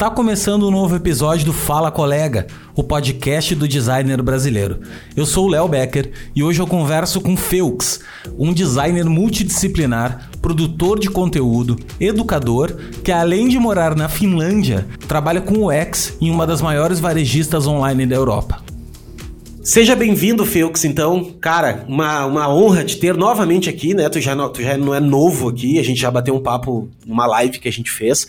Está começando um novo episódio do Fala Colega, o podcast do designer brasileiro. Eu sou o Léo Becker e hoje eu converso com Felix, um designer multidisciplinar, produtor de conteúdo, educador, que além de morar na Finlândia, trabalha com o X em uma das maiores varejistas online da Europa. Seja bem-vindo, Felix, então. Cara, uma, uma honra te ter novamente aqui, né? Tu já, não, tu já não é novo aqui, a gente já bateu um papo numa live que a gente fez.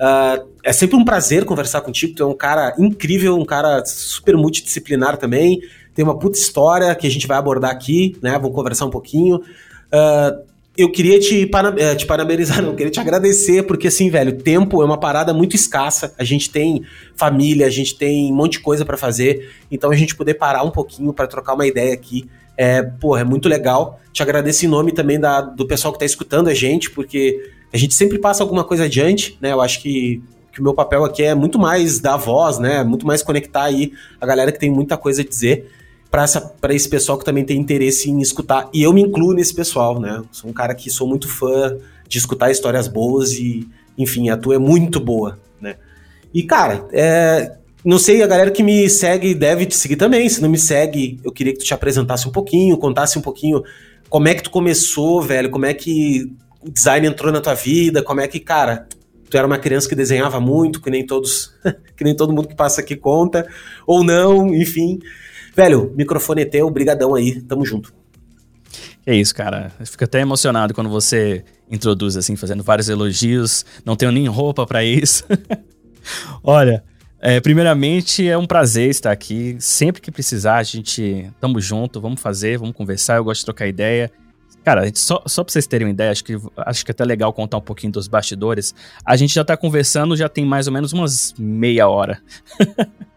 Uh, é sempre um prazer conversar contigo, tu é um cara incrível, um cara super multidisciplinar também, tem uma puta história que a gente vai abordar aqui, né? Vamos conversar um pouquinho. Uh, eu queria te, para, eh, te parabenizar, não, eu queria te agradecer, porque assim, velho, tempo é uma parada muito escassa. A gente tem família, a gente tem um monte de coisa para fazer, então a gente poder parar um pouquinho para trocar uma ideia aqui é, pô, é muito legal. Te agradeço em nome também da, do pessoal que tá escutando a gente, porque a gente sempre passa alguma coisa adiante, né? Eu acho que, que o meu papel aqui é muito mais dar voz, né? Muito mais conectar aí a galera que tem muita coisa a dizer para esse pessoal que também tem interesse em escutar. E eu me incluo nesse pessoal, né? Sou um cara que sou muito fã de escutar histórias boas e, enfim, a tua é muito boa, né? E, cara, é, não sei, a galera que me segue deve te seguir também. Se não me segue, eu queria que tu te apresentasse um pouquinho, contasse um pouquinho como é que tu começou, velho, como é que o design entrou na tua vida, como é que, cara, tu era uma criança que desenhava muito, que nem todos, que nem todo mundo que passa aqui conta, ou não, enfim. Velho, microfone é teu, brigadão aí, tamo junto. É isso, cara. Eu fico até emocionado quando você introduz assim, fazendo vários elogios. Não tenho nem roupa para isso. Olha, é, primeiramente é um prazer estar aqui. Sempre que precisar, a gente tamo junto, vamos fazer, vamos conversar. Eu gosto de trocar ideia. Cara, só, só pra vocês terem uma ideia, acho que, acho que é até legal contar um pouquinho dos bastidores. A gente já tá conversando, já tem mais ou menos umas meia hora.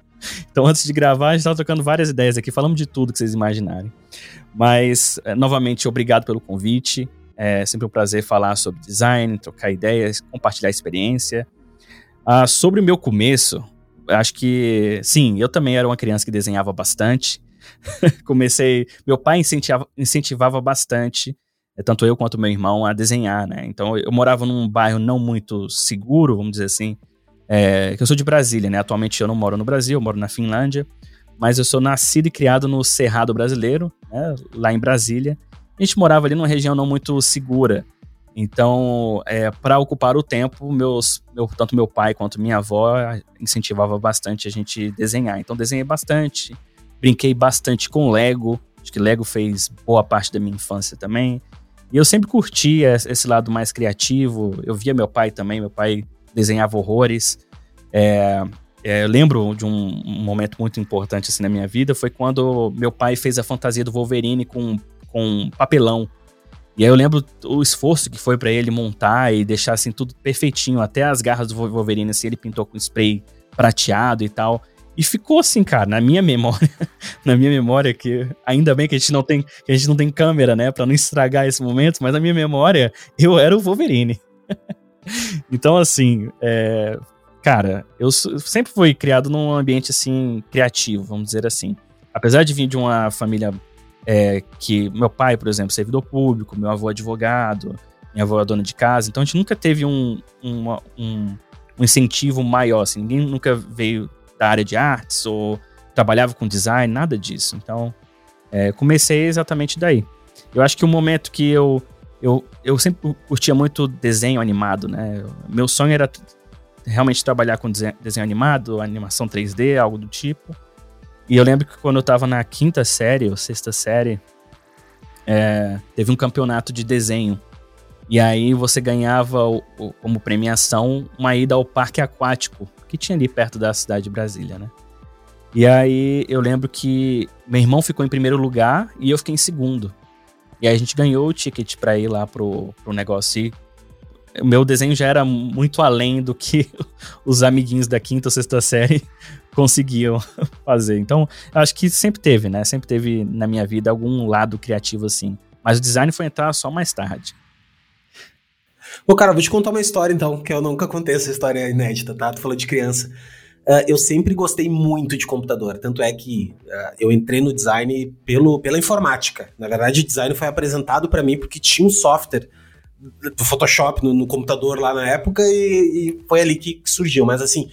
Então, antes de gravar, a gente estava trocando várias ideias aqui, falamos de tudo que vocês imaginarem. Mas, é, novamente, obrigado pelo convite. É sempre um prazer falar sobre design, trocar ideias, compartilhar experiência. Ah, sobre o meu começo, acho que, sim, eu também era uma criança que desenhava bastante. Comecei, meu pai incentivava, incentivava bastante, tanto eu quanto meu irmão, a desenhar, né? Então, eu morava num bairro não muito seguro, vamos dizer assim, é, eu sou de Brasília, né? Atualmente eu não moro no Brasil, eu moro na Finlândia, mas eu sou nascido e criado no Cerrado Brasileiro, né? lá em Brasília. A gente morava ali numa região não muito segura. Então, é, para ocupar o tempo, meus, meu, tanto meu pai quanto minha avó incentivava bastante a gente desenhar. Então, desenhei bastante, brinquei bastante com Lego. Acho que Lego fez boa parte da minha infância também. E eu sempre curtia esse lado mais criativo. Eu via meu pai também, meu pai desenhava horrores. É, é, eu lembro de um, um, momento muito importante assim na minha vida, foi quando meu pai fez a fantasia do Wolverine com, com papelão. E aí eu lembro o esforço que foi para ele montar e deixar assim tudo perfeitinho, até as garras do Wolverine assim, ele pintou com spray prateado e tal. E ficou assim, cara, na minha memória, na minha memória que ainda bem que a gente não tem, a gente não tem câmera, né, para não estragar esse momento, mas na minha memória eu era o Wolverine. então, assim, é, cara, eu sempre fui criado num ambiente, assim, criativo, vamos dizer assim. Apesar de vir de uma família é, que meu pai, por exemplo, servidor público, meu avô advogado, minha avó é dona de casa, então a gente nunca teve um, um, um, um incentivo maior, assim, ninguém nunca veio da área de artes ou trabalhava com design, nada disso. Então, é, comecei exatamente daí. Eu acho que o momento que eu eu, eu sempre curtia muito desenho animado, né? Meu sonho era realmente trabalhar com desenho, animado, animação 3D, algo do tipo. E eu lembro que quando eu tava na quinta série, ou sexta série, é, teve um campeonato de desenho. E aí você ganhava o, o, como premiação uma ida ao parque aquático, que tinha ali perto da cidade de Brasília, né? E aí eu lembro que meu irmão ficou em primeiro lugar e eu fiquei em segundo. E aí a gente ganhou o ticket para ir lá pro, pro negócio. E o meu desenho já era muito além do que os amiguinhos da quinta ou sexta série conseguiam fazer. Então, acho que sempre teve, né? Sempre teve na minha vida algum lado criativo assim. Mas o design foi entrar só mais tarde. Ô, cara, vou te contar uma história então, que eu nunca contei essa história inédita, tá? Tu falou de criança. Uh, eu sempre gostei muito de computador, tanto é que uh, eu entrei no design pelo, pela informática. Na verdade, o design foi apresentado para mim porque tinha um software do Photoshop no, no computador lá na época e, e foi ali que, surgiu. Mas assim,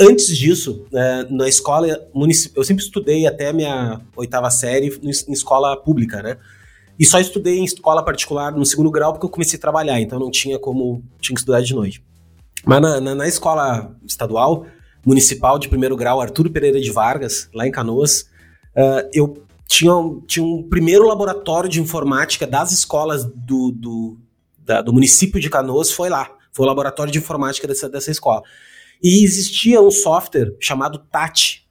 Antes disso, é, na escola municipal, eu sempre estudei até a minha oitava série em escola pública, né? E só estudei em escola particular no segundo grau porque eu comecei a trabalhar, então não tinha como, tinha que estudar de noite. Mas na, na, na escola estadual, municipal de primeiro grau, Arturo Pereira de Vargas, lá em Canoas, uh, eu tinha, tinha um primeiro laboratório de informática das escolas do, do, da, do município de Canoas, foi lá. Foi o laboratório de informática dessa, dessa escola. E existia um software chamado TAT,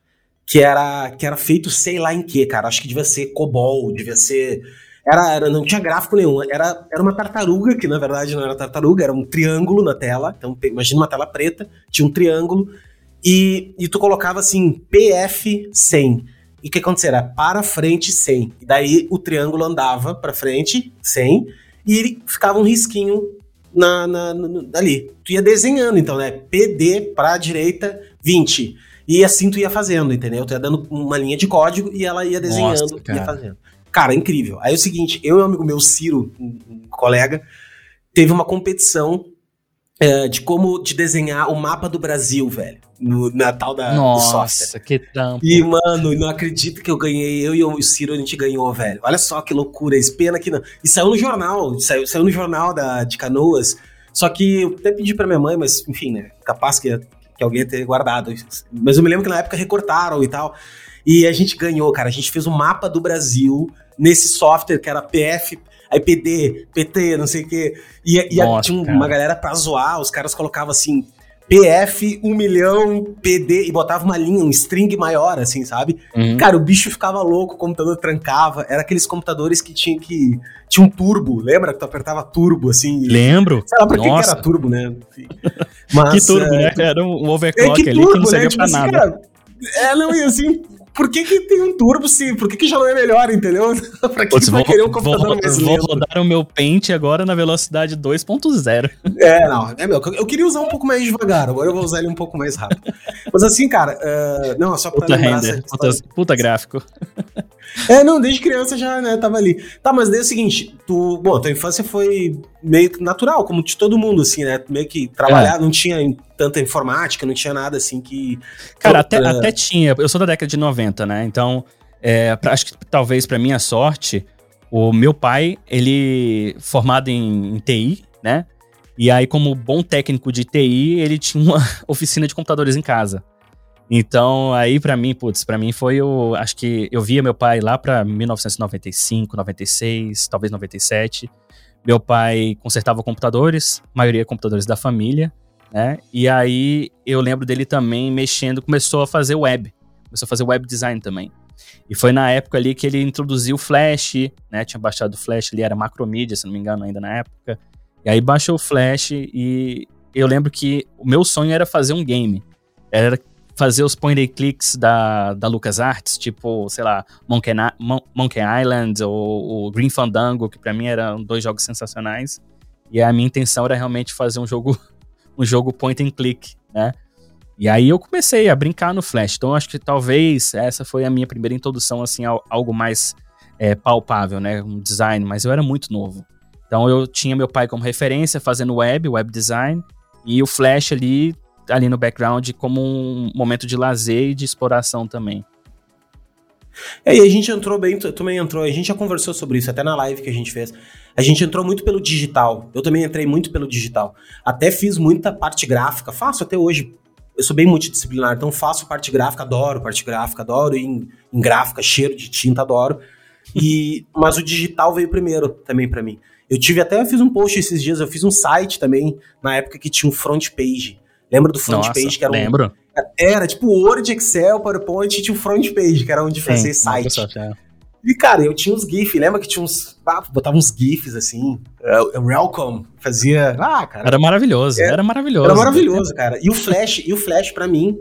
que era, que era feito sei lá em que, cara. Acho que devia ser COBOL, devia ser. Era, era, não tinha gráfico nenhum. Era, era uma tartaruga, que na verdade não era tartaruga, era um triângulo na tela. Então, imagina uma tela preta, tinha um triângulo. E, e tu colocava assim, PF100. E o que acontecia? Era para frente 100. E daí o triângulo andava para frente 100 e ficava um risquinho na, na, na, ali. Tu ia desenhando, então, né? PD para direita 20. E assim tu ia fazendo, entendeu? Tu ia dando uma linha de código e ela ia desenhando, Nossa, ia fazendo. Cara, incrível. Aí é o seguinte, eu e um amigo meu, Ciro, um, colega, teve uma competição é, de como de desenhar o mapa do Brasil, velho. No Natal da, Nossa, do software. que tampo. E, mano, não acredito que eu ganhei. Eu e o Ciro, a gente ganhou, velho. Olha só que loucura. Esse pena que não. E saiu no jornal. Saiu, saiu no jornal da, de Canoas. Só que eu até pedi pra minha mãe, mas, enfim, né? Capaz que, que alguém tenha guardado. Mas eu me lembro que na época recortaram e tal. E a gente ganhou, cara. A gente fez um mapa do Brasil nesse software que era PF aí PD, PT, não sei o quê. E, e Nossa, tinha cara. uma galera pra zoar, os caras colocavam assim, PF 1 milhão, PD, e botava uma linha, um string maior, assim, sabe? Uhum. Cara, o bicho ficava louco, o computador trancava. Era aqueles computadores que tinha que. Tinha um turbo, lembra? Que tu apertava turbo, assim. Lembro. Sei lá pra que, que era turbo, né? Mas, que turbo, é, né? Era um overclock é, ali turbo, que não servia né? tipo pra assim, nada. Cara, é, não, e assim, por que, que tem um turbo se. Por que, que já não é melhor, entendeu? pra que, Putz, que vai querer um computador vou, mais Vou rodar o meu Paint agora na velocidade 2.0. É, não, é meu. Eu queria usar um pouco mais devagar, agora eu vou usar ele um pouco mais rápido. Mas assim, cara, uh, não, só pra puta lembrar. Render, puta, puta gráfico. É, não, desde criança já, né, tava ali. Tá, mas daí é o seguinte, tu, bom, tua infância foi meio natural, como de todo mundo, assim, né? Meio que trabalhar, é. não tinha tanta informática, não tinha nada assim que. Cara, até, até tinha. Eu sou da década de 90, né? Então, é, pra, acho que talvez para minha sorte, o meu pai, ele formado em, em TI, né? E aí, como bom técnico de TI, ele tinha uma oficina de computadores em casa. Então, aí para mim, putz, para mim foi o. Acho que eu via meu pai lá para 1995, 96, talvez 97. Meu pai consertava computadores, maioria computadores da família, né? E aí eu lembro dele também mexendo, começou a fazer web, começou a fazer web design também. E foi na época ali que ele introduziu o Flash, né? Tinha baixado o Flash, ele era macromedia, se não me engano, ainda na época. E aí baixou o Flash e eu lembro que o meu sonho era fazer um game. Era fazer os point and clicks da, da LucasArts, tipo, sei lá, Monkey, Monkey Island ou o Green Fandango, que para mim eram dois jogos sensacionais. E a minha intenção era realmente fazer um jogo um jogo point and click, né? E aí eu comecei a brincar no Flash. Então acho que talvez essa foi a minha primeira introdução assim a algo mais é, palpável, né, um design, mas eu era muito novo. Então eu tinha meu pai como referência fazendo web, web design, e o Flash ali ali no background como um momento de lazer e de exploração também. É, e a gente entrou bem, também entrou, a gente já conversou sobre isso, até na live que a gente fez. A gente entrou muito pelo digital. Eu também entrei muito pelo digital. Até fiz muita parte gráfica, faço até hoje. Eu sou bem multidisciplinar, então faço parte gráfica, adoro parte gráfica, adoro em, em gráfica, cheiro de tinta, adoro. E, mas o digital veio primeiro também para mim. Eu tive até, eu fiz um post esses dias, eu fiz um site também, na época que tinha um front page. Lembra do front Nossa, page que era lembro. Um, era tipo Word, Excel, PowerPoint e tinha o front page, que era onde fazer Sim, site. É. E, cara, eu tinha uns GIFs, lembra que tinha uns. Ah, botava uns GIFs assim. Uh, welcome. Fazia. Ah, cara. Era maravilhoso, era, era maravilhoso. Era maravilhoso, cara. E o Flash, e o Flash, para mim,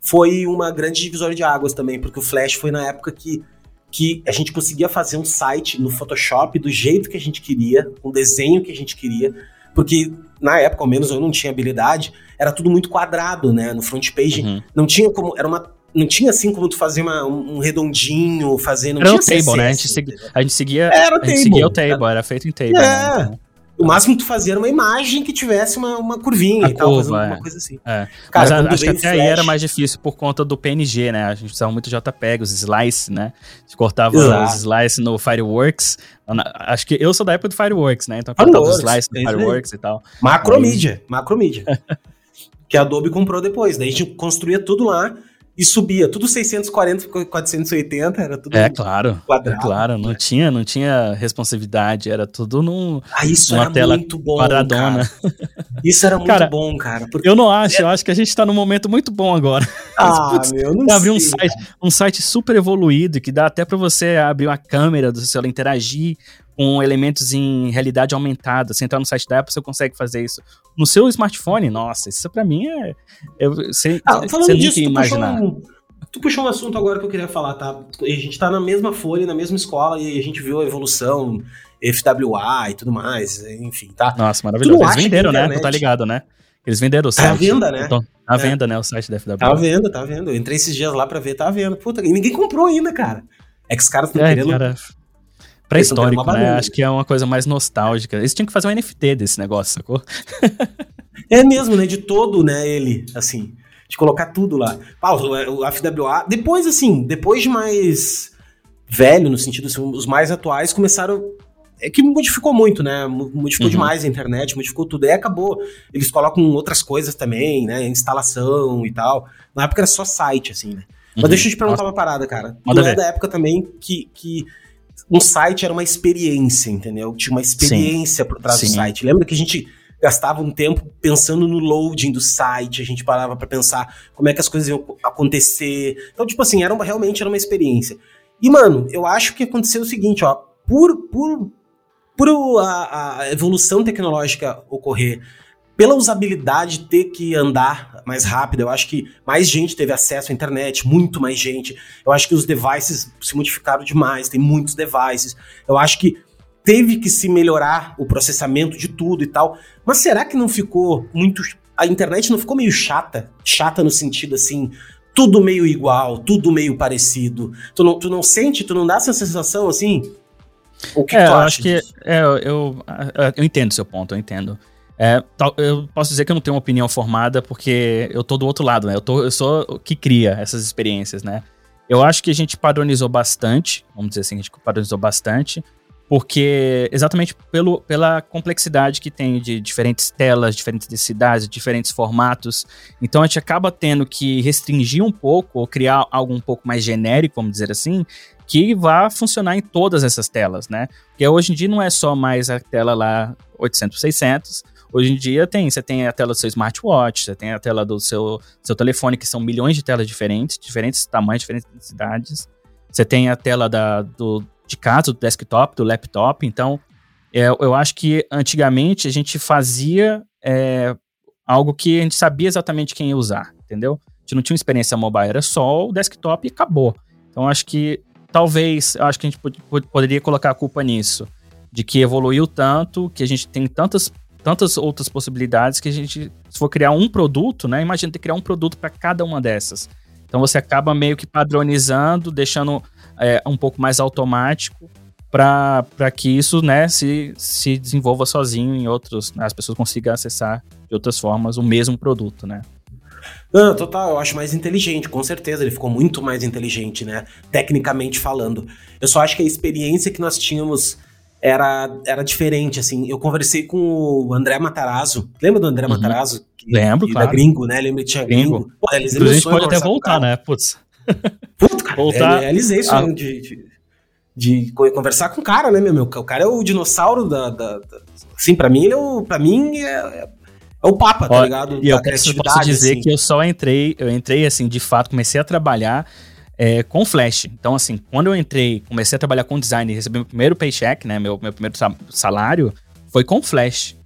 foi uma grande divisória de águas também, porque o Flash foi na época que, que a gente conseguia fazer um site no Photoshop do jeito que a gente queria, com o desenho que a gente queria. Porque na época, ao menos eu não tinha habilidade, era tudo muito quadrado, né? No front page uhum. não tinha como, era uma não tinha assim como tu fazer uma, um redondinho, fazer. Não era tinha o table, né? A gente, segui, a gente seguia. Era o table. seguia o table, era feito em table. Né? É. Né? O máximo que tu fazia era uma imagem que tivesse uma, uma curvinha A e tal, curva, fazendo é. alguma coisa assim. É. Cara, Mas a- acho que até o aí Flash- era mais difícil por conta do PNG, né? A gente usava muito JPEG, os slice, né? A gente cortava Exato. os slice no Fireworks. Acho que eu sou da época do Fireworks, né? Então eu cortava os slice no é aí. Fireworks e tal. Macromídia, macromídia. que a Adobe comprou depois. Daí a gente construía tudo lá e subia. Tudo 640 por 480, era tudo. É claro, é Quadrado, claro. Não né? tinha, não tinha responsividade, era tudo num... Ah, isso era tela muito bom. quadradona. cara. Isso era muito Cara, bom, cara. Porque... Eu não acho, eu acho que a gente tá num momento muito bom agora. Ah, Putz, meu, não abrir um site, um site super evoluído que dá até pra você abrir uma câmera do seu celular, interagir com elementos em realidade aumentada. Você entrar no site da Apple, você consegue fazer isso. No seu smartphone, nossa, isso pra mim é. Eu, você, Ah, falando disso, tu puxou, imaginar. um, tu puxou um assunto agora que eu queria falar, tá? A gente tá na mesma folha, na mesma escola, e a gente viu a evolução, FWA e tudo mais, enfim, tá? Nossa, maravilhoso. Eles venderam, né? Tu tá ligado, né? Eles venderam o Tá à site. venda, né? Então, tá à É. venda, né? O site da FW. Tá à venda, tá à venda. Eu entrei esses dias lá pra ver, tá à venda. Puta, e ninguém comprou ainda, cara. É que os caras estão É, querendo. cara. Pré-histórico, né? Acho que é uma coisa mais nostálgica. Eles tinham que fazer um NFT desse negócio, sacou? É mesmo, né? De todo, né? Ele, assim. De colocar tudo lá. Ah, o, o FWA. Depois, assim, depois de mais velho, no sentido, assim, os mais atuais começaram. É que modificou muito, né? Mo- Modificou Uhum. demais a internet, modificou tudo. Aí acabou. Eles colocam outras coisas também, né? Instalação e tal. Na época era só site, assim, né? Mas Uhum. deixa eu te perguntar uma parada, cara. Tu é da época também que, que um site era uma experiência, entendeu? Tinha uma experiência por trás do Sim. site. Lembra que a gente gastava um tempo pensando no loading do site, a gente parava pra pensar como é que as coisas iam acontecer. Então, tipo assim, era uma, realmente era uma experiência. E, mano, eu acho que aconteceu o seguinte, ó, por, por, por a, a evolução tecnológica ocorrer, pela usabilidade ter que andar mais rápido, eu acho que mais gente teve acesso à internet, muito mais gente. Eu acho que os devices se modificaram demais, tem muitos devices. Eu acho que teve que se melhorar o processamento de tudo e tal. Mas será que não ficou muito. A internet não ficou meio chata? Chata no sentido assim. Tudo meio igual, tudo meio parecido. Tu não, tu não sente, tu não dá essa sensação assim? O que é, tu eu acha acho que. É, eu, eu, eu entendo o seu ponto, eu entendo. É, eu posso dizer que eu não tenho uma opinião formada porque eu tô do outro lado, né? Eu, tô, eu sou o que cria essas experiências, né? Eu acho que a gente padronizou bastante, vamos dizer assim, a gente padronizou bastante, porque exatamente pelo, pela complexidade que tem de diferentes telas, diferentes densidades, diferentes formatos. Então a gente acaba tendo que restringir um pouco ou criar algo um pouco mais genérico, vamos dizer assim, que vá funcionar em todas essas telas, né? Porque hoje em dia não é só mais a tela lá 800 por 600. Hoje em dia tem, você tem a tela do seu smartwatch, você tem a tela do seu, seu telefone, que são milhões de telas diferentes, diferentes tamanhos, diferentes densidades. Você tem a tela da, do, de casa, do desktop, do laptop. Então, é, eu acho que antigamente a gente fazia é, algo que a gente sabia exatamente quem ia usar, entendeu? A gente não tinha experiência mobile, era só o desktop e acabou. Então, acho que talvez, acho que a gente pod- poderia colocar a culpa nisso, de que evoluiu tanto, que a gente tem tantas, tantas outras possibilidades que a gente, se for criar um produto, né? Imagina ter que criar um produto para cada uma dessas. Então você acaba meio que padronizando, deixando é, um pouco mais automático para que isso né, se, se desenvolva sozinho em outros, né, as pessoas consigam acessar de outras formas o mesmo produto, né? Não, total, eu acho mais inteligente, com certeza, ele ficou muito mais inteligente, né? Tecnicamente falando. Eu só acho que a experiência que nós tínhamos era, era diferente, assim. Eu conversei com o André Matarazzo. Lembra do André Uhum. Matarazzo? Que- Lembro, e claro. Da Gringo, né? Lembra que tinha Gringo. Gringo? Pô, a gente pode até voltar, né? Putz. Puta, cara, Voltar realizei isso a- de, de, de co- conversar com o cara, né, meu? meu? O cara é o dinossauro da. da, da- assim, pra mim, ele é o. Pra mim, é, é, é o Papa, tá Ó, ligado? E eu posso dizer assim. que eu só entrei, eu entrei assim, de fato, comecei a trabalhar é, com Flash. Então, assim, quando eu entrei, comecei a trabalhar com design e recebi meu primeiro paycheck, né? Meu, meu primeiro sa- salário, foi com Flash.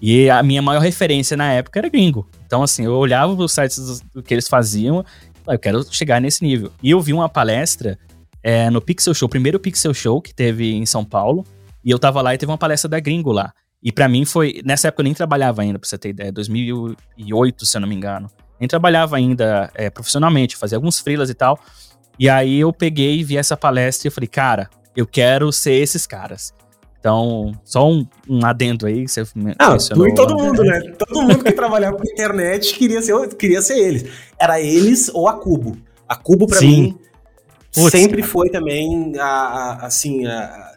E a minha maior referência na época era gringo. Então, assim, eu olhava os sites do, que eles faziam, "Ah, eu quero chegar nesse nível. E eu vi uma palestra é, no Pixel Show, primeiro Pixel Show que teve em São Paulo, e eu tava lá e teve uma palestra da gringo lá. E pra mim foi. Nessa época eu nem trabalhava ainda, pra você ter ideia, 2008, se eu não me engano. Nem trabalhava ainda é, profissionalmente, fazia alguns freelas e tal. E aí eu peguei e vi essa palestra e falei, cara, eu quero ser esses caras. Então, só um, um adendo aí que você Ah, e todo mundo, né? Todo mundo que trabalhava com internet queria ser, queria ser eles. Era eles ou a Cubo. A Cubo, para mim, Putz, sempre cara. foi também, a, a, assim, a,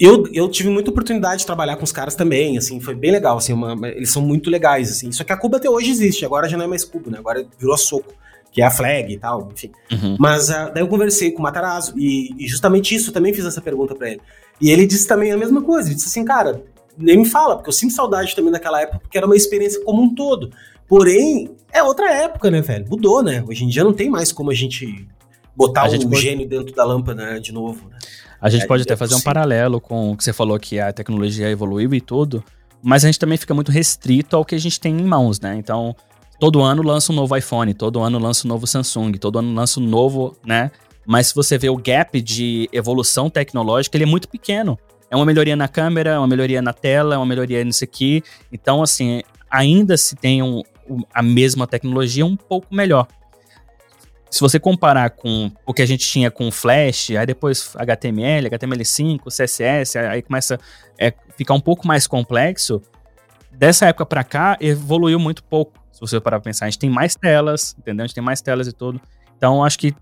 eu, eu tive muita oportunidade de trabalhar com os caras também, assim, foi bem legal, assim, uma, eles são muito legais, assim. Só que a Cuba até hoje existe, agora já não é mais Cuba, né? Agora virou Soco, que é a flag e tal, enfim. Uhum. Mas uh, daí eu conversei com o Matarazzo e, e, justamente isso, também fiz essa pergunta para ele. E ele disse também a mesma coisa, ele disse assim, cara, nem me fala, porque eu sinto saudade também daquela época, porque era uma experiência como um todo. Porém, é outra época, né, velho? Mudou, né? Hoje em dia não tem mais como a gente botar a um pode... gênio dentro da lâmpada né, de novo, né? A gente é, pode até é fazer um paralelo com o que você falou que a tecnologia evoluiu e tudo, mas a gente também fica muito restrito ao que a gente tem em mãos, né? Então, todo ano lança um novo iPhone, todo ano lança um novo Samsung, todo ano lança um novo, né? Mas se você vê o gap de evolução tecnológica, ele é muito pequeno. É uma melhoria na câmera, é uma melhoria na tela, é uma melhoria nisso aqui. Então, assim, ainda se tem um, a mesma tecnologia um pouco melhor se você comparar com o que a gente tinha com Flash, aí depois HTML, HTML5, CSS, aí começa a é, ficar um pouco mais complexo, dessa época para cá evoluiu muito pouco. Se você parar pra pensar, a gente tem mais telas, entendeu? A gente tem mais telas e tudo. Então acho que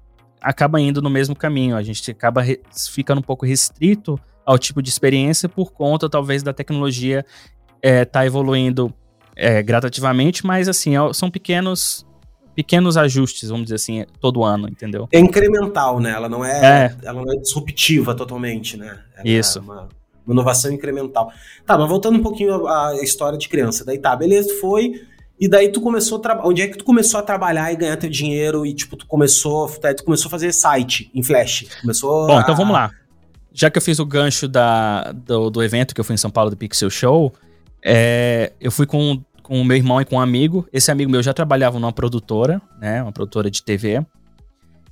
acaba indo no mesmo caminho. A gente acaba ficando um pouco restrito ao tipo de experiência por conta, talvez, da tecnologia é, tá evoluindo é, gradativamente, mas assim, são pequenos pequenos ajustes, vamos dizer assim, todo ano, entendeu? É incremental, né? Ela não é, é. ela não é disruptiva totalmente, né? Ela Isso. É uma, uma, inovação incremental. Tá, mas voltando um pouquinho à, história de criança. Daí tá, beleza, foi. E daí tu começou a trabalhar. Onde é que tu começou a trabalhar e ganhar teu dinheiro? E, tipo, tu começou. Daí tu começou a fazer site em Flash. Começou. Bom, a... então vamos lá. Já que eu fiz o gancho da, do, do evento que eu fui em São Paulo do Pixel Show, é, eu fui com com o meu irmão e com um amigo. Esse amigo meu já trabalhava numa produtora, né? Uma produtora de TV.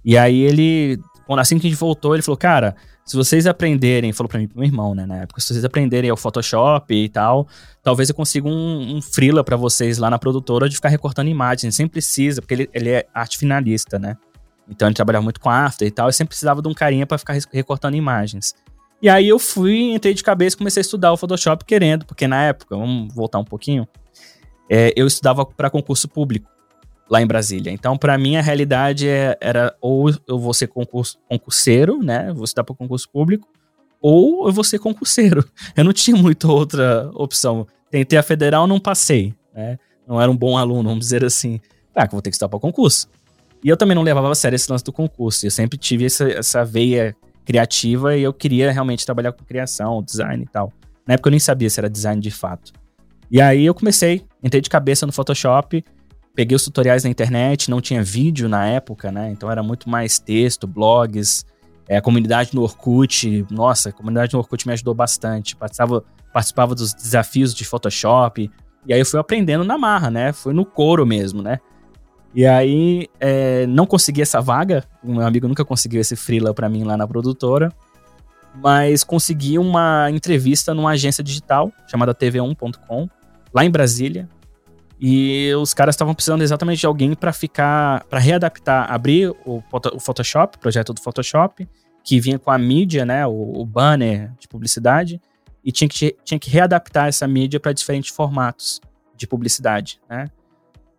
E aí ele, quando assim que a gente voltou, ele falou: Cara, se vocês aprenderem, falou pra mim, pro meu irmão, né, na época, se vocês aprenderem o Photoshop e tal, talvez eu consiga um, um freela para vocês lá na produtora de ficar recortando imagens. Sempre precisa, porque ele, ele é arte finalista, né? Então ele trabalhava muito com After e tal, e sempre precisava de um carinha para ficar recortando imagens. E aí eu fui, entrei de cabeça e comecei a estudar o Photoshop querendo, porque na época, vamos voltar um pouquinho, é, eu estudava para concurso público lá em Brasília. Então, para mim, a realidade é, era ou eu vou ser concurso, concurseiro, né? Vou estudar para concurso público, ou eu vou ser concurseiro. Eu não tinha muita outra opção. Tentei a federal, não passei, né? Não era um bom aluno, vamos dizer assim. Ah, que vou ter que estudar para concurso. E eu também não levava a sério esse lance do concurso. Eu sempre tive essa, essa veia criativa e eu queria realmente trabalhar com criação, design e tal. Na época eu nem sabia se era design de fato. E aí eu comecei, entrei de cabeça no Photoshop, peguei os tutoriais na internet, não tinha vídeo na época, né? Então era muito mais texto, blogs, é, a comunidade no Orkut. Nossa, a comunidade no Orkut me ajudou bastante. Participava, participava dos desafios de Photoshop. E aí eu fui aprendendo na marra, né? Foi no couro mesmo, né? E aí é, não consegui essa vaga. O meu amigo nunca conseguiu esse freela para mim lá na produtora mas consegui uma entrevista numa agência digital chamada tv1.com, lá em Brasília. E os caras estavam precisando exatamente de alguém para ficar, para readaptar, abrir o, o Photoshop, o projeto do Photoshop, que vinha com a mídia, né, o, o banner de publicidade, e tinha que, tinha que readaptar essa mídia para diferentes formatos de publicidade, né?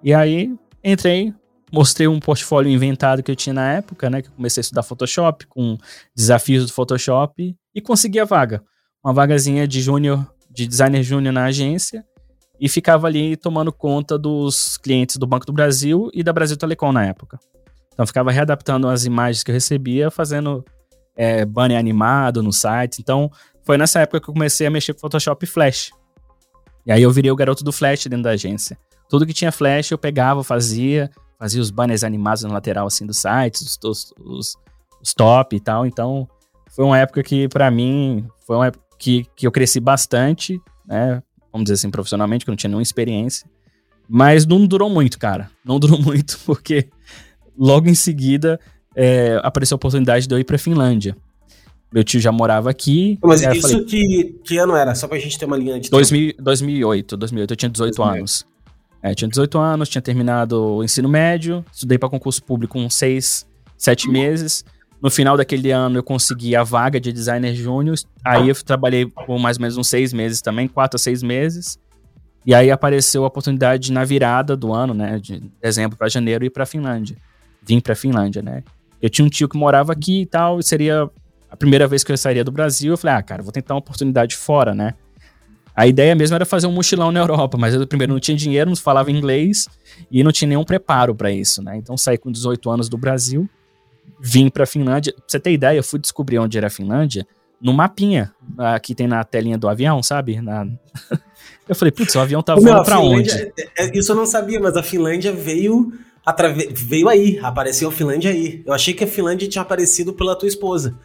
E aí entrei, mostrei um portfólio inventado que eu tinha na época, né? Que eu comecei a estudar Photoshop, com desafios do Photoshop, e consegui a vaga. Uma vagazinha de júnior, de designer júnior na agência, e ficava ali tomando conta dos clientes do Banco do Brasil e da Brasil Telecom na época. Então ficava readaptando as imagens que eu recebia, fazendo é, banner animado no site. Então foi nessa época que eu comecei a mexer com Photoshop e Flash. E aí eu virei o garoto do Flash dentro da agência. Tudo que tinha Flash eu pegava, fazia, fazia os banners animados na lateral assim do site, os, os, os, os top e tal. Então, foi uma época que para mim foi uma época que, que eu cresci bastante, né? Vamos dizer assim, profissionalmente, que eu não tinha nenhuma experiência. Mas não durou muito, cara. Não durou muito, porque logo em seguida é, apareceu a oportunidade de eu ir pra Finlândia. Meu tio já morava aqui. Mas isso falei, que, que ano era? Só pra gente ter uma linha de 2000, 2008, 2008. Eu tinha 18 2008. anos. É, tinha 18 anos, tinha terminado o ensino médio, estudei para concurso público uns 6, 7 meses. No final daquele ano eu consegui a vaga de designer júnior. Aí eu trabalhei por mais ou menos uns seis meses também, quatro a seis meses. E aí apareceu a oportunidade na virada do ano, né, de dezembro para janeiro, ir para Finlândia. Vim para Finlândia, né? Eu tinha um tio que morava aqui e tal, e seria a primeira vez que eu sairia do Brasil. Eu falei, ah, cara, vou tentar uma oportunidade fora, né? A ideia mesmo era fazer um mochilão na Europa, mas eu primeiro não tinha dinheiro, não falava inglês e não tinha nenhum preparo para isso, né? Então saí com 18 anos do Brasil, vim para Finlândia. Pra você ter ideia, eu fui descobrir onde era a Finlândia no mapinha que tem na telinha do avião, sabe? Na... eu falei, putz, o avião tá voando para onde? É, é, isso eu não sabia, mas a Finlândia veio atrave... veio aí, apareceu a Finlândia aí. Eu achei que a Finlândia tinha aparecido pela tua esposa.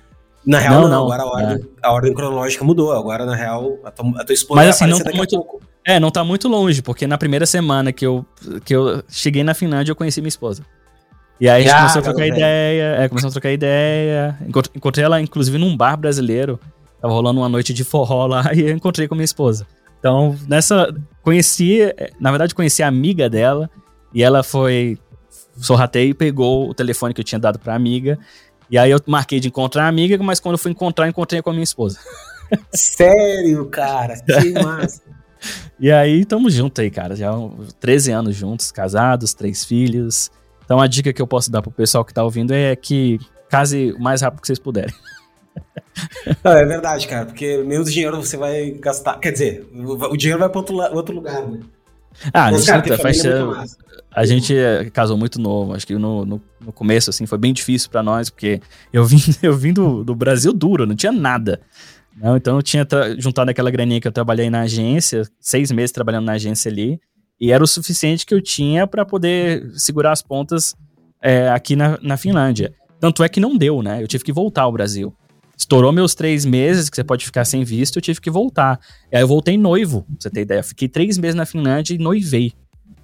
Na real, não, não. agora a ordem, é. a ordem, cronológica mudou. Agora, na real, a tua, a tua esposa Mas assim, não tá muito. É, não tá muito longe, porque na primeira semana que eu, que eu cheguei na Finlândia, eu conheci minha esposa. E aí a gente ah, começou a trocar ideia, é, começou a trocar ideia. Encontrei ela, inclusive, num bar brasileiro. Tava rolando uma noite de forró lá e eu encontrei com minha esposa. Então, nessa. Conheci, na verdade, conheci a amiga dela. E ela foi. Sorratei e pegou o telefone que eu tinha dado pra amiga. E aí eu marquei de encontrar a amiga, mas quando eu fui encontrar, encontrei com a minha esposa. Sério, cara? Que massa. e aí, tamo junto aí, cara. Já 13 anos juntos, casados, três filhos. Então a dica que eu posso dar pro pessoal que tá ouvindo é que case o mais rápido que vocês puderem. Não, é verdade, cara, porque menos dinheiro você vai gastar. Quer dizer, o dinheiro vai para outro, outro lugar, né? Ah, Mas, cara, faz, a gente eh, casou muito novo. Acho que no, no, no começo, assim, foi bem difícil para nós, porque eu vim, eu vim do, do Brasil duro, não tinha nada. Não, então eu tinha juntado aquela graninha que eu trabalhei na agência, seis meses trabalhando na agência ali, e era o suficiente que eu tinha para poder segurar as pontas é, aqui na, na Finlândia. Tanto é que não deu, né? Eu tive que voltar ao Brasil. Estourou meus três meses, que você pode ficar sem visto, eu tive que voltar. E aí eu voltei noivo, pra você ter ideia. Eu fiquei três meses na Finlândia e noivei.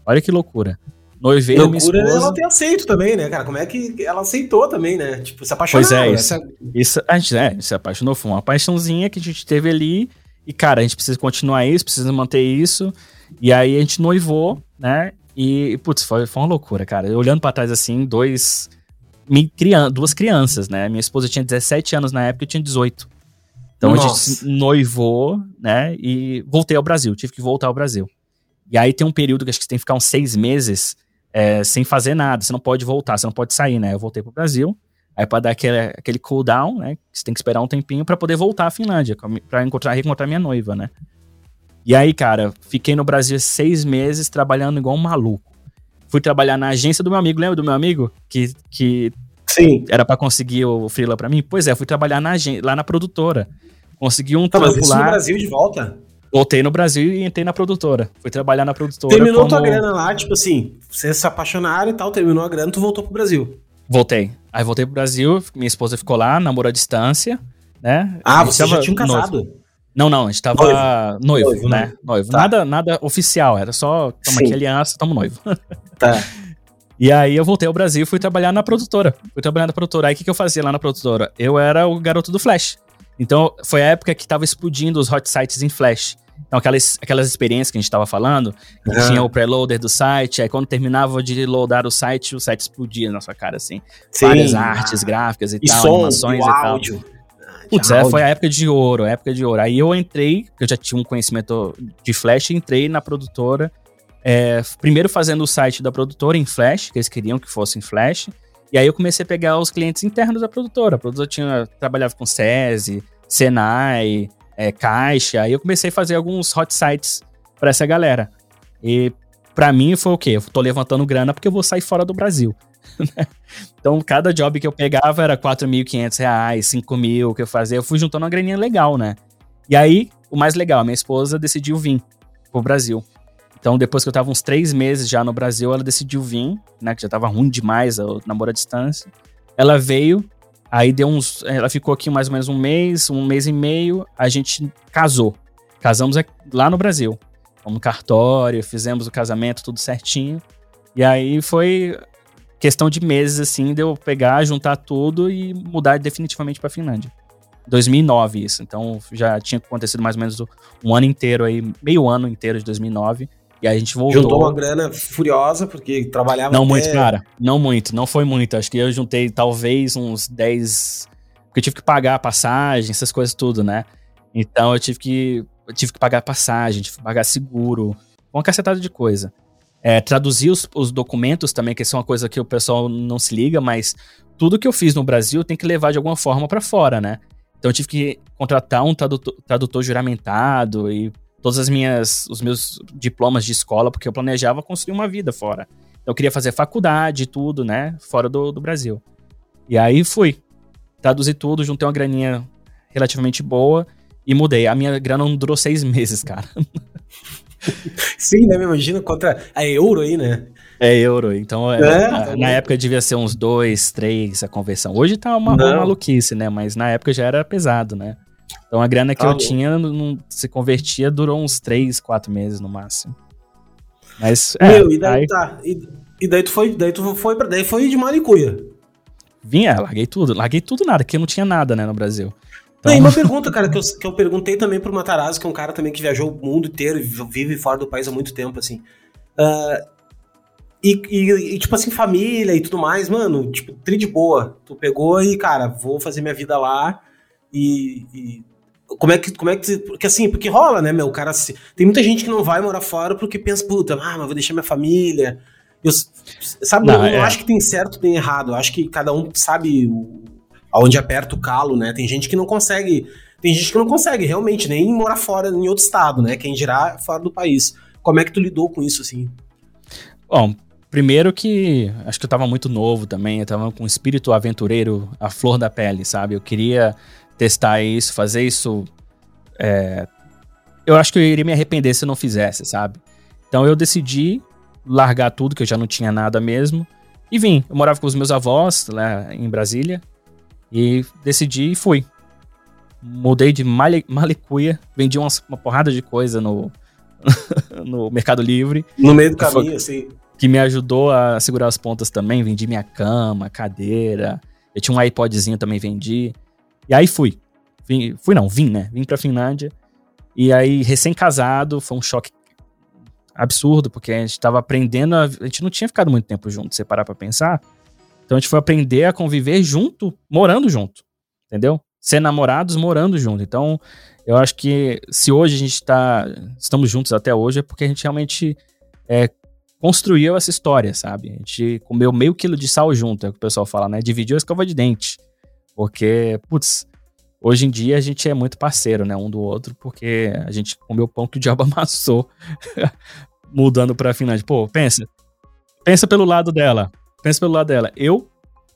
Olha que loucura. Noivei Loucura minha esposa. ela ter aceito também, né, cara? Como é que ela aceitou também, né? Tipo, se apaixonou. Pois é, isso, essa... isso a gente é, se apaixonou. Foi uma paixãozinha que a gente teve ali. E, cara, a gente precisa continuar isso, precisa manter isso. E aí a gente noivou, né? E, putz, foi, foi uma loucura, cara. Olhando para trás assim, dois. Crian duas crianças, né? Minha esposa tinha 17 anos na época e tinha 18. Então Nossa. a gente noivou, né? E voltei ao Brasil, tive que voltar ao Brasil. E aí tem um período que acho que você tem que ficar uns seis meses é, sem fazer nada. Você não pode voltar, você não pode sair, né? Eu voltei pro Brasil. Aí para dar aquele, aquele cooldown, né? Você tem que esperar um tempinho para poder voltar à Finlândia, para encontrar, reencontrar minha noiva, né? E aí, cara, fiquei no Brasil seis meses trabalhando igual um maluco. Fui trabalhar na agência do meu amigo, lembra do meu amigo? Que, que Sim. era para conseguir o freela para mim? Pois é, fui trabalhar na lá na produtora. Consegui um tá, trampo mas lá. no Brasil de volta? Voltei no Brasil e entrei na produtora. Fui trabalhar na produtora. Terminou como... tua grana lá, tipo assim, vocês se apaixonaram e tal, terminou a grana, tu voltou pro Brasil. Voltei. Aí voltei pro Brasil, minha esposa ficou lá, namorou à distância, né? Ah, vocês já tinham casado? Noivo. Não, não, a gente tava noivo, noivo, noivo né? né? Noivo. Tá. Nada, nada oficial, era só, toma aqui aliança, tamo noivo. Tá. E aí eu voltei ao Brasil e fui trabalhar na produtora. Fui trabalhar na produtora. Aí o que, que eu fazia lá na produtora? Eu era o garoto do Flash. Então foi a época que tava explodindo os hot sites em Flash. Então, aquelas, aquelas experiências que a gente estava falando, que uhum. tinha o preloader do site, aí quando terminava de loadar o site, o site explodia na sua cara, assim. Sim. Várias artes gráficas e, e tal, som, animações e, e tal. Áudio. Putz, é, foi a época de ouro, a época de ouro. Aí eu entrei, eu já tinha um conhecimento de Flash, entrei na produtora, é, primeiro fazendo o site da produtora em Flash, que eles queriam que fosse em Flash, e aí eu comecei a pegar os clientes internos da produtora. A produtora tinha, trabalhava com SESI, Senai, é, caixa. Aí eu comecei a fazer alguns hot sites para essa galera. E para mim foi o quê? Eu tô levantando grana porque eu vou sair fora do Brasil. Né? então, cada job que eu pegava era 4.500 reais, 5 mil que eu fazia. Eu fui juntando uma graninha legal, né? E aí, o mais legal, minha esposa decidiu vir pro Brasil. Então, depois que eu tava uns três meses já no Brasil, ela decidiu vir, né? Que já tava ruim demais o namoro à distância. Ela veio, Aí deu uns. Ela ficou aqui mais ou menos um mês, um mês e meio. A gente casou. Casamos lá no Brasil. Fomos no cartório, fizemos o casamento, tudo certinho. E aí foi questão de meses, assim, de eu pegar, juntar tudo e mudar definitivamente para Finlândia. 2009 isso. Então já tinha acontecido mais ou menos um ano inteiro aí, meio ano inteiro de 2009. E aí a gente voltou. Juntou uma grana furiosa, porque trabalhava. Não até... muito, cara. Não muito, não foi muito. Acho que eu juntei talvez uns 10. Porque eu tive que pagar a passagem, essas coisas tudo, né? Então eu tive que. Eu tive que pagar passagem, tive que pagar seguro, uma cacetada de coisa. É, traduzir os, os, documentos também, que são uma coisa que o pessoal não se liga, mas tudo que eu fiz no Brasil tem que levar de alguma forma para fora, né? Então eu tive que contratar um tradutor, tradutor juramentado e todas as minhas os meus diplomas de escola, porque eu planejava construir uma vida fora. Eu queria fazer faculdade e tudo, né, fora do, do Brasil. E aí fui. Traduzi tudo, juntei uma graninha relativamente boa e mudei. A minha grana não durou seis meses, cara. Sim, né? Me imagina contra a euro aí, né? É euro, então é, é, na, época devia ser uns dois, três a conversão. Hoje tá uma, uma, maluquice, né? Mas na época já era pesado, né? Então a grana que tá eu tinha não, se convertia durou uns três, quatro meses no máximo. Mas é, Meu, e daí aí... tá. E, e, daí tu foi, daí tu foi para daí foi de Maricuia. Vinha, larguei tudo, larguei tudo nada, que não tinha nada, né, no Brasil. Então... Não, e uma pergunta, cara, que eu, que eu perguntei também pro Matarazzo, que é um cara também que viajou o mundo inteiro e vive fora do país há muito tempo, assim. Uh, e, e, e, tipo assim, família e tudo mais, mano, tipo, tri de boa. Tu pegou e, cara, vou fazer minha vida lá e, e. como é que. Como é que. Porque assim, porque rola, né, meu? Cara. Se, tem muita gente que não vai morar fora porque pensa, puta, ah, mas vou deixar minha família. Eu, sabe, não, eu é. acho que tem certo, tem errado. Eu acho que cada um sabe o, aonde aperta o calo, né? Tem gente que não consegue. Tem gente que não consegue realmente nem morar fora em outro estado, né? Quem dirá fora do país. Como é que tu lidou com isso, assim? Bom, Primeiro que acho que eu tava muito novo também, eu tava com um espírito aventureiro à flor da pele, sabe? Eu queria testar isso, fazer isso. É... Eu acho que eu iria me arrepender se eu não fizesse, sabe? Então eu decidi largar tudo, que eu já não tinha nada mesmo, e vim. Eu morava com os meus avós lá em Brasília, e decidi e fui. Mudei de male, malecuia, vendi uma, uma porrada de coisa no, no Mercado Livre. No meio do caminho, foi, assim que me ajudou a segurar as pontas também. Vendi minha cama, cadeira. Eu tinha um iPodzinho também, vendi. E aí fui. Vim, fui não, vim, né? Vim pra Finlândia. E aí, recém-casado, foi um choque absurdo, porque a gente tava aprendendo. A, a gente não tinha ficado muito tempo junto, se parar pra pensar. Então a gente foi aprender a conviver junto, morando junto. Entendeu? Ser namorados morando junto. Então, eu acho que se hoje a gente tá. Estamos juntos até hoje, é porque a gente realmente é, construiu essa história, sabe? A gente comeu meio quilo de sal junto, é o que o pessoal fala, né? Dividiu a escova de dente. Porque, putz, hoje em dia a gente é muito parceiro, né? Um do outro, porque a gente comeu pão que o diabo amassou, mudando pra Finlândia. Pô, pensa. Pensa pelo lado dela. Pensa pelo lado dela. Eu,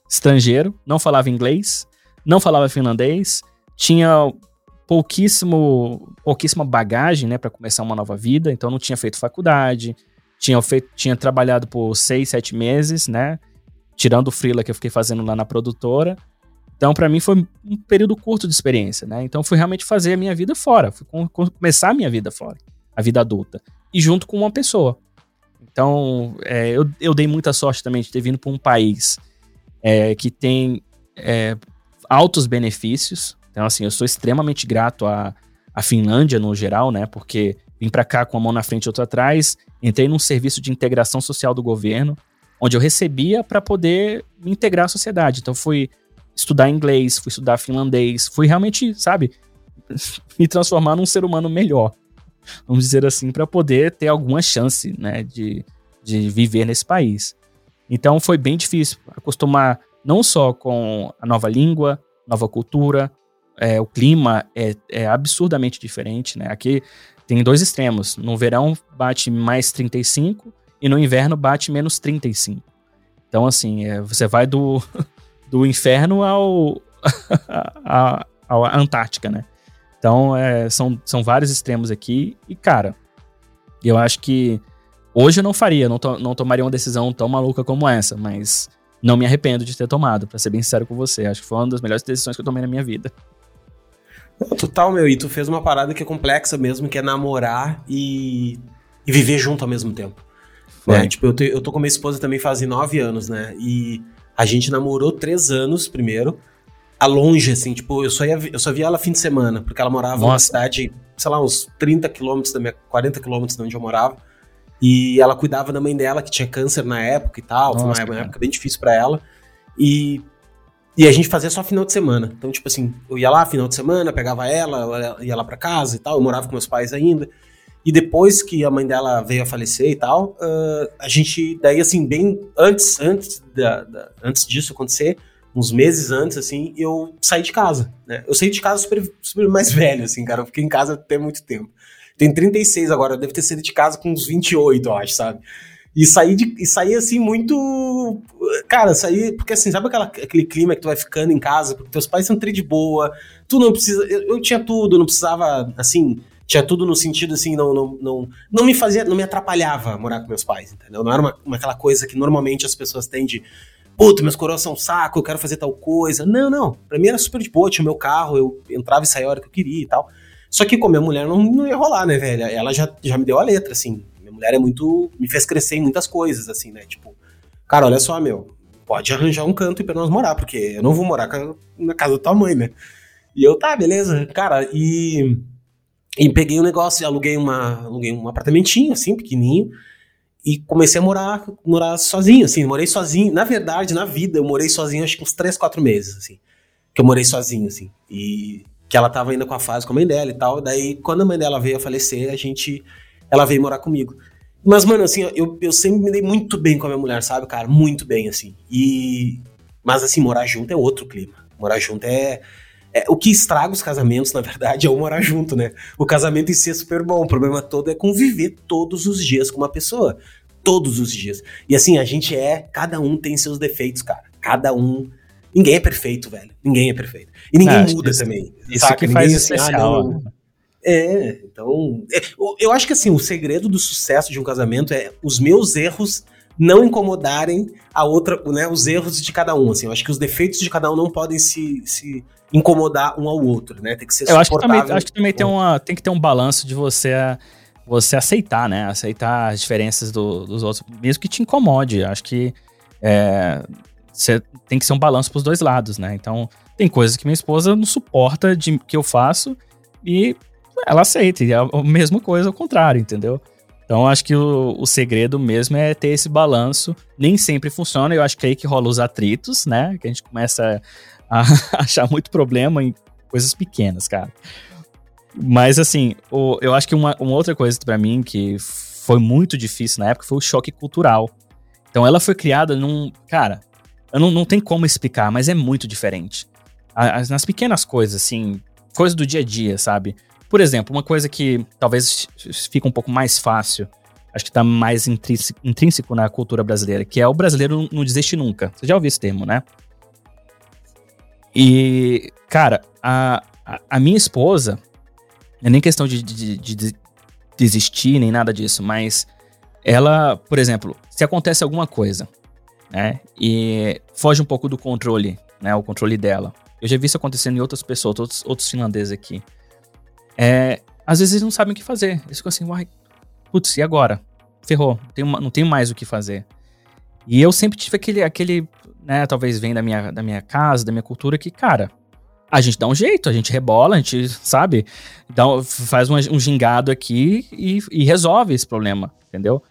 estrangeiro, não falava inglês, não falava finlandês, tinha pouquíssimo, pouquíssima bagagem, né, para começar uma nova vida, então não tinha feito faculdade, tinha, feito, tinha trabalhado por seis, sete meses, né? Tirando o freela que eu fiquei fazendo lá na produtora. Então, para mim, foi um período curto de experiência, né? Então, fui realmente fazer a minha vida fora. Fui com, com, começar a minha vida fora. A vida adulta. E junto com uma pessoa. Então, é, eu, eu dei muita sorte também de ter vindo para um país é, que tem é, altos benefícios. Então, assim, eu sou extremamente grato à, à Finlândia no geral, né? Porque vim para cá com uma mão na frente e outra atrás Entrei num serviço de integração social do governo, onde eu recebia para poder me integrar à sociedade. Então fui estudar inglês, fui estudar finlandês, fui realmente, sabe, me transformar num ser humano melhor. Vamos dizer assim, para poder ter alguma chance, né, de, de viver nesse país. Então foi bem difícil acostumar não só com a nova língua, nova cultura, é, o clima é, é, absurdamente diferente, né? Aqui tem dois extremos. No verão bate mais 35 e no inverno bate menos 35. Então, assim, é, você vai do, do inferno ao, a, a, Antártica, né? Então, é, são, são vários extremos aqui. E, cara, eu acho que hoje eu não faria, não, to, não tomaria uma decisão tão maluca como essa, mas não me arrependo de ter tomado, para ser bem sincero com você. Acho que foi uma das melhores decisões que eu tomei na minha vida. Total, meu. E tu fez uma parada que é complexa mesmo, que é namorar e, e viver junto ao mesmo tempo. Né? Tipo, eu, te, eu tô com minha esposa também fazem nove anos, né? E a gente namorou três anos primeiro, a longe, assim, tipo, eu só, ia, eu só via ela fim de semana, porque ela morava Nossa. numa cidade, sei lá, uns 30 quilômetros da minha, 40 quilômetros de onde eu morava. E ela cuidava da mãe dela, que tinha câncer na época e tal. Nossa, foi uma, época bem difícil pra ela. E, e a gente fazia só final de semana. Então, tipo assim, eu ia lá final de semana, pegava ela, ia lá pra casa e tal. Eu morava com meus pais ainda. E depois que a mãe dela veio a falecer e tal, ah, a gente, daí assim, bem antes, antes, da, da- antes disso acontecer, uns meses antes, assim, eu saí de casa, né? Eu saí de casa super, super mais velho, assim, cara. Eu fiquei em casa até muito tempo. Tenho 36 agora, eu devo ter saído de casa com uns 28, eu acho, sabe? E saí, de, e saí assim, muito. Cara, saí. Porque assim, sabe aquela, aquele clima que tu vai ficando em casa, porque teus pais são tri de boa, tu não precisa. Eu, eu tinha tudo, não precisava, assim. Tinha tudo no sentido assim, não, não, não, não me fazia, não me atrapalhava morar com meus pais, entendeu? Não era uma, uma aquela coisa que normalmente as pessoas têm de puta, meus coroas são um saco, eu quero fazer tal coisa. Não, não. Pra mim era super de boa, tinha o meu carro, eu entrava e saía a hora que eu queria e tal. Só que com minha mulher não, não ia rolar, né, velho? Ela já, já me deu a letra, assim. Minha mulher é muito. me fez crescer em muitas coisas, assim, né? Tipo, cara, olha só, meu, pode arranjar um canto pra nós morar, porque eu não vou morar na casa da tua mãe, né? E eu, tá, beleza, cara, e. E peguei o negócio, aluguei, uma, aluguei um apartamentinho, assim, pequenininho, e comecei a morar, morar sozinho, assim, morei sozinho. Na verdade, na vida, eu morei sozinho acho que uns 3, 4 meses, assim. Que eu morei sozinho, assim. E que ela tava ainda com a fase com a mãe dela e tal. Daí, quando a mãe dela veio a falecer, a gente. Ela veio morar comigo. Mas, mano, assim, eu, eu sempre me dei muito bem com a minha mulher, sabe, cara? Muito bem, assim. E. Mas, assim, morar junto é outro clima. Morar junto é. É- o que estraga os casamentos, na verdade, é o morar junto, né? O casamento em si é super bom. O problema todo é conviver todos os dias com uma pessoa. Todos os dias. E assim, a gente é. Cada um tem seus defeitos, cara. Cada um. Ninguém é perfeito, velho. Ninguém é perfeito. E ninguém Ah, muda isso- também. Isso saca? que Ninguém, faz assim, ah, especial. não, é, então. é, eu acho que assim, o segredo do sucesso de um casamento é os meus erros não incomodarem a outra, né? Os erros de cada um. Assim, eu acho que os defeitos de cada um não podem se, se incomodar um ao outro, né? Tem que ser Eu acho que também, suportável. acho que também tem, uma, tem que ter um balanço de você, você aceitar, né? Aceitar as diferenças do- dos outros, mesmo que te incomode. Acho que é, você tem que ser um balanço pros dois lados, né? Então, tem coisas que minha esposa não suporta de que eu faço e ela aceita. E é a mesma coisa ao contrário, entendeu? Então, acho que o, o segredo mesmo é ter esse balanço. Nem sempre funciona, eu acho que é aí que rola os atritos, né? Que a gente começa a achar muito problema em coisas pequenas, cara. Mas, assim, o- eu acho que uma, uma outra coisa pra mim que foi muito difícil na época foi o choque cultural. Então, ela foi criada num. Cara, eu não, não tem como explicar, mas é muito diferente. As- nas pequenas coisas, assim, coisas do dia a dia, sabe? Por exemplo, uma coisa que talvez fica um pouco mais fácil, acho que tá mais intrínseco, na cultura brasileira, que é o brasileiro não desiste nunca. Você já ouviu esse termo, né? E, cara, a, a, minha esposa, é nem questão de, de, de- de desistir, nem nada disso, mas ela, por exemplo, se acontece alguma coisa, né, e foge um pouco do controle, né, o controle dela. Eu já vi isso acontecendo em outras pessoas, outros, outros finlandeses aqui. É, às vezes eles não sabem o que fazer. Eles ficam assim, uai, putz, e agora? Ferrou, não tenho, mais o que fazer. E eu sempre tive aquele, aquele né, talvez vem da minha, da minha casa, da minha cultura, que, cara, a gente dá um jeito, a gente rebola, a gente, sabe, dá, faz um, um gingado aqui e, e resolve esse problema, entendeu?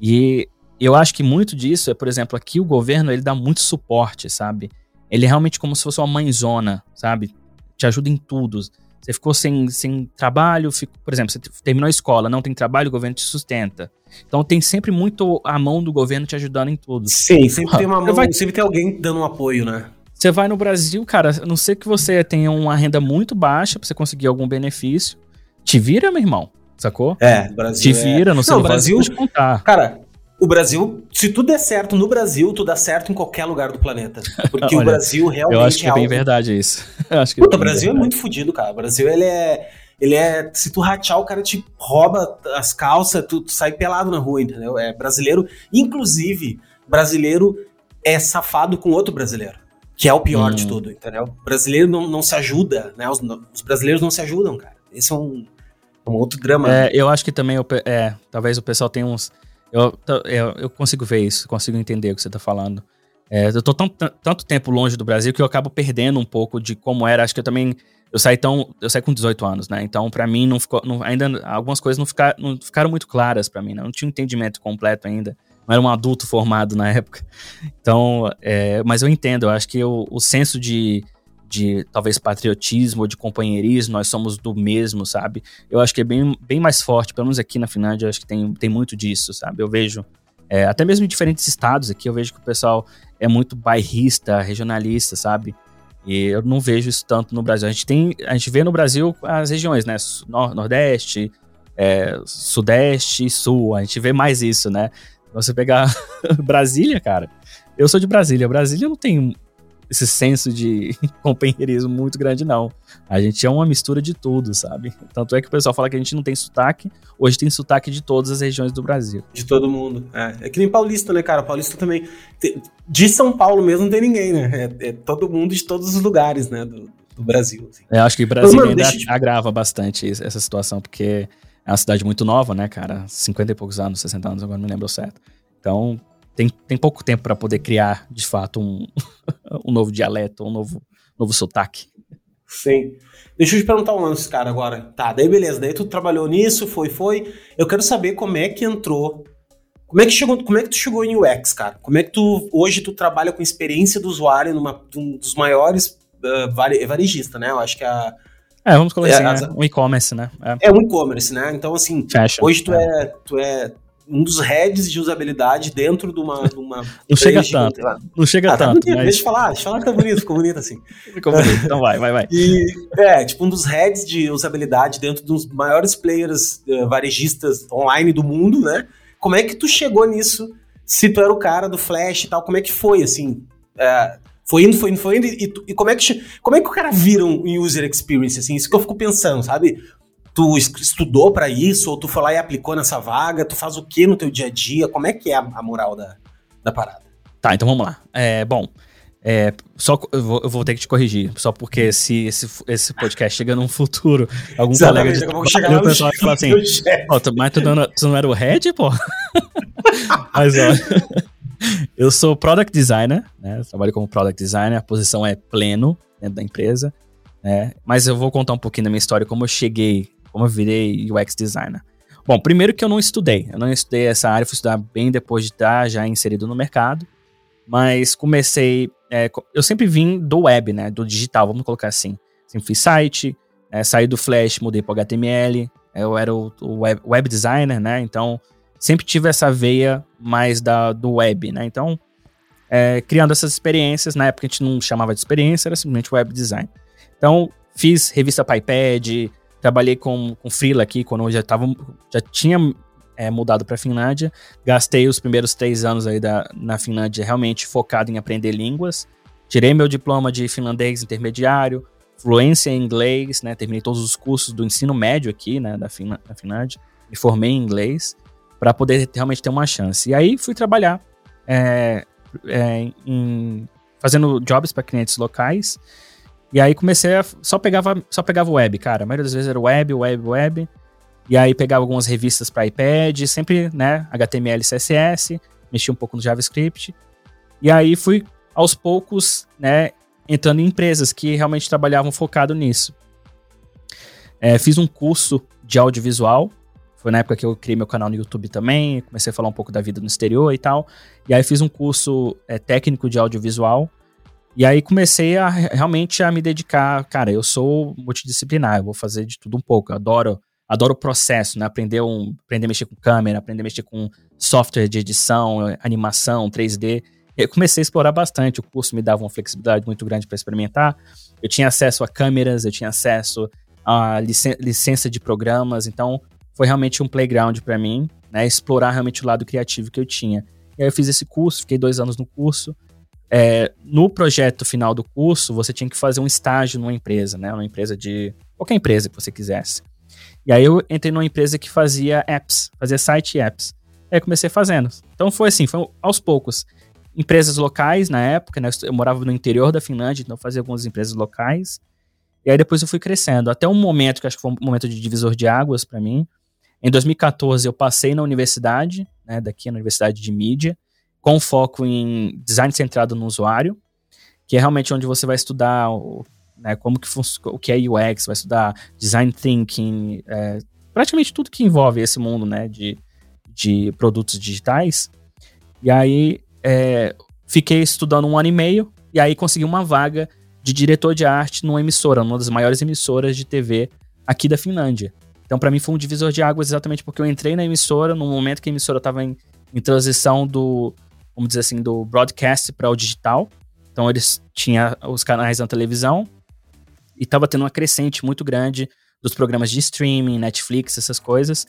E eu acho que muito disso é, por exemplo, aqui o governo, ele dá muito suporte, sabe? Ele é realmente como se fosse uma mãezona, sabe? Te ajuda em tudo. Você ficou sem, sem trabalho, por exemplo, você terminou a escola, não tem trabalho, o governo te sustenta. Então tem sempre muito a mão do governo te ajudando em tudo. Sim, sempre tem uma mão, vai- sempre tem alguém dando um apoio, né? Você vai no Brasil, cara, a não ser que você tenha uma renda muito baixa pra você conseguir algum benefício. Te vira, meu irmão. Sacou? É, Brasil. Te é- vira, não sei Não, o Brasil. Pode contar. Cara, o Brasil, se tudo der certo no Brasil, tudo dá certo em qualquer lugar do planeta. Porque o Olha, Brasil realmente Eu acho que é bem algo- verdade isso. Que Puta, o bem Brasil é verdade. muito fodido, cara. O Brasil, ele é. Ele é. Se tu ratear, o cara te rouba as calças, tu, tu sai pelado na rua, entendeu? É brasileiro. Inclusive, brasileiro é safado com outro brasileiro. Que é o pior Hum. de tudo, entendeu? O brasileiro não, não se ajuda, né? Os, os brasileiros não se ajudam, cara. Esse é um, um outro drama. É, eu acho que também, o é, talvez o pessoal tenha uns... Eu, eu, eu consigo ver isso, consigo entender o que você tá falando. É, eu tan- tanto tempo longe do Brasil que eu acabo perdendo um pouco de como era. Acho que eu também eu saí tão, eu saí com 18 anos, né? Então, para mim não ficou, não, ainda algumas coisas não, ficar, não ficaram muito claras para mim, né? Não tinha um entendimento completo ainda. Não era um adulto formado na época. Então, é, mas eu entendo, eu acho que o, o senso de, de talvez patriotismo ou de companheirismo, nós somos do mesmo, sabe? Eu acho que é bem, bem mais forte, pelo menos aqui na Finlândia, eu acho que tem, tem muito disso, sabe? Eu vejo, é, até mesmo em diferentes estados aqui, eu vejo que o pessoal é muito bairrista, regionalista, sabe? E eu não vejo isso tanto no Brasil. A gente tem, a gente vê no Brasil as regiões, né? Nordeste, é, Sudeste Sul. A gente vê mais isso, né? Você pegar Brasília, cara. Eu sou de Brasília. Brasília não tem esse senso de companheirismo muito grande, não. A gente é uma mistura de tudo, sabe? Tanto é que o pessoal fala que a gente não tem sotaque, hoje tem sotaque de todas as regiões do Brasil. De todo mundo. É, é que nem paulista, né, cara? Paulista também. De São Paulo mesmo não tem ninguém, né? É, é todo mundo de todos os lugares, né? Do, do Brasil. Assim. Eu acho que o Brasil Mas, ainda te... agrava bastante essa situação, porque é uma cidade muito nova, né, cara? 50 e poucos anos, 60 anos, agora não me lembro certo. Então, tem, tem pouco tempo para poder criar, de fato, um, um novo dialeto, um novo, novo sotaque. Sim. Deixa eu te perguntar um lance, cara, agora. Tá, daí beleza, daí tu trabalhou nisso, foi, foi. Eu quero saber como é que entrou. Como é que chegou, como é que tu chegou em UX, cara? Como é que tu hoje tu trabalha com experiência do usuário numa um dos maiores uh, varejistas, né? Eu acho que é a é, vamos colocar é, assim, é, um e-commerce, né? É. é um e-commerce, né? Então, assim, Fashion, hoje tu é. é, tu é um dos heads de usabilidade dentro de uma. De uma não chega tanto. Não chega ah, tá tanto. Bonito, mas... Deixa eu falar, deixa eu falar que tá bonito, ficou bonito assim. Ficou bonito, então vai, vai, vai. E, é, tipo, um dos heads de usabilidade dentro dos maiores players uh, varejistas online do mundo, né? Como é que tu chegou nisso? Se tu era o cara do Flash e tal, como é que foi, assim? É, foi indo, foi indo, foi indo, e, e, como, é que, como é que o cara vira um user experience, assim? Isso que eu fico pensando, sabe? Tu estudou para isso, ou tu foi lá e aplicou nessa vaga, tu faz o que no teu dia a dia, como é que é a, a moral da, da parada? Tá, então vamos lá. É, bom, é, só eu vou, eu vou, ter que te corrigir, só porque se esse, esse podcast chega num futuro, algum Exatamente, colega de lá o pessoal vai falar assim, oh, tu, mas tu não, tu não era o head, pô? mas ó, eu sou product designer, né? trabalho como product designer, a posição é pleno dentro da empresa, né? Mas eu vou contar um pouquinho da minha história, como eu cheguei como eu virei UX designer? Bom, primeiro que eu não estudei. Eu não estudei essa área, fui estudar bem depois de estar já inserido no mercado. Mas comecei. É, eu sempre vim do web, né? Do digital, vamos colocar assim. Sempre fiz site, é, saí do Flash, mudei para HTML. Eu era o, o web, web, designer, né? Então, sempre tive essa veia mais da, do web, né? Então, é, criando essas experiências. Na época a gente não chamava de experiência, era simplesmente web design. Então, fiz revista para iPad, Trabalhei com, com Freela aqui, quando eu já, tava, já tinha é, mudado para a Finlândia. Gastei os primeiros três anos aí da, na Finlândia realmente focado em aprender línguas. Tirei meu diploma de finlandês intermediário, fluência em inglês, né? Terminei todos os cursos do ensino médio aqui, né, da, Fin da Finlândia. Me formei em inglês para poder realmente ter uma chance. E aí fui trabalhar é, é, em, fazendo jobs para clientes locais. E aí comecei a. Só pegava, só pegava web, cara. A maioria das vezes era web, web, web. E aí pegava algumas revistas para iPad, sempre, né? HTML, CSS, mexia um pouco no JavaScript. E aí fui aos poucos, né? Entrando em empresas que realmente trabalhavam focado nisso. É, fiz um curso de audiovisual. Foi na época que eu criei meu canal no YouTube também. Comecei a falar um pouco da vida no exterior e tal. E aí fiz um curso é, técnico de audiovisual e aí comecei a realmente a me dedicar, cara, eu sou multidisciplinar, eu vou fazer de tudo um pouco, eu adoro, adoro o processo, né? Aprender, um, aprender a mexer com câmera, aprender a mexer com software de edição, animação, 3D. Eu comecei a explorar bastante, o curso me dava uma flexibilidade muito grande para experimentar. Eu tinha acesso a câmeras, eu tinha acesso a licen licença de programas, então foi realmente um playground para mim, né? Explorar realmente o lado criativo que eu tinha. E aí eu fiz esse curso, fiquei dois anos no curso, é, no projeto final do curso, você tinha que fazer um estágio numa empresa, né? Uma empresa de. qualquer empresa que você quisesse. E aí eu entrei numa empresa que fazia apps, fazia site e apps. Aí comecei fazendo. Então foi assim, foi aos poucos. Empresas locais na época, né? Eu morava no interior da Finlândia, então fazia algumas empresas locais. E aí depois eu fui crescendo. Até um momento que acho que foi um momento de divisor de águas para mim. Em 2014 eu passei na universidade, né? Daqui na Universidade de Mídia com foco em design centrado no usuário, que é realmente onde você vai estudar o, né? Como que o que é UX, vai estudar design thinking, é, praticamente tudo que envolve esse mundo, né? De, de produtos digitais. E aí é, fiquei estudando um ano e meio e aí consegui uma vaga de diretor de arte numa emissora, uma das maiores emissoras de TV aqui da Finlândia. Então, para mim, foi um divisor de águas exatamente porque eu entrei na emissora no momento que a emissora estava em, em, transição do, vamos dizer assim, do broadcast para o digital. Então, eles tinham os canais na televisão e estava tendo uma crescente muito grande dos programas de streaming, Netflix, essas coisas.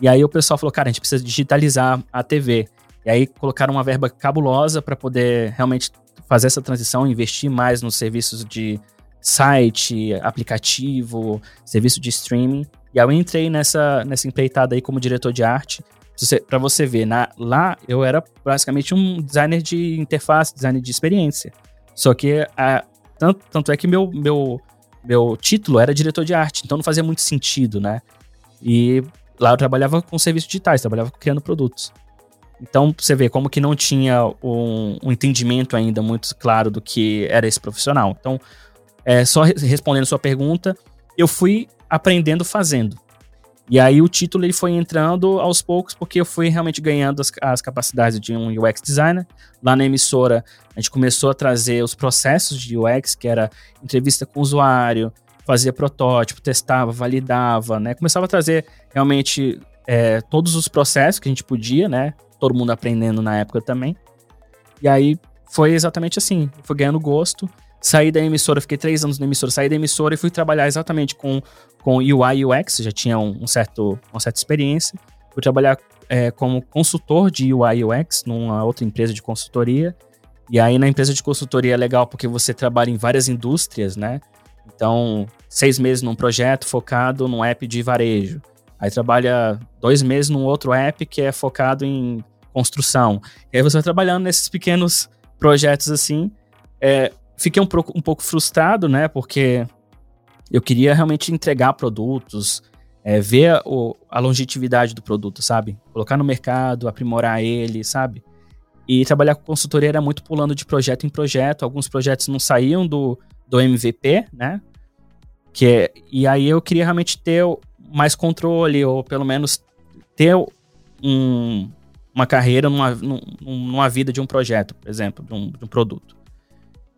E aí o pessoal falou, cara, a gente precisa digitalizar a TV. E aí colocaram uma verba cabulosa para poder realmente fazer essa transição, investir mais nos serviços de site, aplicativo, serviço de streaming. E aí eu entrei nessa, nessa empreitada aí como diretor de arte. Para você ver, na, lá eu era basicamente um designer de interface, designer de experiência. Só que a, tanto, tanto é que meu, meu, meu título era diretor de arte, então não fazia muito sentido, né? E lá eu trabalhava com serviços digitais, trabalhava criando produtos. Então, você vê como que não tinha um, um entendimento ainda muito claro do que era esse profissional. Então, é, só respondendo sua pergunta, eu fui aprendendo fazendo. E aí o título ele foi entrando aos poucos, porque eu fui realmente ganhando as, as, capacidades de um UX designer. Lá na emissora, a gente começou a trazer os processos de UX, que era entrevista com o usuário, fazia protótipo, testava, validava, né? Começava a trazer realmente é, todos os processos que a gente podia, né? todo mundo aprendendo na época também. E aí foi exatamente assim, fui ganhando gosto. Saí da emissora, fiquei três anos na emissora, saí da emissora e fui trabalhar exatamente com, com UI e UX, já tinha um, um, certo, uma certa experiência. Fui trabalhar é, como consultor de UI e UX numa outra empresa de consultoria. E aí na empresa de consultoria é legal porque você trabalha em várias indústrias, né? Então, seis meses num projeto focado num app de varejo. Aí trabalha dois meses num outro app que é focado em construção. E aí você vai trabalhando nesses pequenos projetos assim. É, fiquei um pouco, um pouco frustrado, né? Porque eu queria realmente entregar produtos, é, ver o, a longevidade do produto, sabe? Colocar no mercado, aprimorar ele, sabe? E trabalhar com consultoria era muito pulando de projeto em projeto. Alguns projetos não saíam do, do MVP, né? Que é, e aí eu queria realmente ter mais controle, ou pelo menos ter um, uma carreira numa, numa vida de um projeto, por exemplo, de um, de um produto.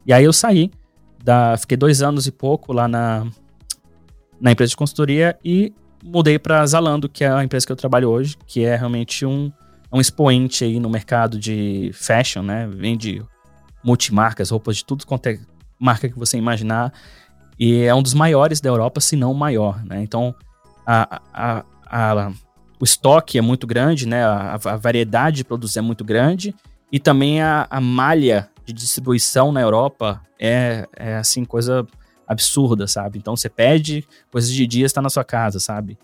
E aí eu saí, da, fiquei dois anos e pouco lá na, na empresa de consultoria e mudei para Zalando, que é a empresa que eu trabalho hoje, que é realmente um, um expoente aí no mercado de fashion, né? Vende multimarcas, roupas de tudo quanto é marca que você imaginar. E é um dos maiores da Europa, se não o maior, né? Então, a, a, a, o estoque é muito grande, né? A, a, variedade de produtos é muito grande e também a, a malha de distribuição na Europa é, é assim coisa absurda, sabe? Então você pede, coisas de dias está na sua casa, sabe?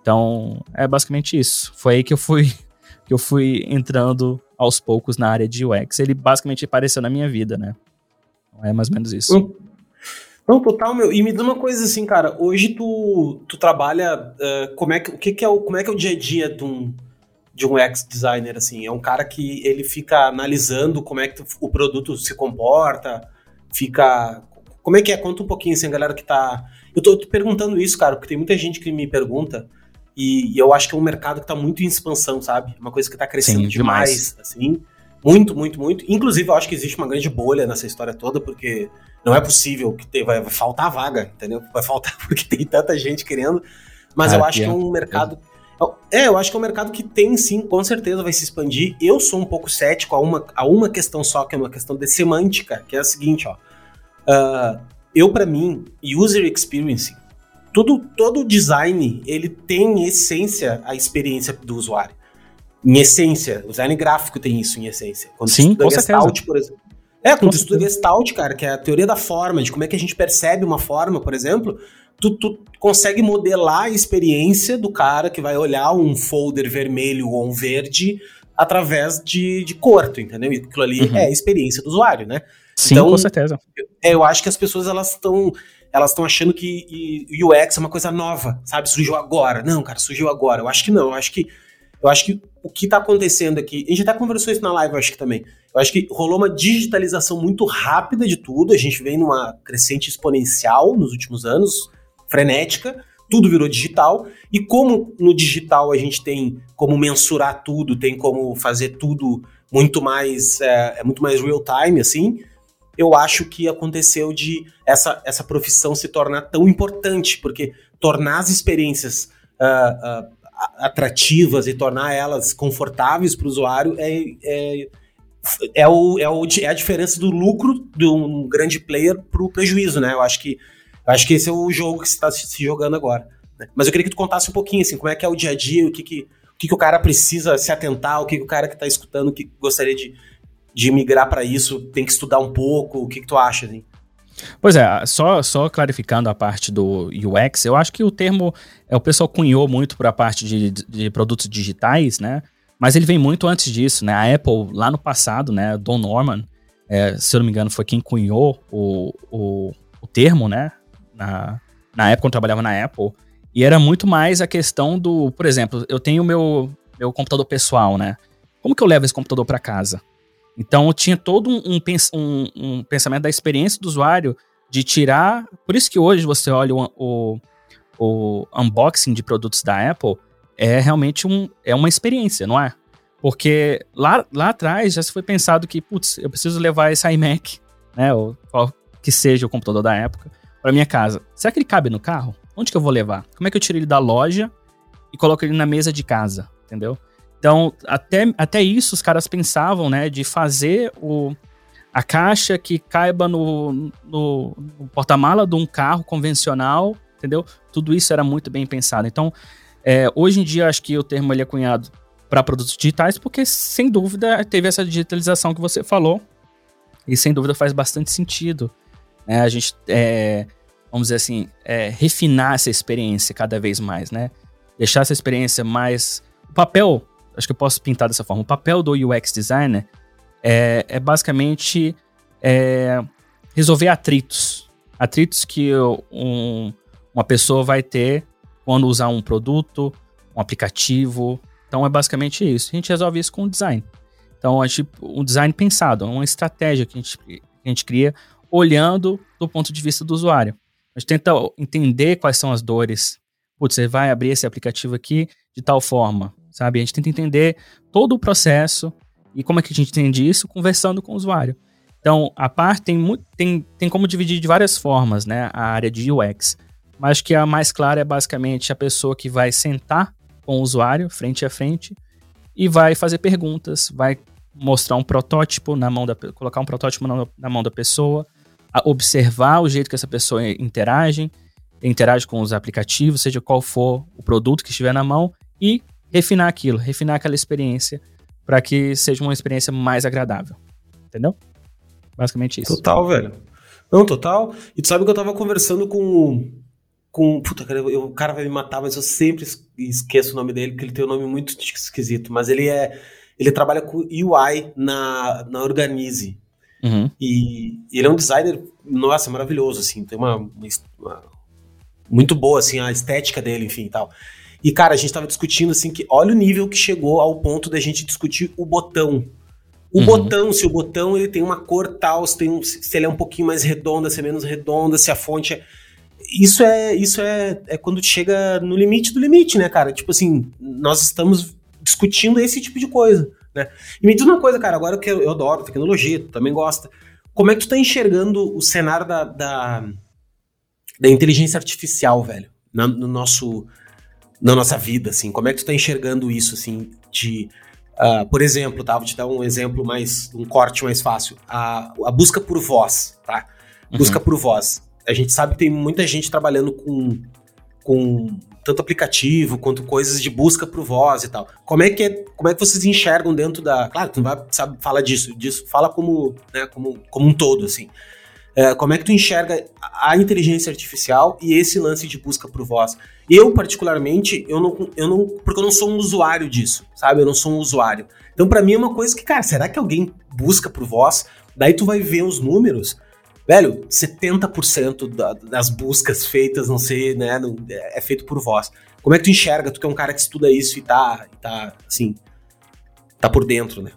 Então é basicamente isso. Foi aí que eu fui que eu fui entrando aos poucos na área de UX. Ele basicamente apareceu na minha vida, né? Então, é mais ou menos isso. Não, total, meu. E me diz uma coisa assim, cara. Hoje tu, tu trabalha. Uh, como é que, o que, que, é o, como é que é o dia a dia de um, de um UX designer, assim? É um cara que ele fica analisando como é que o produto se comporta, fica. Como é que é? Conta um pouquinho, assim, a galera que tá. Eu tô, tô perguntando isso, cara, porque tem muita gente que me pergunta. E, e, eu acho que é um mercado que tá muito em expansão, sabe? Uma coisa que tá crescendo Sim, demais, demais, assim. Muito, muito, muito. Inclusive, eu acho que existe uma grande bolha nessa história toda, porque não é possível que te, vai, vai faltar vaga, entendeu? Vai faltar porque tem tanta gente querendo. Mas ah, eu acho que é um mercado. É, eu acho que é um mercado que tem sim, com certeza vai se expandir. Eu sou um pouco cético a uma, a uma questão só, que é uma questão de semântica, que é a seguinte, ó. Uh, eu, para mim, user experience, todo, todo design, ele tem em essência a experiência do usuário em essência. O design gráfico tem isso em essência. Quando Sim, com Gestalt, por exemplo. É, quando tu estuda Gestalt, cara, que é a teoria da forma, de como é que a gente percebe uma forma, por exemplo, tu, tu consegue modelar a experiência do cara que vai olhar um folder vermelho ou um verde através de, de cor, tu entendeu? E aquilo ali uhum. é a experiência do usuário, né? Sim, então, com certeza. Eu, é, eu acho que as pessoas elas estão elas estão achando que UX é uma coisa nova, sabe? Surgiu agora. Não, cara, surgiu agora. Eu acho que não. Eu acho que eu acho que o que está acontecendo aqui, a gente até conversou isso na live, eu acho que também. Eu acho que rolou uma digitalização muito rápida de tudo. A gente vem numa crescente exponencial nos últimos anos, frenética. Tudo virou digital. E como no digital a gente tem como mensurar tudo, tem como fazer tudo muito mais é, é muito mais real time, assim. Eu acho que aconteceu de essa, essa profissão se tornar tão importante, porque tornar as experiências uh, uh, atrativas e tornar elas confortáveis para o usuário é, é é, o, é, o, é a diferença do lucro de um grande player pro prejuízo, né? Eu acho que, acho que esse é o jogo que está se, se, jogando agora. Né? Mas eu queria que tu contasse um pouquinho, assim, como é que é o dia a dia, o que que, o, que, que o cara precisa se atentar, o que, que o cara que está escutando, que gostaria de, de migrar para isso, tem que estudar um pouco, o que, que tu acha, assim? Pois é, só, só clarificando a parte do UX, eu acho que o termo é o pessoal cunhou muito para a parte de, de produtos digitais, né? Mas ele vem muito antes disso, né? A Apple, lá no passado, né? Don Norman, é, se eu não me engano, foi quem cunhou o, o, o termo, né? Na, na época, quando trabalhava na Apple. E era muito mais a questão do, por exemplo, eu tenho meu meu computador pessoal, né? Como que eu levo esse computador para casa? Então, eu tinha todo um, um, um, pensamento da experiência do usuário de tirar. Por isso que hoje você olha o, o, o unboxing de produtos da Apple, é realmente um, é uma experiência, não é? Porque lá, lá atrás já se foi pensado que, putz, eu preciso levar esse iMac, né, ou qual que seja o computador da época, para minha casa. Será que ele cabe no carro? Onde que eu vou levar? Como é que eu tiro ele da loja e coloco ele na mesa de casa, entendeu? Então, até, até isso os caras pensavam, né, de fazer o, a caixa que caiba no, no, no porta-mala de um carro convencional, entendeu? Tudo isso era muito bem pensado. Então, é, hoje em dia, acho que o termo ele é cunhado para produtos digitais, porque sem dúvida teve essa digitalização que você falou, e sem dúvida faz bastante sentido. Né? A gente, é, vamos dizer assim, é, refinar essa experiência cada vez mais, né? Deixar essa experiência mais. O papel, acho que eu posso pintar dessa forma, o papel do UX designer é, é basicamente é, resolver atritos. Atritos que um, uma pessoa vai ter quando usar um produto, um aplicativo. Então é basicamente isso. A gente resolve isso com o design. Então, a gente, um design pensado, uma estratégia que a, gente, que a gente cria olhando do ponto de vista do usuário. A gente tenta entender quais são as dores. Putz, você vai abrir esse aplicativo aqui de tal forma, sabe? A gente tenta entender todo o processo e como é que a gente entende isso conversando com o usuário. Então, a parte tem, tem, tem como dividir de várias formas, né? A área de UX. Mas que a mais clara é basicamente a pessoa que vai sentar com o usuário, frente a frente, e vai fazer perguntas, vai mostrar um protótipo na mão da colocar um protótipo na, na mão da pessoa, observar o jeito que essa pessoa interage, interage com os aplicativos, seja qual for o produto que estiver na mão, e refinar aquilo, refinar aquela experiência para que seja uma experiência mais agradável. Entendeu? Basicamente isso. Total, velho. Não, total. E tu sabe que eu tava conversando com com. Puta, cara, eu, o cara vai me matar, mas eu sempre esqueço o nome dele, porque ele tem um nome muito esquisito. Mas ele é. Ele trabalha com UI na, na Organize. Uhum. E, e, ele é um designer, nossa, maravilhoso, assim. Tem uma, uma, uma, Muito boa, assim, a estética dele, enfim e tal. E, cara, a gente tava discutindo, assim, que olha o nível que chegou ao ponto da gente discutir o botão. O uhum. botão, se o botão ele tem uma cor tal, se, tem um, se ele é um pouquinho mais redonda, se é menos redonda, se a fonte é isso é isso é, é quando chega no limite do limite, né, cara? Tipo assim, nós estamos discutindo esse tipo de coisa, né? E me diz uma coisa, cara, agora que eu, eu adoro tecnologia, tu também gosta. Como é que tu tá enxergando o cenário da, da, da inteligência artificial, velho, na, no nosso, na nossa vida, assim? Como é que tu tá enxergando isso, assim, de... Uh, por exemplo, tá? Vou te dar um exemplo mais, um corte mais fácil. A, a busca por voz, tá? Busca uhum. por voz a gente sabe que tem muita gente trabalhando com, com tanto aplicativo quanto coisas de busca por voz e tal. Como é que é, como é que vocês enxergam dentro da, claro, tu não vai sabe falar disso, disso, fala como, né, como, como um todo assim. É, como é que tu enxerga a inteligência artificial e esse lance de busca por voz? Eu particularmente, eu não, eu não, porque eu não sou um usuário disso, sabe? Eu não sou um usuário. Então para mim é uma coisa que, cara, será que alguém busca por voz? Daí tu vai ver os números velho, 70% da, das buscas feitas, não sei, né, não, é, é feito por voz. Como é que tu enxerga? Tu que é um cara que estuda isso e tá, e tá assim, tá por dentro, né?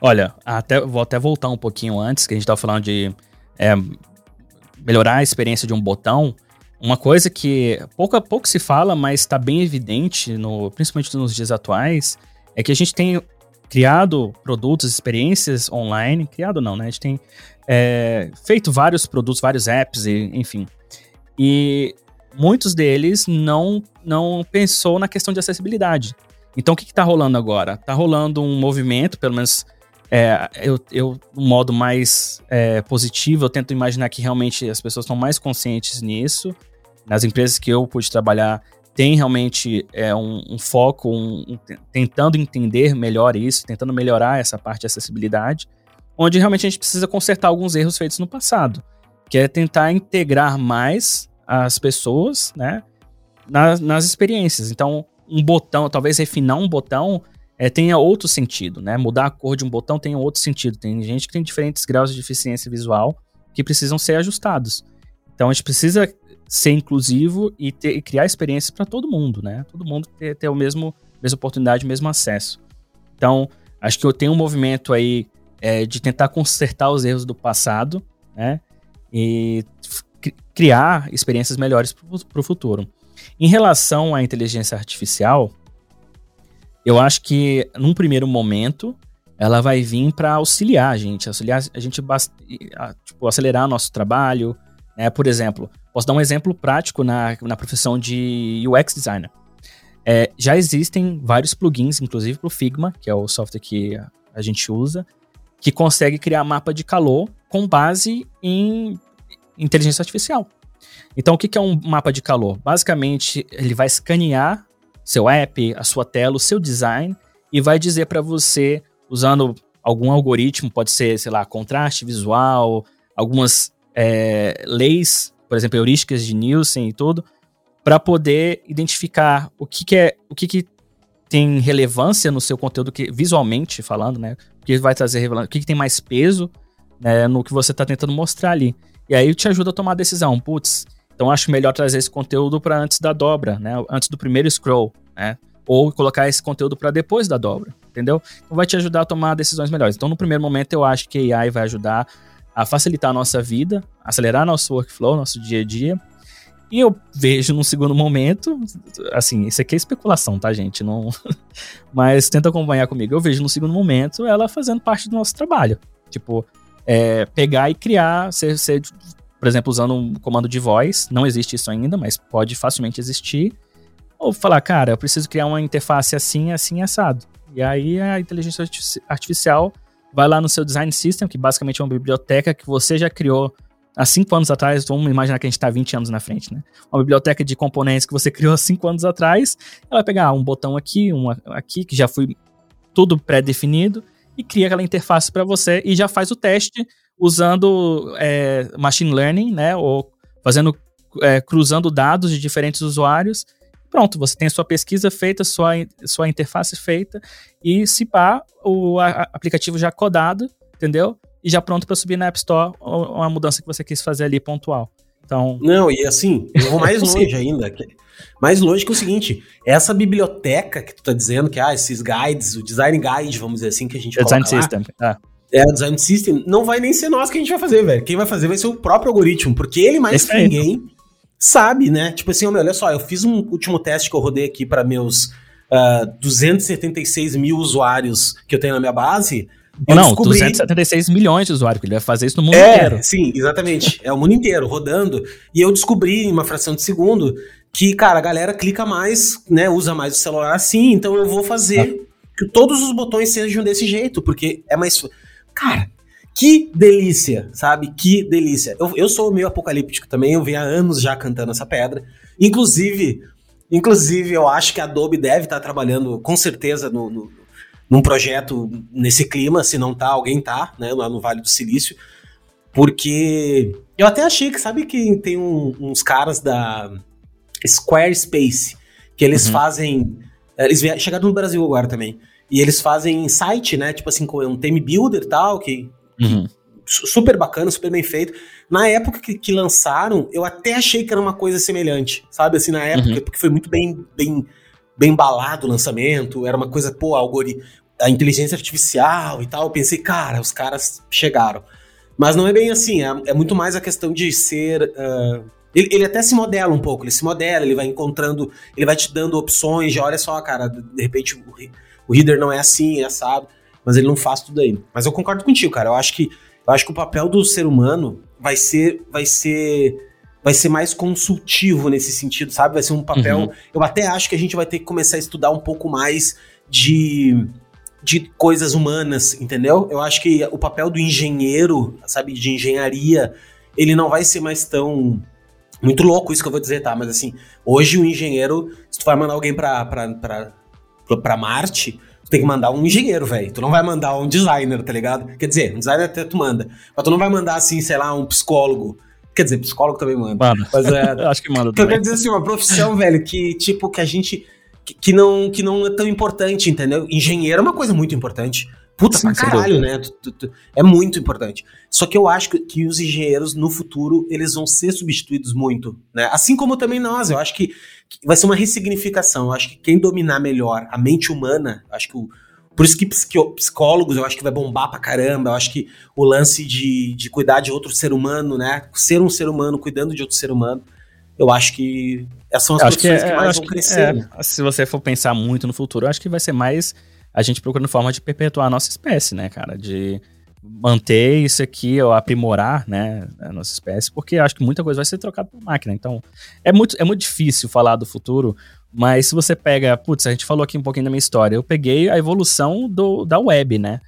Olha, até, vou até voltar um pouquinho antes, que a gente estava falando de é, melhorar a experiência de um botão. Uma coisa que pouco a pouco se fala, mas está bem evidente, no, principalmente nos dias atuais, é que a gente tem criado produtos, experiências online, criado não, né? A gente tem é, feito vários produtos, vários apps, e, enfim. E muitos deles não, não pensou na questão de acessibilidade. Então, o que está rolando agora? Está rolando um movimento, pelo menos é, eu, eu, um modo mais é, positivo, eu tento imaginar que realmente as pessoas estão mais conscientes nisso. Nas empresas que eu pude trabalhar, tem realmente é, um, um foco, um, um, tentando entender melhor isso, tentando melhorar essa parte de acessibilidade, onde realmente a gente precisa consertar alguns erros feitos no passado, que é tentar integrar mais as pessoas, né, nas, nas experiências. Então, um botão, talvez refinar um botão é, tenha outro sentido, né? Mudar a cor de um botão tem outro sentido. Tem gente que tem diferentes graus de deficiência visual que precisam ser ajustados. Então a gente precisa ser inclusivo e, ter, e criar experiências para todo mundo, né? Todo mundo ter, ter o mesmo mesma oportunidade, o mesmo acesso. Então acho que eu tenho um movimento aí é, de tentar consertar os erros do passado, né? E criar experiências melhores para o futuro. Em relação à inteligência artificial, eu acho que num primeiro momento ela vai vir para auxiliar a gente, auxiliar a gente tipo, acelerar nosso trabalho, né? Por exemplo, posso dar um exemplo prático na, na profissão de UX designer. É, já existem vários plugins, inclusive para o Figma, que é o software que a gente usa, que consegue criar mapa de calor com base em inteligência artificial. Então, o que é um mapa de calor? Basicamente, ele vai escanear seu app, a sua tela, o seu design e vai dizer para você, usando algum algoritmo, pode ser, sei lá, contraste visual, algumas é, leis, por exemplo, heurísticas de Nielsen e tudo, para poder identificar o que, que é, o que, que tem relevância no seu conteúdo que visualmente falando, né? O que vai trazer relevância, o que, que tem mais peso né, no que você está tentando mostrar ali. E aí te ajuda a tomar a decisão. Putz, então acho melhor trazer esse conteúdo para antes da dobra, né? Antes do primeiro scroll, né? Ou colocar esse conteúdo para depois da dobra, entendeu? Então vai te ajudar a tomar decisões melhores. Então no primeiro momento eu acho que a AI vai ajudar a facilitar a nossa vida, acelerar nosso workflow, nosso dia a dia. E eu vejo num segundo momento, assim, isso aqui é especulação, tá, gente? Não, mas tenta acompanhar comigo. Eu vejo no segundo momento ela fazendo parte do nosso trabalho. Tipo, é, pegar e criar, ser, ser por exemplo, usando um comando de voz, não existe isso ainda, mas pode facilmente existir. Ou falar, cara, eu preciso criar uma interface assim, assim, assado. E aí a inteligência artificial vai lá no seu design system, que basicamente é uma biblioteca que você já criou há cinco anos atrás. Vamos imaginar que a gente está 20 anos na frente, né? Uma biblioteca de componentes que você criou há cinco anos atrás. Ela vai pegar um botão aqui, um aqui, que já foi tudo pré-definido, e cria aquela interface para você e já faz o teste usando é, machine learning, né? Ou fazendo, é, cruzando dados de diferentes usuários. Pronto, você tem a sua pesquisa feita, sua, sua interface feita, e se pá, o a, aplicativo já codado, entendeu? E já pronto para subir na App Store uma mudança que você quis fazer ali pontual. Então. Não, e assim, eu vou mais longe ainda. Mais longe que o seguinte: essa biblioteca que tu tá dizendo, que ah, esses guides, o design guide, vamos dizer assim, que a gente Design System. Lá, ah é, o design system, não vai nem ser nós que a gente vai fazer, velho. Quem vai fazer vai ser o próprio algoritmo, porque ele mais que ninguém sabe, né? Tipo assim, olha só, eu fiz um último teste que eu rodei aqui para meus uh, ah, 276 mil usuários que eu tenho na minha base. Não, descobri... 276 milhões de usuários, que ele vai fazer isso no mundo é, inteiro. Sim, exatamente. É o mundo inteiro rodando. E eu descobri em uma fração de segundo que, cara, a galera clica mais, né? Usa mais o celular assim, então eu vou fazer ah. que todos os botões sejam desse jeito, porque é mais Cara, que delícia, sabe? Que delícia. Eu, eu sou meio apocalíptico também, eu venho há anos já cantando essa pedra. Inclusive, inclusive eu acho que a Adobe deve estar trabalhando com certeza no, no, num projeto nesse clima, se não tá, alguém tá, né, lá no Vale do Silício. Porque eu até achei que, sabe que tem um, uns caras da Squarespace, que eles uhum. fazem. Eles chegaram no Brasil agora também. E eles fazem site, né? Tipo assim, com um theme builder e tal, que, uhum. super bacana, super bem feito. Na época que, que, lançaram, eu até achei que era uma coisa semelhante, sabe? Assim, na época, uhum. porque foi muito bem, bem, bem balado o lançamento, era uma coisa, pô, algoritmo. a inteligência artificial e tal, eu pensei, cara, os caras chegaram. Mas não é bem assim, é, é muito mais a questão de ser. Uh, ele, ele, até se modela um pouco, ele se modela, ele vai encontrando, ele vai te dando opções de olha só, cara, de repente o, o reader não é assim, é assado, mas ele não faz tudo aí. Mas eu concordo contigo, cara. Eu acho que eu acho que o papel do ser humano vai ser vai ser vai ser mais consultivo nesse sentido, sabe? Vai ser um papel. Uhum. Eu até acho que a gente vai ter que começar a estudar um pouco mais de de coisas humanas, entendeu? Eu acho que o papel do engenheiro, sabe, de engenharia, ele não vai ser mais tão muito louco isso que eu vou dizer, tá? Mas assim, hoje o engenheiro, se tu vai mandar alguém pra, pra, pra, pra Marte, tu tem que mandar um engenheiro, velho. Tu não vai mandar um designer, tá ligado? Quer dizer, um designer até tu manda. Mas tu não vai mandar, assim, sei lá, um psicólogo. Quer dizer, psicólogo também manda. Mano, mas é. acho que manda. Também. Eu quero dizer assim, uma profissão, velho, que, tipo, que a gente que, não, que não é tão importante, entendeu? Engenheiro é uma coisa muito importante. Puta Sim, pra caralho, né? É muito importante. Só que eu acho que, que, os engenheiros, no futuro, eles vão ser substituídos muito, né? Assim como também nós. Eu acho que, que vai ser uma ressignificação. Eu acho que quem dominar melhor a mente humana, acho que o, por isso que psicólogos eu acho que vai bombar pra caramba. Eu acho que o lance de, de cuidar de outro ser humano, né? Ser um ser humano cuidando de outro ser humano, eu acho que essas são as profissões que, é, que mais vão crescer. É, se você for pensar muito no futuro, eu acho que vai ser mais a gente procurando forma de perpetuar a nossa espécie, né, cara? De manter isso aqui, ou aprimorar, né, a nossa espécie, porque acho que muita coisa vai ser trocada por máquina. Então, é muito, é muito difícil falar do futuro, mas se você pega, putz, a gente falou aqui um pouquinho da minha história, eu peguei a evolução do, da web, né?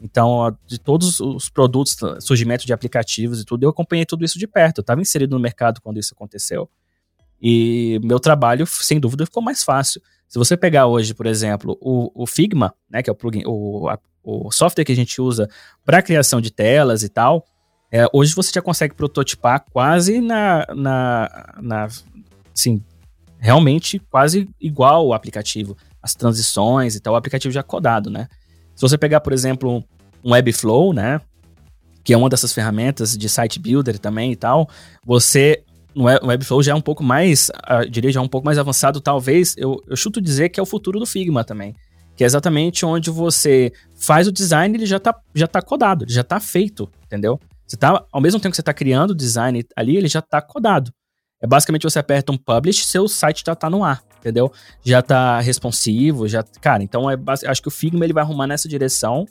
Então, de todos os produtos, surgimento de aplicativos e tudo, eu acompanhei tudo isso de perto. Eu estava inserido no mercado quando isso aconteceu. E meu trabalho, sem dúvida, ficou mais fácil. Se você pegar hoje, por exemplo, o, o Figma, né, que é o plugin, o, a, o software que a gente usa para criação de telas e tal, é, hoje você já consegue prototipar quase na, na, na assim, realmente quase igual o aplicativo. As transições e tal, o aplicativo já codado, né? Se você pegar, por exemplo, um Webflow, né? Que é uma dessas ferramentas de site builder também e tal, você no Webflow já é um pouco mais, uh, diria já um pouco mais avançado, talvez, eu, eu chuto dizer que é o futuro do Figma também. Que é exatamente onde você faz o design, ele já tá, já tá codado, ele já tá feito, entendeu? Você tá, ao mesmo tempo que você tá criando o design ali, ele já tá codado. É basicamente você aperta um publish, seu site já tá no ar, entendeu? Já tá responsivo, já, cara, então é acho que o Figma ele vai arrumar nessa direção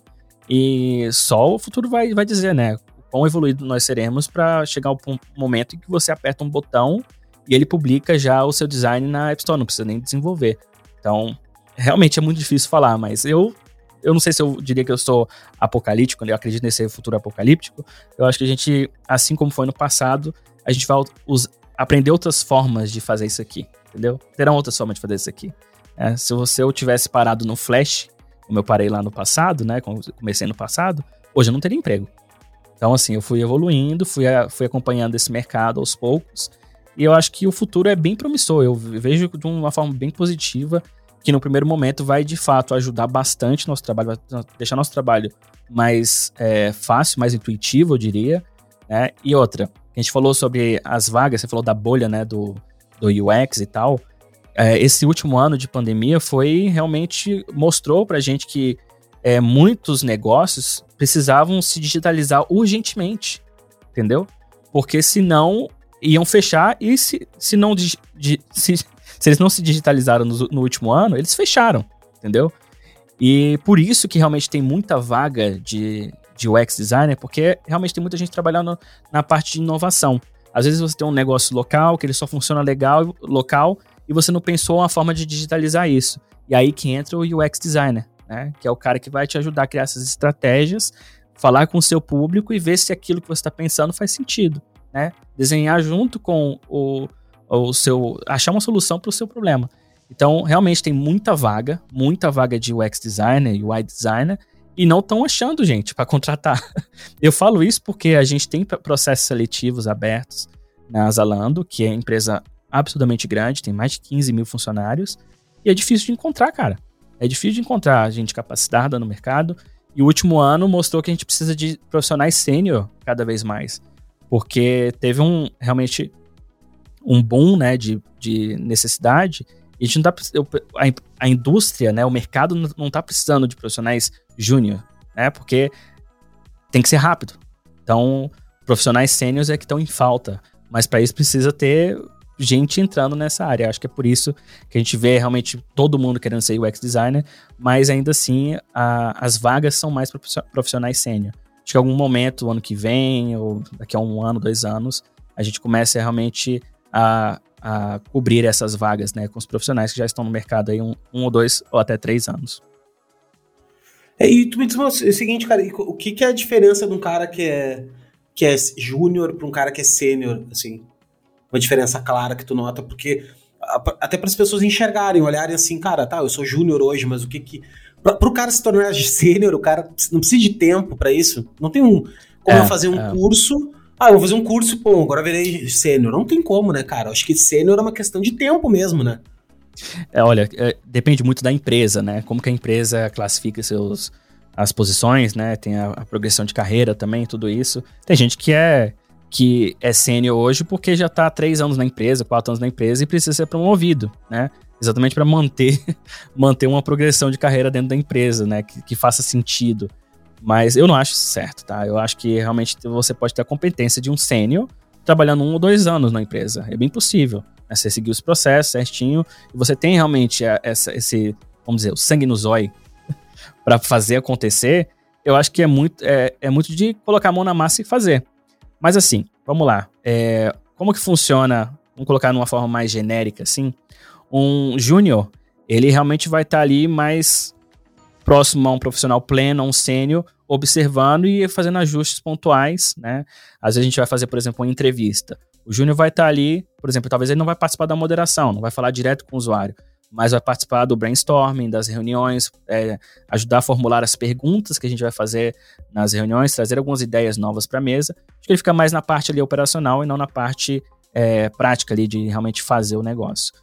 e só o futuro vai, vai dizer, né? quão evoluído nós seremos para chegar ao momento em que você aperta um botão e ele publica já o seu design na App Store, não precisa nem desenvolver. Então, realmente é muito difícil falar, mas eu eu não sei se eu diria que eu sou apocalíptico, eu acredito nesse futuro apocalíptico. Eu acho que a gente, assim como foi no passado, a gente vai aprender outras formas de fazer isso aqui, entendeu? Terão outras formas de fazer isso aqui. É, se você eu tivesse parado no Flash, como eu parei lá no passado, né? Comecei no passado, hoje eu não teria emprego. Então, assim, eu fui evoluindo, fui, a, fui acompanhando esse mercado aos poucos, e eu acho que o futuro é bem promissor. Eu vejo de uma forma bem positiva, que no primeiro momento vai de fato ajudar bastante nosso trabalho, vai deixar nosso trabalho mais é, fácil, mais intuitivo, eu diria. Né? E outra, a gente falou sobre as vagas, você falou da bolha né, do, do UX e tal. É, esse último ano de pandemia foi realmente mostrou pra gente que é, muitos negócios precisavam se digitalizar urgentemente, entendeu? Porque senão iam fechar e se, se não se, se eles não se digitalizaram no, no, último ano, eles fecharam, entendeu? E por isso que realmente tem muita vaga de, de UX designer, porque realmente tem muita gente trabalhando na parte de inovação. Às vezes você tem um negócio local que ele só funciona legal local e você não pensou uma forma de digitalizar isso. E aí que entra o UX designer né? Que é o cara que vai te ajudar a criar essas estratégias, falar com o seu público e ver se aquilo que você está pensando faz sentido, né? Desenhar junto com o, o seu. achar uma solução para o seu problema. Então, realmente tem muita vaga, muita vaga de UX designer, UI designer, e não estão achando gente para contratar. Eu falo isso porque a gente tem processos seletivos abertos na Zalando, que é empresa absurdamente grande, tem mais de 15 mil funcionários, e é difícil de encontrar, cara. É difícil de encontrar gente capacitada no mercado. E o último ano mostrou que a gente precisa de profissionais sênior cada vez mais. Porque teve um realmente um boom né, de, de necessidade E a gente não tá a, a indústria, né, o mercado não está precisando de profissionais júnior, né? Porque tem que ser rápido. Então, profissionais sêniores é que estão em falta, mas para isso precisa ter gente entrando nessa área. Acho que é por isso que a gente vê realmente todo mundo querendo ser UX designer, mas ainda assim a, as vagas são mais profissionais sênior. Acho que em algum momento, ano que vem, ou daqui a um ano, dois anos, a gente começa realmente a, a cobrir essas vagas, né, com os profissionais que já estão no mercado aí um, um ou dois ou até três anos. É, e tu me diz o seguinte, cara, o que, que é a diferença de um cara que é, que é júnior para um cara que é sênior, assim? Uma diferença clara que tu nota, porque até para as pessoas enxergarem, olharem assim, cara, tá, eu sou júnior hoje, mas o que que para o cara se tornar sênior, o cara não precisa de tempo para isso. Não tem um como é, eu fazer um é. curso ah, eu vou fazer um curso, pô, agora virei sênior. Não tem como, né, cara? Acho que sênior é uma questão de tempo mesmo, né? É, olha, é, depende muito da empresa, né? Como que a empresa classifica seus as posições, né? Tem a, a progressão de carreira também, tudo isso. Tem gente que é que é sênior hoje porque já está há três anos na empresa, quatro anos na empresa e precisa ser promovido, né? Exatamente para manter manter uma progressão de carreira dentro da empresa, né? Que, que faça sentido. Mas eu não acho isso certo, tá? Eu acho que realmente você pode ter a competência de um sênior trabalhando um ou dois anos na empresa. É bem possível. Né? Você seguir os processos certinho e você tem realmente essa, esse, vamos dizer, o sangue no zóio para fazer acontecer. Eu acho que é muito, é, é, muito de colocar a mão na massa e fazer. Mas assim, vamos lá. É, como que funciona? Vamos colocar numa forma mais genérica, assim. Um júnior, ele realmente vai estar tá ali mais próximo a um profissional pleno, a um sênior, observando e fazendo ajustes pontuais, né? Às vezes a gente vai fazer, por exemplo, uma entrevista. O Júnior vai estar ali, por exemplo, talvez ele não vai participar da moderação, não vai falar direto com o usuário, mas vai participar do brainstorming, das reuniões, é, ajudar a formular as perguntas que a gente vai fazer nas reuniões, trazer algumas ideias novas para a mesa. Acho que ele fica mais na parte ali operacional e não na parte é, prática ali de realmente fazer o negócio.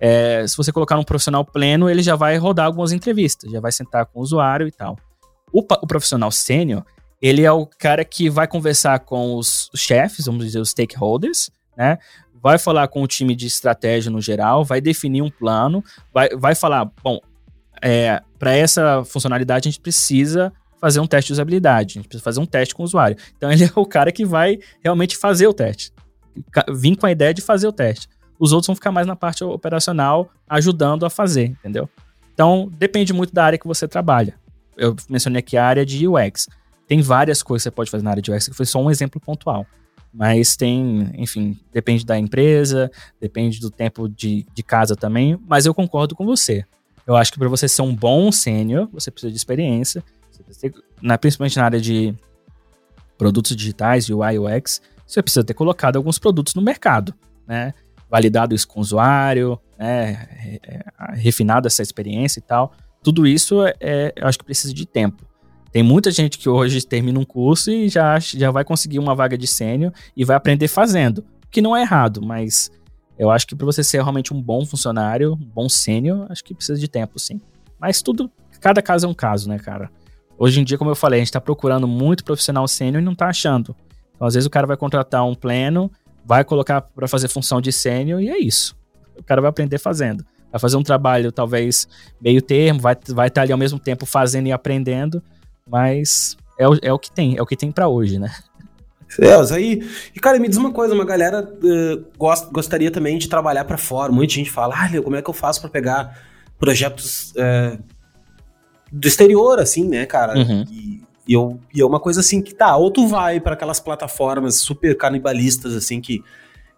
É, se você colocar um profissional pleno, ele já vai rodar algumas entrevistas, já vai sentar com o usuário e tal. O, o profissional sênior, ele é o cara que vai conversar com os chefes, vamos dizer, os stakeholders, né? Vai falar com o time de estratégia no geral, vai definir um plano, vai, vai falar, bom, é, para essa funcionalidade a gente precisa fazer um teste de usabilidade, a gente precisa fazer um teste com o usuário. Então ele é o cara que vai realmente fazer o teste, vir com a ideia de fazer o teste os outros vão ficar mais na parte operacional, ajudando a fazer, entendeu? Então, depende muito da área que você trabalha. Eu mencionei aqui a área de UX. Tem várias coisas que você pode fazer na área de UX, que foi só um exemplo pontual. Mas tem, enfim, depende da empresa, depende do tempo de, de casa também. Mas eu concordo com você. Eu acho que para você ser um bom sênior, você precisa de experiência. Ter, na, principalmente na área de produtos digitais, UI, UX, você precisa ter colocado alguns produtos no mercado, né? Validado isso com o usuário, né, refinado essa experiência e tal. Tudo isso, é, é, eu acho que precisa de tempo. Tem muita gente que hoje termina um curso e já, já vai conseguir uma vaga de sênior e vai aprender fazendo, que não é errado, mas eu acho que para você ser realmente um bom funcionário, um bom sênior, acho que precisa de tempo, sim. Mas tudo, cada caso é um caso, né, cara? Hoje em dia, como eu falei, a gente tá procurando muito profissional sênior e não tá achando. Então, às vezes o cara vai contratar um pleno vai colocar para fazer função de sênior e é isso. O cara vai aprender fazendo. Vai fazer um trabalho talvez meio termo, vai estar vai tá ali ao mesmo tempo fazendo e aprendendo, mas é o, é o que tem, é o que tem para hoje, né? É, aí. E, cara, me diz uma coisa: uma galera uh, gost, gostaria também de trabalhar para fora. Muita gente fala, ah, como é que eu faço para pegar projetos uh, do exterior, assim, né, cara? Uhum. E, e, eu, e é uma coisa assim que tá, ou tu vai para aquelas plataformas super canibalistas, assim, que,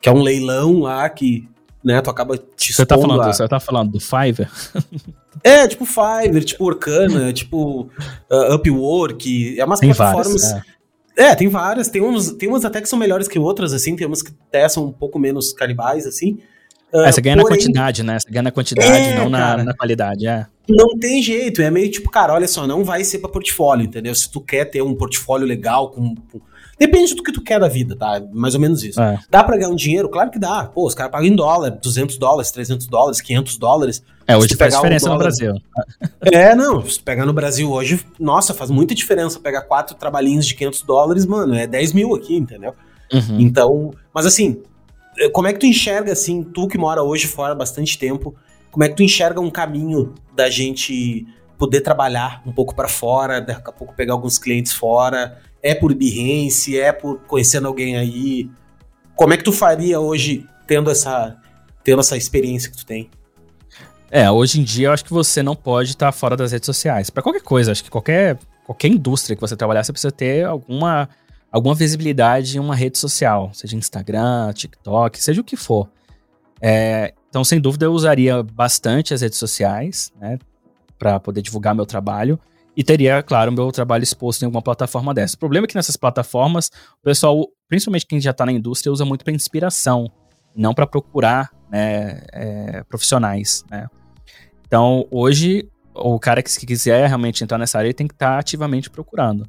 que é um leilão lá que, né, tu acaba te Você tá falando, a... você tá falando do Fiverr? é, tipo Fiverr, tipo Orkana, tipo uh, Upwork, é umas tem plataformas... Várias, é. é. tem várias, tem, uns, tem umas até que são melhores que outras, assim, tem umas que até são um pouco menos canibais, assim, é, você ganha porém, na quantidade, né? Você ganha na quantidade, é, não na, na, qualidade, é. Não tem jeito, é meio tipo, cara, olha só, não vai ser pra portfólio, entendeu? Se tu quer ter um portfólio legal com, com... Depende do que tu quer da vida, tá? Mais ou menos isso. É. Dá pra ganhar um dinheiro? Claro que dá. Pô, os caras pagam em dólar, 200 dólares, 300 dólares, 500 dólares. É, hoje faz diferença um dólar... no Brasil. É, não, se pegar no Brasil hoje, nossa, faz muita diferença pegar quatro trabalhinhos de 500 dólares, mano, é 10 mil aqui, entendeu? Uhum. Então, mas assim, como é que tu enxerga, assim, tu que mora hoje fora há bastante tempo, como é que tu enxerga um caminho da gente poder trabalhar um pouco para fora, daqui a pouco pegar alguns clientes fora? É por Behance? É por conhecendo alguém aí? Como é que tu faria hoje tendo essa, tendo essa experiência que tu tem? É, hoje em dia eu acho que você não pode estar fora das redes sociais. Para qualquer coisa, acho que qualquer, qualquer indústria que você trabalhar, você precisa ter alguma, alguma visibilidade em uma rede social, seja Instagram, TikTok, seja o que for. É, então, sem dúvida, eu usaria bastante as redes sociais, né, para poder divulgar meu trabalho e teria, claro, meu trabalho exposto em alguma plataforma dessa. O problema é que nessas plataformas, o pessoal, principalmente quem já está na indústria, usa muito para inspiração, não para procurar né, é, profissionais. Né? Então, hoje, o cara que quiser realmente entrar nessa área tem que estar tá ativamente procurando.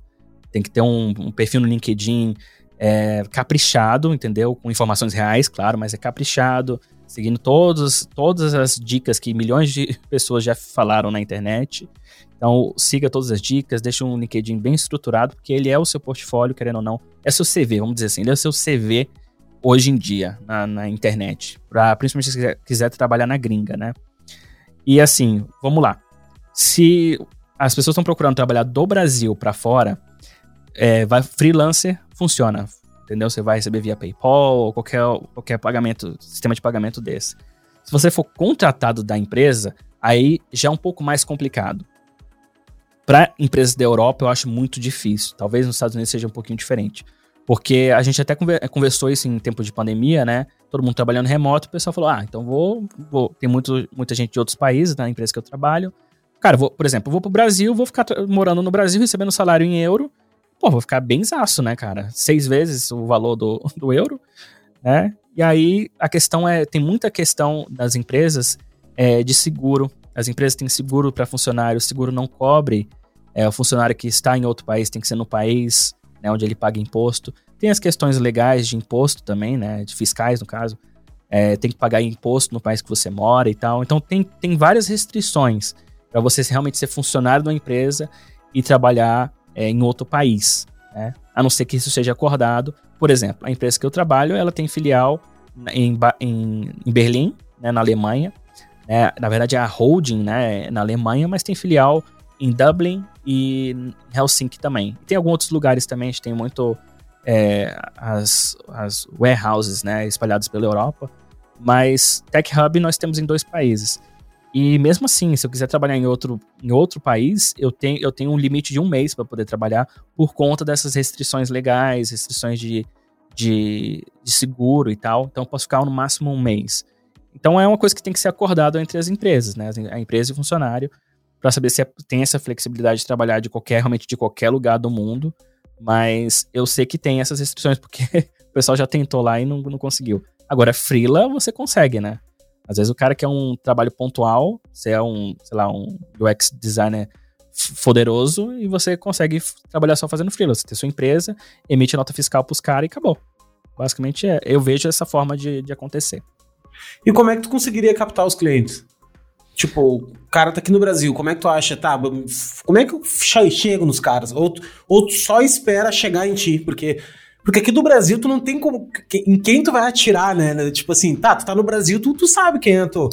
Tem que ter um, um perfil no LinkedIn é, caprichado, entendeu? Com informações reais, claro, mas é caprichado, seguindo todos, todas as dicas que milhões de pessoas já falaram na internet. Então, siga todas as dicas, deixe um LinkedIn bem estruturado, porque ele é o seu portfólio, querendo ou não. É seu CV, vamos dizer assim. Ele é o seu CV hoje em dia na, na internet. Pra, principalmente se quiser, quiser trabalhar na gringa, né? E assim, vamos lá. Se as pessoas estão procurando trabalhar do Brasil para fora, é, vai, freelancer funciona. Entendeu? Você vai receber via PayPal ou qualquer, qualquer pagamento, sistema de pagamento desse. Se você for contratado da empresa, aí já é um pouco mais complicado. Para empresas da Europa, eu acho muito difícil. Talvez nos Estados Unidos seja um pouquinho diferente. Porque a gente até conversou isso em tempo de pandemia, né? Todo mundo trabalhando remoto, o pessoal falou: ah, então vou. vou. Tem muito, muita gente de outros países na empresa que eu trabalho. Cara, vou, por exemplo, vou pro Brasil, vou ficar morando no Brasil, recebendo salário em euro. Pô, vou ficar bem zaço, né, cara? Seis vezes o valor do, do euro, né? E aí a questão é: tem muita questão das empresas é, de seguro. As empresas têm seguro para funcionário, o seguro não cobre é, o funcionário que está em outro país tem que ser no país né, onde ele paga imposto. Tem as questões legais de imposto também, né, de fiscais no caso. É, tem que pagar imposto no país que você mora e tal. Então tem, tem várias restrições para você realmente ser funcionário de uma empresa e trabalhar é, em outro país, né? A não ser que isso seja acordado. Por exemplo, a empresa que eu trabalho, ela tem filial em, em, em Berlim, né, na Alemanha. Né? Na verdade, é a holding né, na Alemanha, mas tem filial em Dublin e Helsinki também. tem alguns outros lugares também, a gente tem muito é, as, as warehouses né, espalhadas pela Europa, mas Tech Hub nós temos em dois países. E mesmo assim, se eu quiser trabalhar em outro, em outro país, eu tenho, eu tenho um limite de um mês para poder trabalhar por conta dessas restrições legais, restrições de, de, de, seguro e tal. Então, eu posso ficar no máximo um mês. Então, é uma coisa que tem que ser acordado entre as empresas, né? A empresa e o funcionário para saber se é, tem essa flexibilidade de trabalhar de qualquer, realmente de qualquer lugar do mundo. Mas eu sei que tem essas restrições, porque o pessoal já tentou lá e não, não conseguiu. Agora, freela você consegue, né? Às vezes o cara quer um trabalho pontual, você é um, sei lá, um UX designer poderoso e você consegue trabalhar só fazendo freela. Você tem sua empresa, emite nota fiscal pros caras e acabou. Basicamente, é, eu vejo essa forma de, de acontecer. E como é que tu conseguiria captar os clientes? Tipo, o cara tá aqui no Brasil, como é que tu acha? Tá, como é que eu chego nos caras? Ou, ou só espera chegar em ti? Porque, porque aqui do Brasil tu não tem como. Em quem tu vai atirar, né? Tipo assim, tá, tu tá no Brasil, tu, tu sabe quem é tu.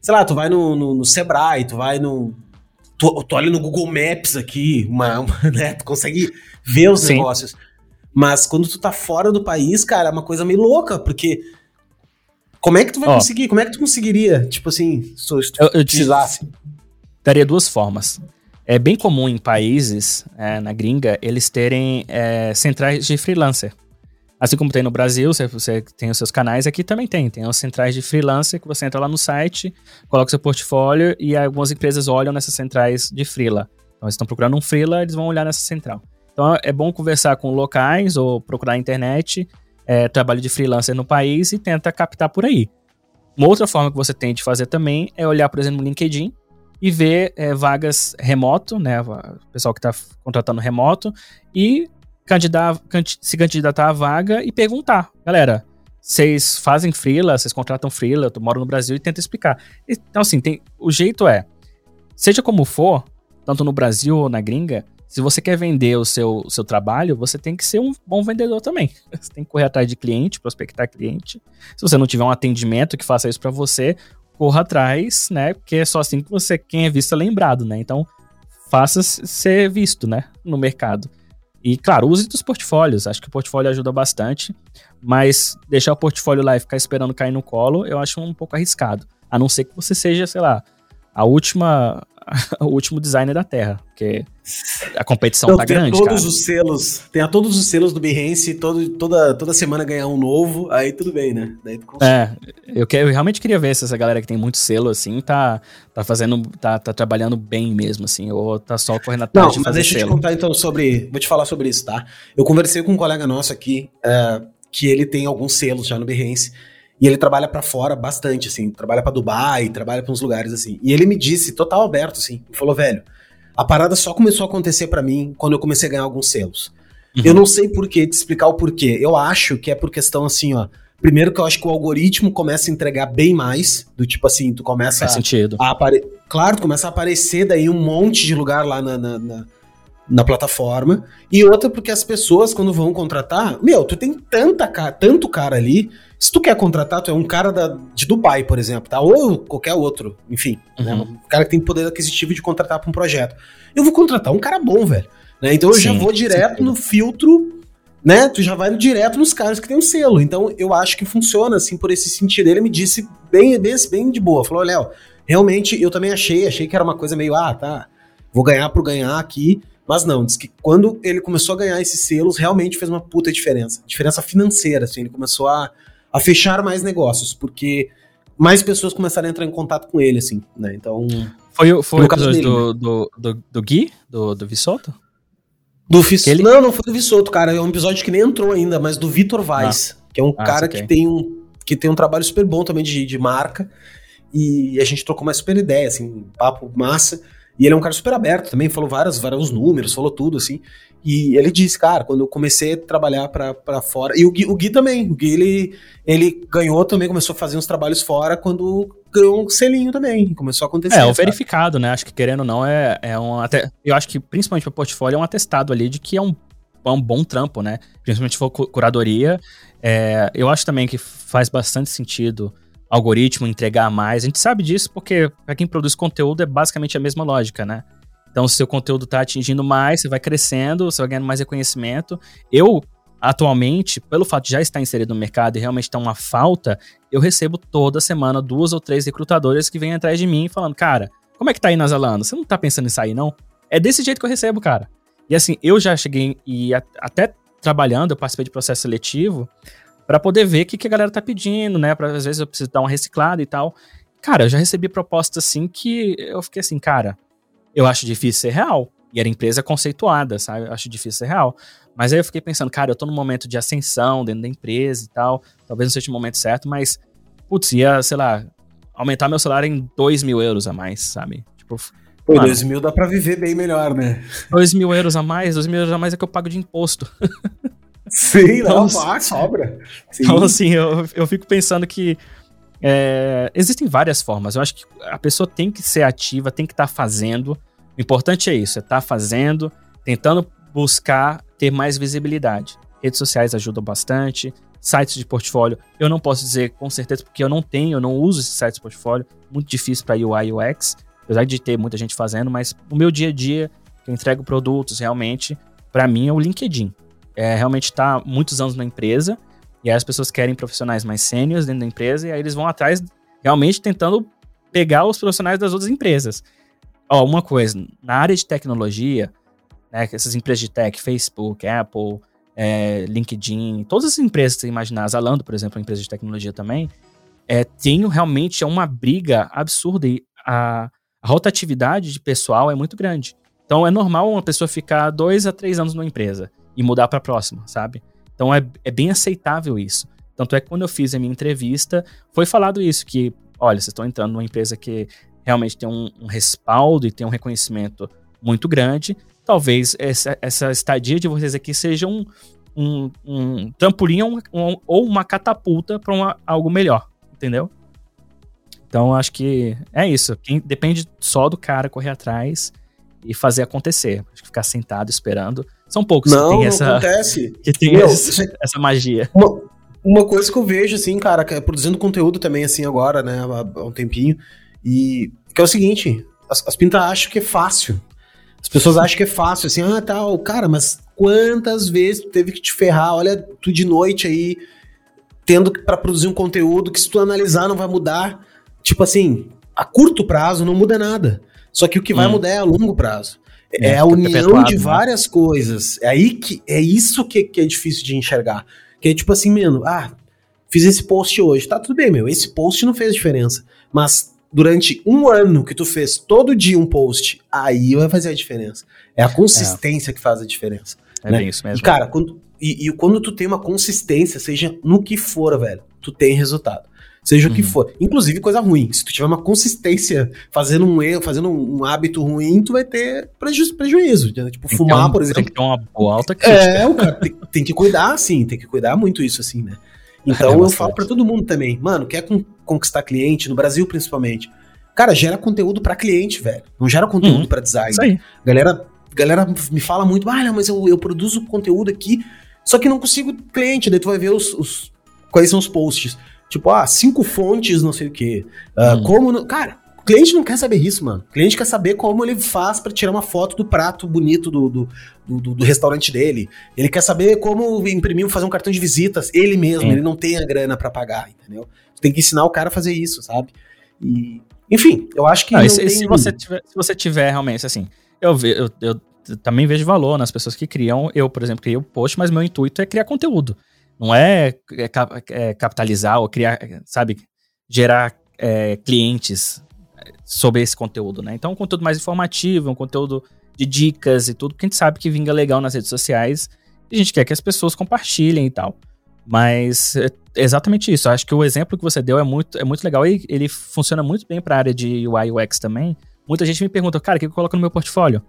Sei lá, tu vai no, no, no Sebrae, tu vai no. Tu, tu olha no Google Maps aqui, uma, uma né? Tu consegue ver os Sim. negócios. Mas quando tu tá fora do país, cara, é uma coisa meio louca, porque como é que tu vai Ó, conseguir? Como é que tu conseguiria? Tipo assim, se tu eu, eu precisasse. Daria duas formas. É bem comum em países, é, na gringa, eles terem é, centrais de freelancer. Assim como tem no Brasil, você, tem os seus canais, aqui também tem. Tem os centrais de freelancer que você entra lá no site, coloca seu portfólio e algumas empresas olham nessas centrais de freela. Então, eles estão procurando um freela, eles vão olhar nessa central. Então, é bom conversar com locais ou procurar na internet é, trabalho de freelancer no país e tenta captar por aí. Uma outra forma que você tem de fazer também é olhar, por exemplo, no LinkedIn e ver é, vagas remoto, né? O pessoal que está contratando remoto, e candidatar, se candidatar à vaga e perguntar, galera, vocês fazem freela, vocês contratam freela, eu moro no Brasil e tenta explicar. Então, assim, tem, o jeito é, seja como for, tanto no Brasil ou na gringa, se você quer vender o seu, seu trabalho, você tem que ser um bom vendedor também. Você tem que correr atrás de cliente, prospectar cliente. Se você não tiver um atendimento que faça isso para você, corra atrás, né? Porque é só assim que você, quem é visto é lembrado, né? Então, faça ser visto, né? No mercado. E, claro, use dos portfólios. Acho que o portfólio ajuda bastante. Mas deixar o portfólio lá e ficar esperando cair no colo, eu acho um pouco arriscado. A não ser que você seja, sei lá, a última o último designer da Terra, porque a competição então, tá grande, todos cara. os selos, tem a todos os selos do Behance, todo, toda, toda semana ganhar um novo, aí tudo bem, né? Daí é, eu, que, eu realmente queria ver se essa galera que tem muito selo, assim, tá, tá fazendo, tá, tá trabalhando bem mesmo, assim, ou tá só correndo atrás Não, de fazer deixa selo. eu te contar então sobre, vou te falar sobre isso, tá? Eu conversei com um colega nosso aqui, uh, que ele tem alguns selos já no Behance, e ele trabalha para fora bastante, assim, trabalha para Dubai, trabalha para uns lugares assim. E ele me disse, total aberto, assim, falou, velho, a parada só começou a acontecer para mim quando eu comecei a ganhar alguns selos. Uhum. Eu não sei porquê, te explicar o porquê. Eu acho que é por questão assim, ó. Primeiro que eu acho que o algoritmo começa a entregar bem mais, do tipo assim, tu começa Faz sentido. a aparecer. Claro, tu começa a aparecer daí um monte de lugar lá na, na, na na plataforma. E outra porque as pessoas, quando vão contratar, meu, tu tem tanta tanto cara ali. Se tu quer contratar, tu é um cara da, de Dubai, por exemplo, tá? Ou qualquer outro, enfim. Né? Uhum. Né? Um cara que tem poder aquisitivo de contratar para um projeto. Eu vou contratar um cara bom, velho. Né? Então eu sim, já vou direto sim. no filtro, né? Tu já vai direto nos caras que tem um selo. Então eu acho que funciona, assim, por esse sentido. Ele me disse bem, bem, bem de boa. Falou, Léo, realmente eu também achei, achei que era uma coisa meio, ah, tá, vou ganhar por ganhar aqui. Mas não, diz que quando ele começou a ganhar esses selos, realmente fez uma puta diferença. Diferença financeira, assim, ele começou a, a fechar mais negócios, porque mais pessoas começaram a entrar em contato com ele, assim, né? Então. Foi, foi o episódio dele, do, né? do, do, do, Gui, do, do Vissoto? Do Fis... Ele... Não, não foi do Vissoto, cara. É um episódio que nem entrou ainda, mas do Vitor Vaz, ah. que é um ah, cara que tem um, que tem um trabalho super bom também de, de marca. E a gente trocou uma super ideia, assim, um papo massa. E ele é um cara super aberto também, falou vários, vários números, falou tudo, assim. E ele disse, cara, quando eu comecei a trabalhar para fora. E o Gui, o Gui também. O Gui, ele, ele ganhou também, começou a fazer uns trabalhos fora quando ganhou um selinho também. Começou a acontecer. É, o verificado, né? Acho que querendo ou não, é, é um. Até, eu acho que principalmente para portfólio é um atestado ali de que é um, é um bom trampo, né? Principalmente se for curadoria. É, eu acho também que faz bastante sentido algoritmo entregar mais. A gente sabe disso porque para quem produz conteúdo é basicamente a mesma lógica, né? Então, se seu conteúdo está atingindo mais, você vai crescendo, você vai ganhando mais reconhecimento. Eu, atualmente, pelo fato de já estar inserido no mercado e realmente estar uma falta, eu recebo toda semana duas ou três recrutadores que vêm atrás de mim falando, cara, como é que tá aí na Zalando? Você não tá pensando em sair, não? É desse jeito que eu recebo, cara. E assim, eu já cheguei e até trabalhando, eu participei de processo seletivo, para poder ver o que, que a galera tá pedindo, né? Pra, às vezes eu preciso dar uma reciclada e tal. Cara, eu já recebi propostas assim que eu fiquei assim, cara, eu acho difícil ser real. E era empresa conceituada, sabe? Eu acho difícil ser real. Mas aí eu fiquei pensando, cara, eu tô num momento de ascensão dentro da empresa e tal. Talvez não seja o momento certo, mas, putz, ia, sei lá, aumentar meu salário em 2 mil euros a mais, sabe? Tipo. Pô, 2 mil dá pra viver bem melhor, né? 2 mil euros a mais, 2 mil euros a mais é que eu pago de imposto. Sim, então, não, pá, sobra. Sim. Então, assim, eu, eu fico pensando que é, existem várias formas. Eu acho que a pessoa tem que ser ativa, tem que estar tá fazendo. O importante é isso, é estar tá fazendo, tentando buscar ter mais visibilidade. Redes sociais ajudam bastante, sites de portfólio. Eu não posso dizer com certeza porque eu não tenho, eu não uso esses sites de portfólio. Muito difícil para UI UX, apesar de ter muita gente fazendo, mas o meu dia a dia, que eu entrego produtos realmente, para mim é o LinkedIn é, realmente está muitos anos na empresa, e aí as pessoas querem profissionais mais sêniores dentro da empresa, e aí eles vão atrás realmente tentando pegar os profissionais das outras empresas. Ó, uma coisa, na área de tecnologia, né, essas empresas de tech, Facebook, Apple, é, LinkedIn, todas as empresas que você imaginar, Zalando, por exemplo, é uma empresa de tecnologia também, é, tem realmente uma briga absurda e a, a rotatividade de pessoal é muito grande. Então é normal uma pessoa ficar dois a três anos numa empresa e mudar para a próxima, sabe? Então é, é bem aceitável isso. Tanto é que quando eu fiz a minha entrevista, foi falado isso, que, olha, vocês estão entrando numa empresa que realmente tem um, um respaldo e tem um reconhecimento muito grande. Talvez essa, essa estadia de vocês aqui seja um, um, um trampolim um, um, ou uma catapulta para algo melhor, entendeu? Então acho que é isso. Quem, depende só do cara correr atrás e fazer acontecer. Acho que ficar sentado esperando são poucos não, que tem essa, acontece. Que tem Meu, essa, essa, magia. Uma, uma coisa que eu vejo, assim, cara, é produzindo conteúdo também, assim, agora, né, há, há um tempinho, e que é o seguinte, as, as pintas acham que é fácil. As pessoas acham que é fácil, assim, ah, tal, tá, cara, mas quantas vezes tu teve que te ferrar? Olha, tu de noite aí, tendo para produzir um conteúdo que se tu analisar não vai mudar. Tipo assim, a curto prazo não muda nada. Só que o que hum. vai mudar é a longo prazo. É, é a união de né? várias né? coisas. É aí que é isso que, que é difícil de enxergar. Que é tipo assim, mano, ah, fiz esse post hoje. Tá tudo bem, meu. Esse post não fez diferença. Mas durante um ano que tu fez todo dia um post, aí vai fazer a diferença. É a consistência é. que faz a diferença. É né? bem isso mesmo. E, cara, quando, e, e, quando tu tem uma consistência, seja no que for, velho, tu tem resultado. Seja uhum. o que uhum. for. Inclusive coisa ruim. Se tu tiver uma consistência fazendo um erro, fazendo um, um hábito ruim, tu vai ter preju prejuízo. Né? Tipo, fumar, um, por exemplo. Tem que ter uma boa alta crítica. É, o cara tem, tem que cuidar, sim, tem que cuidar muito isso, assim, né? Então é eu falo para todo mundo também, mano, quer conquistar cliente, no Brasil principalmente. Cara, gera conteúdo para cliente, velho. Não gera conteúdo uhum. para design. Isso aí. Galera, galera me fala muito, ah, mas eu, eu produzo conteúdo aqui, só que não consigo cliente. Daí tu vai ver os, os quais são os posts. Tipo, ah, cinco fontes, não sei o quê. Uh, uhum. Como. No... Cara, cliente não quer saber isso, mano. O cliente quer saber como ele faz para tirar uma foto do prato bonito do, do, do, do, restaurante dele. Ele quer saber como imprimir, fazer um cartão de visitas, ele mesmo. Sim. Ele não tem a grana para pagar, entendeu? Tem que ensinar o cara a fazer isso, sabe? E, enfim, eu acho que. Ah, se, tem... se, você tiver, se você tiver realmente, assim, eu, ve, eu, eu, eu também vejo valor nas pessoas que criam. Eu, por exemplo, criei o post, mas meu intuito é criar conteúdo. Não é, é, é capitalizar ou criar, sabe, gerar é, clientes sobre esse conteúdo, né? Então, um conteúdo mais informativo, um conteúdo de dicas e tudo, que a gente sabe que vinga legal nas redes sociais e a gente quer que as pessoas compartilhem e tal. Mas é exatamente isso. Eu acho que o exemplo que você deu é muito, é muito legal e ele funciona muito bem para a área de UI UX também. Muita gente me pergunta, cara, o que eu coloco no meu portfólio?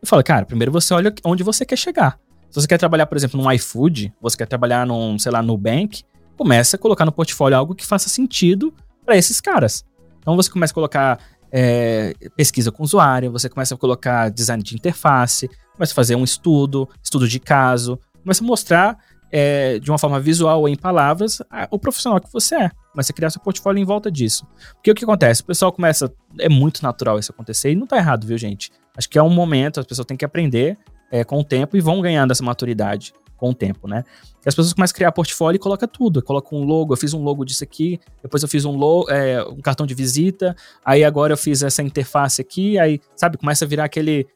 Eu falo, cara, primeiro você olha onde você quer chegar. Se você quer trabalhar, por exemplo, num iFood, você quer trabalhar num, sei lá, no Bank, começa a colocar no portfólio algo que faça sentido para esses caras. Então você começa a colocar é, pesquisa com o usuário, você começa a colocar design de interface, começa a fazer um estudo, estudo de caso, começa a mostrar é, de uma forma visual ou em palavras a, o profissional que você é. Começa a criar seu portfólio em volta disso. Porque o que acontece? O pessoal começa. É muito natural isso acontecer e não tá errado, viu, gente? Acho que é um momento, as pessoas têm que aprender é, com o tempo e vão ganhando essa maturidade com o tempo, né? E as pessoas começam a criar portfólio e coloca tudo. Coloca um logo, eu fiz um logo disso aqui, depois eu fiz um, logo, é, um cartão de visita, aí agora eu fiz essa interface aqui, aí, sabe, começa a virar aquele,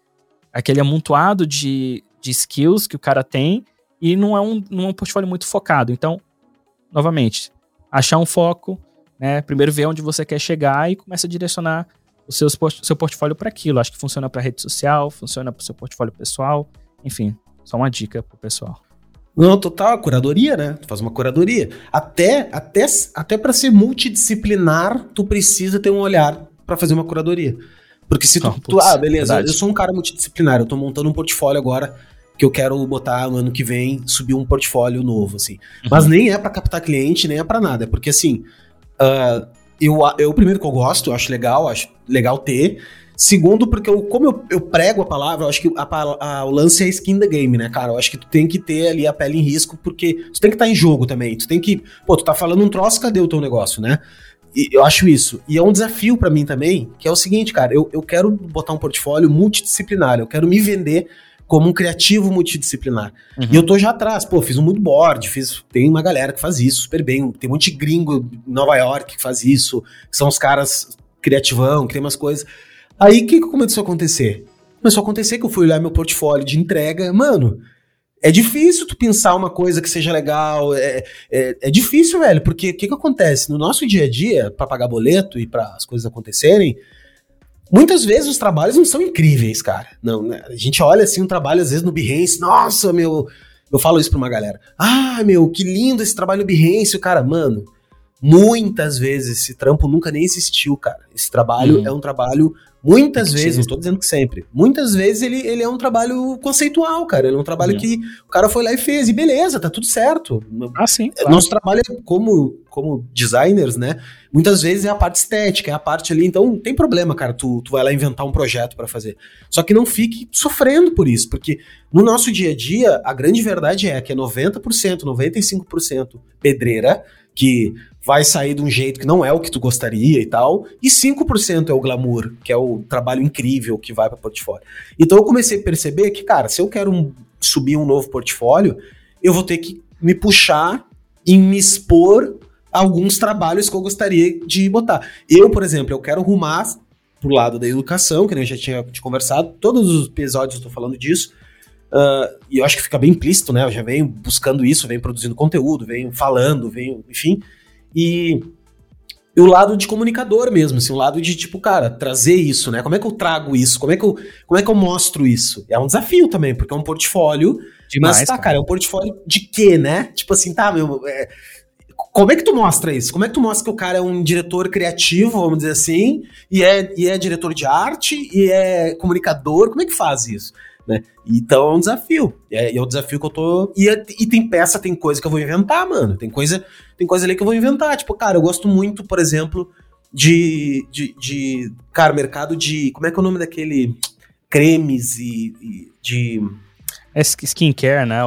aquele amontoado de, de skills que o cara tem e não é, um, não é um portfólio muito focado. Então, novamente, achar um foco, né? Primeiro ver onde você quer chegar e começa a direcionar o seu, seu portfólio para aquilo. Acho que funciona para rede social, funciona para o seu portfólio pessoal, enfim, só uma dica pro pessoal. Não, total, curadoria, né? Tu faz uma curadoria. Até, até, até para ser multidisciplinar, tu precisa ter um olhar para fazer uma curadoria. Porque se tu, oh, tu ah, beleza, verdade. eu sou um cara multidisciplinar, eu tô montando um portfólio agora que eu quero botar no ano que vem, subir um portfólio novo, assim. Uhum. Mas nem é para captar cliente, nem é para nada, é porque assim, uh, eu, eu primeiro que eu gosto, eu acho legal, acho legal ter, Segundo, porque eu, como eu, eu prego a palavra, eu acho que a, a, o lance é skin the game, né, cara? Eu acho que tu tem que ter ali a pele em risco, porque tu tem que estar tá em jogo também. Tu tem que. Pô, tu tá falando um troço, cadê o teu negócio, né? E eu acho isso. E é um desafio para mim também, que é o seguinte, cara, eu, eu quero botar um portfólio multidisciplinar, eu quero me vender como um criativo multidisciplinar. Uhum. E eu tô já atrás, pô, fiz um mood board, fiz, tem uma galera que faz isso super bem, tem um monte de gringo em Nova York que faz isso, que são os caras criativão, que tem umas coisas. Aí o que, que começou a acontecer? Começou a acontecer que eu fui olhar meu portfólio de entrega, mano. É difícil tu pensar uma coisa que seja legal. É, é, é difícil, velho, porque o que, que acontece? No nosso dia a dia, para pagar boleto e para as coisas acontecerem, muitas vezes os trabalhos não são incríveis, cara. Não, né? A gente olha assim um trabalho, às vezes, no Behance, nossa, meu. Eu falo isso pra uma galera. Ah, meu, que lindo esse trabalho no Behance, cara, mano. Muitas vezes esse trampo nunca nem existiu, cara. Esse trabalho uhum. é um trabalho Muitas vezes, não estou dizendo que sempre, muitas vezes ele, ele é um trabalho conceitual, cara. Ele é um trabalho que o cara foi lá e fez, e beleza, tá tudo certo. Ah, sim. Claro. Nosso trabalho é como, como designers, né? Muitas vezes é a parte estética, é a parte ali. Então, não tem problema, cara, tu, tu vai lá inventar um projeto para fazer. Só que não fique sofrendo por isso, porque no nosso dia a dia, a grande verdade é que é 90%, 95% pedreira, que vai sair de um jeito que não é o que tu gostaria e tal, e 5% é o glamour, que é o trabalho incrível que vai para portfólio. Então eu comecei a perceber que, cara, se eu quero um, subir um novo portfólio, eu vou ter que me puxar e me expor a alguns trabalhos que eu gostaria de botar. Eu, por exemplo, eu quero rumar pro lado da educação, que eu já tinha te conversado, todos os episódios eu tô falando disso, uh, e eu acho que fica bem implícito, né? Eu já venho buscando isso, venho produzindo conteúdo, venho falando, venho, enfim, e, e o lado de comunicador mesmo, assim, o lado de, tipo, cara, trazer isso, né? Como é que eu trago isso? Como é que eu, como é que eu mostro isso? É um desafio também, porque é um portfólio. Demais, mas tá, cara. cara, é um portfólio de quê, né? Tipo assim, tá, meu. É, como é que tu mostra isso? Como é que tu mostra que o cara é um diretor criativo, vamos dizer assim, e é, e é diretor de arte, e é comunicador? Como é que faz isso? Né? Então é um desafio. É, é o desafio que eu tô. E, é, e tem peça, tem coisa que eu vou inventar, mano. Tem coisa, tem coisa ali que eu vou inventar. Tipo, cara, eu gosto muito, por exemplo, de. de, de cara, mercado de. Como é que é o nome daquele. Cremes e. e de. É skincare, né?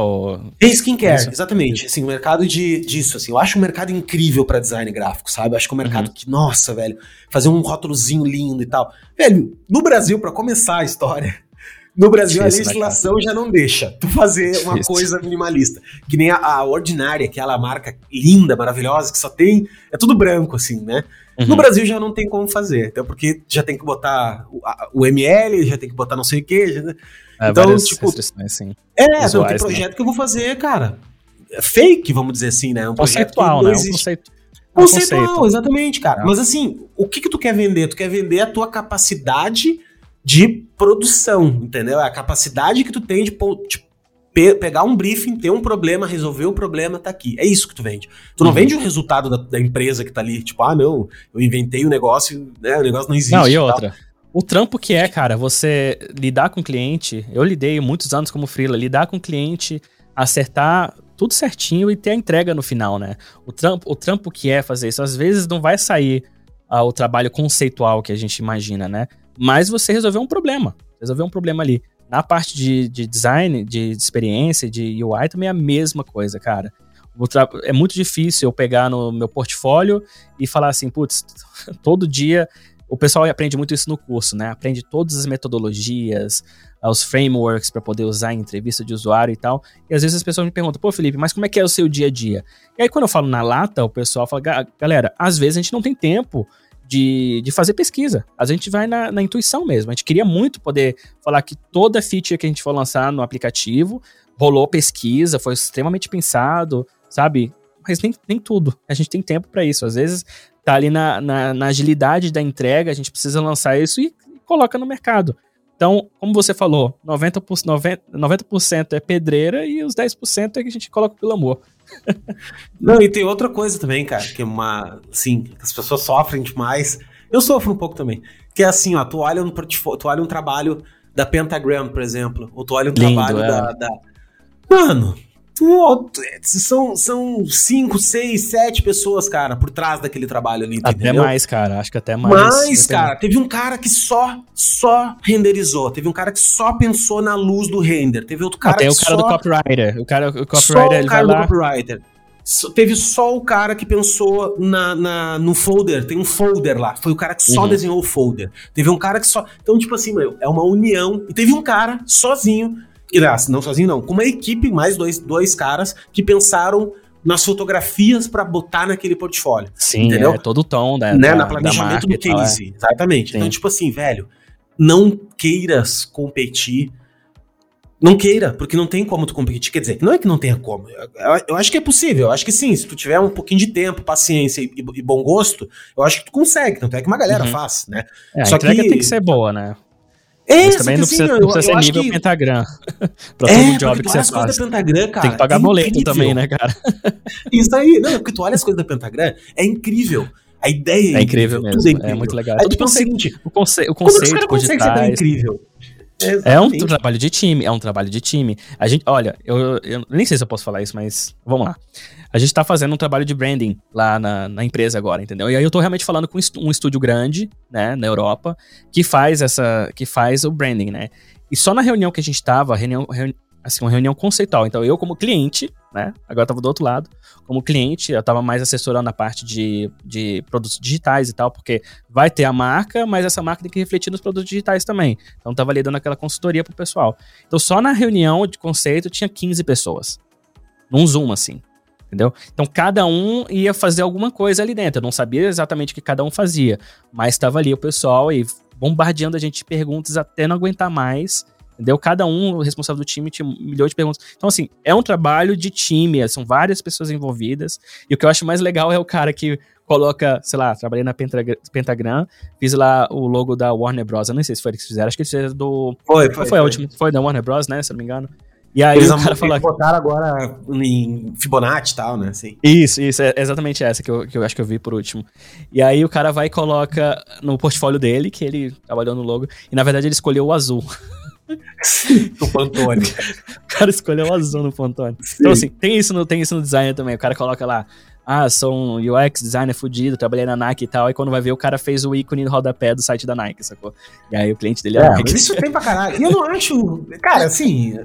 É skincare, Isso. exatamente. Assim, o mercado de, disso, assim. Eu acho um mercado incrível para design gráfico, sabe? Eu acho que é um mercado uhum. que, nossa, velho, fazer um rótulozinho lindo e tal. Velho, no Brasil, para começar a história, no Brasil, Difícil, a né, legislação né, já não deixa tu fazer Difícil. uma coisa minimalista. Que nem a, a Ordinária, aquela marca linda, maravilhosa, que só tem. É tudo branco, assim, né? Uhum. No Brasil já não tem como fazer. Até porque já tem que botar o, a, o ML, já tem que botar não sei o quê. Já, é, então, tipo. Assim, é, visuais, não, tem né? projeto né? que eu vou fazer, cara. É fake, vamos dizer assim, né? Um conceitual, né? Um conceito. Conceitual, conceito. exatamente, cara. Mas assim, o que que tu quer vender? Tu quer vender a tua capacidade de produção, entendeu? É a capacidade que tu tem de, de pe pegar um briefing, ter um problema, resolver o problema, tá aqui. É isso que tu vende. Tu não uhum. vende o resultado da, da, empresa que tá ali, tipo, ah, não, eu inventei o um negócio, né? O negócio não existe. Não, e outra. O trampo que é, cara, você lidar com o cliente, eu lidei muitos anos como freela, lidar com o cliente, acertar tudo certinho e ter a entrega no final, né? O trampo, o trampo que é fazer isso, às vezes não vai sair ah, o trabalho conceitual que a gente imagina, né? Mas você resolveu um problema. Resolveu um problema ali. Na parte de, de design, de, experiência, de UI, também é a mesma coisa, cara. É muito difícil eu pegar no meu portfólio e falar assim, putz, todo dia. O pessoal aprende muito isso no curso, né? Aprende todas as metodologias, os frameworks para poder usar em entrevista de usuário e tal. E às vezes as pessoas me perguntam, pô, Felipe, mas como é que é o seu dia a dia? E aí quando eu falo na lata, o pessoal fala, galera, às vezes a gente não tem tempo de, de fazer pesquisa. A gente vai na, na, intuição mesmo. A gente queria muito poder falar que toda feature que a gente for lançar no aplicativo rolou pesquisa, foi extremamente pensado, sabe? Mas nem, nem tudo. A gente tem tempo para isso. Às vezes tá ali na, na, na, agilidade da entrega, a gente precisa lançar isso e, coloca no mercado. Então, como você falou, 90%, 90, 90 é pedreira e os 10% é que a gente coloca pelo amor. Não, e tem outra coisa também, cara, que é uma. Assim, as pessoas sofrem demais. Eu sofro um pouco também. Que é assim, ó, tu olha um, tu olha um trabalho da Pentagram, por exemplo, ou tu olha um Lindo, trabalho é. da, da. Mano, são, são cinco, seis, sete pessoas, cara, por trás daquele trabalho ali. Até entendeu? mais, cara. Acho que até mais. Mais, cara. Teve um cara que só, só renderizou. Teve um cara que só pensou na luz do render. Teve outro cara tem que o cara só... do copywriter. O cara, o copywriter, ele vai lá... copywriter. Teve só o cara que pensou na, na, no folder, tem um folder lá. Foi o cara que só uhum. desenhou o folder. Teve um cara que só. Então, tipo assim, meu, é uma união. E teve um cara sozinho Aliás, não sozinho não, com uma equipe, mais dois, dois caras que pensaram nas fotografias para botar naquele portfólio. Sim, entendeu? é todo o tom né, né? da, Na planejamento do case. É. Exatamente. Sim. Então, tipo assim, velho, não queiras competir. Não queira, porque não tem como tu competir. Quer dizer, não é que não tenha como. Eu, eu acho que é possível. Eu acho que sim. Se tu tiver um pouquinho de tempo, paciência e, e bom gosto, eu acho que tu consegue. Tanto é que uma galera uhum. faz, né? É, Só a entrega que... tem que ser boa, né? É, Mas também não precisa, assim, não precisa ser nível que... pentagram. pra é, todo job que você faz. Da pentagram, cara, Tem que pagar é boleto também, né, cara? Isso aí. Não, porque tu olha as coisas da pentagram, é incrível. A ideia é, é incrível, mesmo. É, incrível. é, muito legal. Aí tu pensa o seguinte: o, conce o conceito por detrás. incrível. É um trabalho de time, é um trabalho de time. A gente, olha, eu, eu, nem sei se eu posso falar isso, mas vamos lá. A gente tá fazendo um trabalho de branding lá na, na empresa agora, entendeu? E aí eu tô realmente falando com um estúdio grande, né, na Europa, que faz essa, que faz o branding, né? E só na reunião que a gente tava, reunião, reuni assim, uma reunião conceitual. Então, eu como cliente, né? Agora eu tava do outro lado. Como cliente, eu tava mais assessorando a parte de, de produtos digitais e tal, porque vai ter a marca, mas essa marca tem que refletir nos produtos digitais também. Então, tava ali dando aquela consultoria pro pessoal. Então, só na reunião de conceito tinha 15 pessoas. Num Zoom, assim. Entendeu? Então, cada um ia fazer alguma coisa ali dentro. Eu não sabia exatamente o que cada um fazia, mas estava ali o pessoal e bombardeando a gente de perguntas até não aguentar mais Entendeu? Cada um, o responsável do time, tinha milhões de perguntas. Então, assim, é um trabalho de time, são várias pessoas envolvidas. E o que eu acho mais legal é o cara que coloca, sei lá, trabalhei na Pentagram, fiz lá o logo da Warner Bros. Eu não sei se foi eles que fizeram, acho que eles fizeram do. Foi, foi. Foi, foi a última, foi da Warner Bros, né? Se não me engano. E aí eles o cara falou. botaram agora em Fibonacci e tal, né? Sim. Isso, isso, é exatamente essa que eu, que eu acho que eu vi por último. E aí o cara vai e coloca no portfólio dele, que ele trabalhou no logo, e na verdade ele escolheu o azul. o Pantone. o cara escolheu o azul no Pantone. Sim. Então, assim, tem isso, no, tem isso no design também. O cara coloca lá, ah, sou um UX designer fudido, trabalhei na Nike e tal. Aí quando vai ver, o cara fez o ícone no rodapé do site da Nike, sacou? E aí o cliente dele é, é Nike. Isso tem pra caralho. E eu não acho. Cara, assim.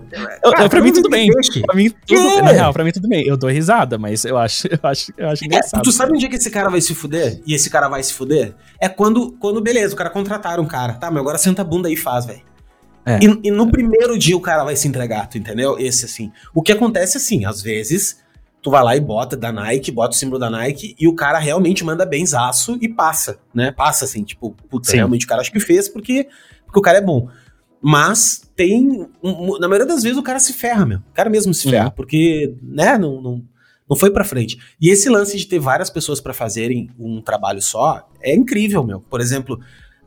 Cara, pra, mim tudo bem. Pra mim tudo é. Na real, pra mim tudo bem. Eu dou risada, mas eu acho, eu acho, eu acho é, engraçado. tu sabe onde é que esse cara vai se fuder? E esse cara vai se fuder? É quando, quando beleza, o cara contrataram um cara. Tá, mas agora senta a bunda aí e faz, velho. É. E, e, no primeiro dia o cara vai se entregar, tu entendeu? Esse assim. O que acontece assim, às vezes, tu vai lá e bota da Nike, bota o símbolo da Nike e o cara realmente manda benzaço e passa, né? Passa assim, tipo, puta, Sim. realmente o cara acho que fez porque, porque o cara é bom. Mas tem. Um, na maioria das vezes o cara se ferra, meu. O cara mesmo se ferra, uhum. porque, né, não, não, não foi pra frente. E esse lance de ter várias pessoas para fazerem um trabalho só é incrível, meu. Por exemplo,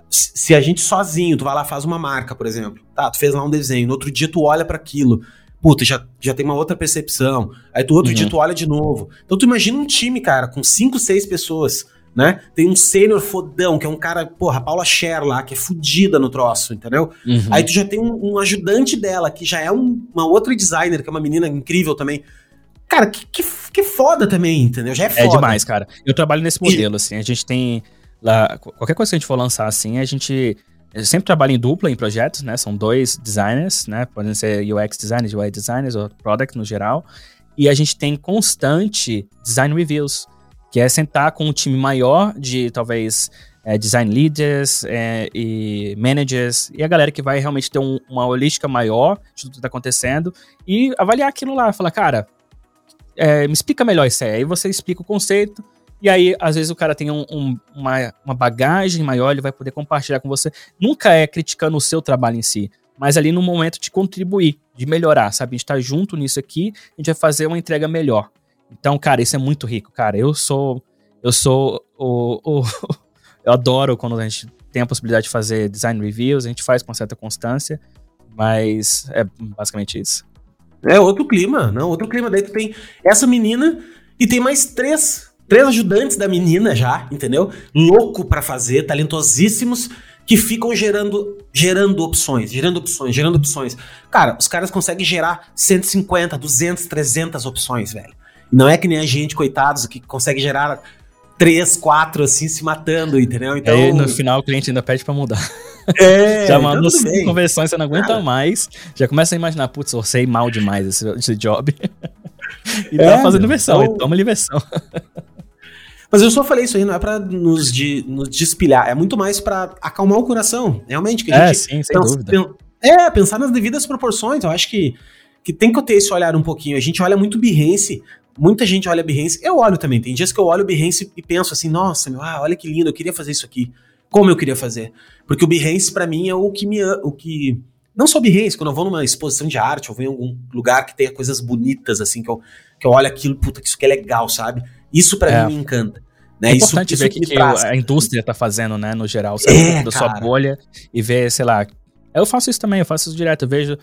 se a gente sozinho, tu vai lá faz uma marca, por exemplo, tá, tu fez lá um desenho, no outro dia tu olha para aquilo, puta, já, já tem uma outra percepção, aí tu outro uhum. dia tu olha de novo. Então tu imagina um time, cara, com cinco, seis pessoas, né? Tem um sênior fodão, que é um cara, porra, a Paula Scher lá, que é fodida no troço, entendeu? Uhum. Aí tu já tem um, um, ajudante dela, que já é um, uma outra designer, que é uma menina incrível também. Cara, que, que, que foda também, entendeu? Já é, é foda. É demais, cara. Eu trabalho nesse modelo, e... assim, a gente tem Lá, qualquer coisa que a gente for lançar assim, a gente sempre trabalha em dupla em projetos, né? São dois designers, né? Podem ser UX designers, UI designers ou product no geral. E a gente tem constante design reviews, que é sentar com um time maior de talvez é, design leaders é, e managers e a galera que vai realmente ter um, uma holística maior de tudo que está acontecendo e avaliar aquilo lá. Falar, cara, é, me explica melhor isso aí. Aí você explica o conceito, e aí, às vezes, o cara tem um, um, uma, uma bagagem maior, ele vai poder compartilhar com você. Nunca é criticando o seu trabalho em si, mas ali no momento de contribuir, de melhorar, sabe? A gente tá junto nisso aqui, a gente vai fazer uma entrega melhor. Então, cara, isso é muito rico, cara. Eu sou. Eu sou o. o eu adoro quando a gente tem a possibilidade de fazer design reviews, a gente faz com certa constância, mas é basicamente isso. É outro clima, não? Outro clima. Daí tu tem essa menina e tem mais três Três ajudantes da menina já, entendeu? Louco para fazer, talentosíssimos, que ficam gerando, gerando opções, gerando opções, gerando opções. Cara, os caras conseguem gerar 150, 200, 300 opções, velho. E não é que nem a gente, coitados, que consegue gerar três, quatro, assim, se matando, entendeu? Então... Aí no final o cliente ainda pede para mudar. É, já mandou então cinco conversões, você não aguenta Cara. mais. Já começa a imaginar, putz, orcei mal demais esse, esse job. e é, tá fazendo versão, então... toma-lhe versão. Mas eu só falei isso aí, não é pra nos, de, nos despilhar, é muito mais para acalmar o coração, realmente. Que a é, sim, sem pensa, dúvida. É, pensar nas devidas proporções, eu acho que, que tem que ter esse olhar um pouquinho. A gente olha muito Behance, muita gente olha Behance, eu olho também, tem dias que eu olho Behance e penso assim, nossa, meu, ah, olha que lindo, eu queria fazer isso aqui. Como eu queria fazer? Porque o Behance, para mim, é o que me... O que, não só Behance, quando eu vou numa exposição de arte, ou vou em algum lugar que tenha coisas bonitas, assim, que eu, que eu olho aquilo, puta, que isso que é legal, sabe? Isso para é. mim me encanta. Né? É importante isso, ver o que, que, a indústria tá fazendo, né, no geral, sabe? É, da sua bolha e ver, sei lá. Eu faço isso também, eu faço isso direto, eu vejo.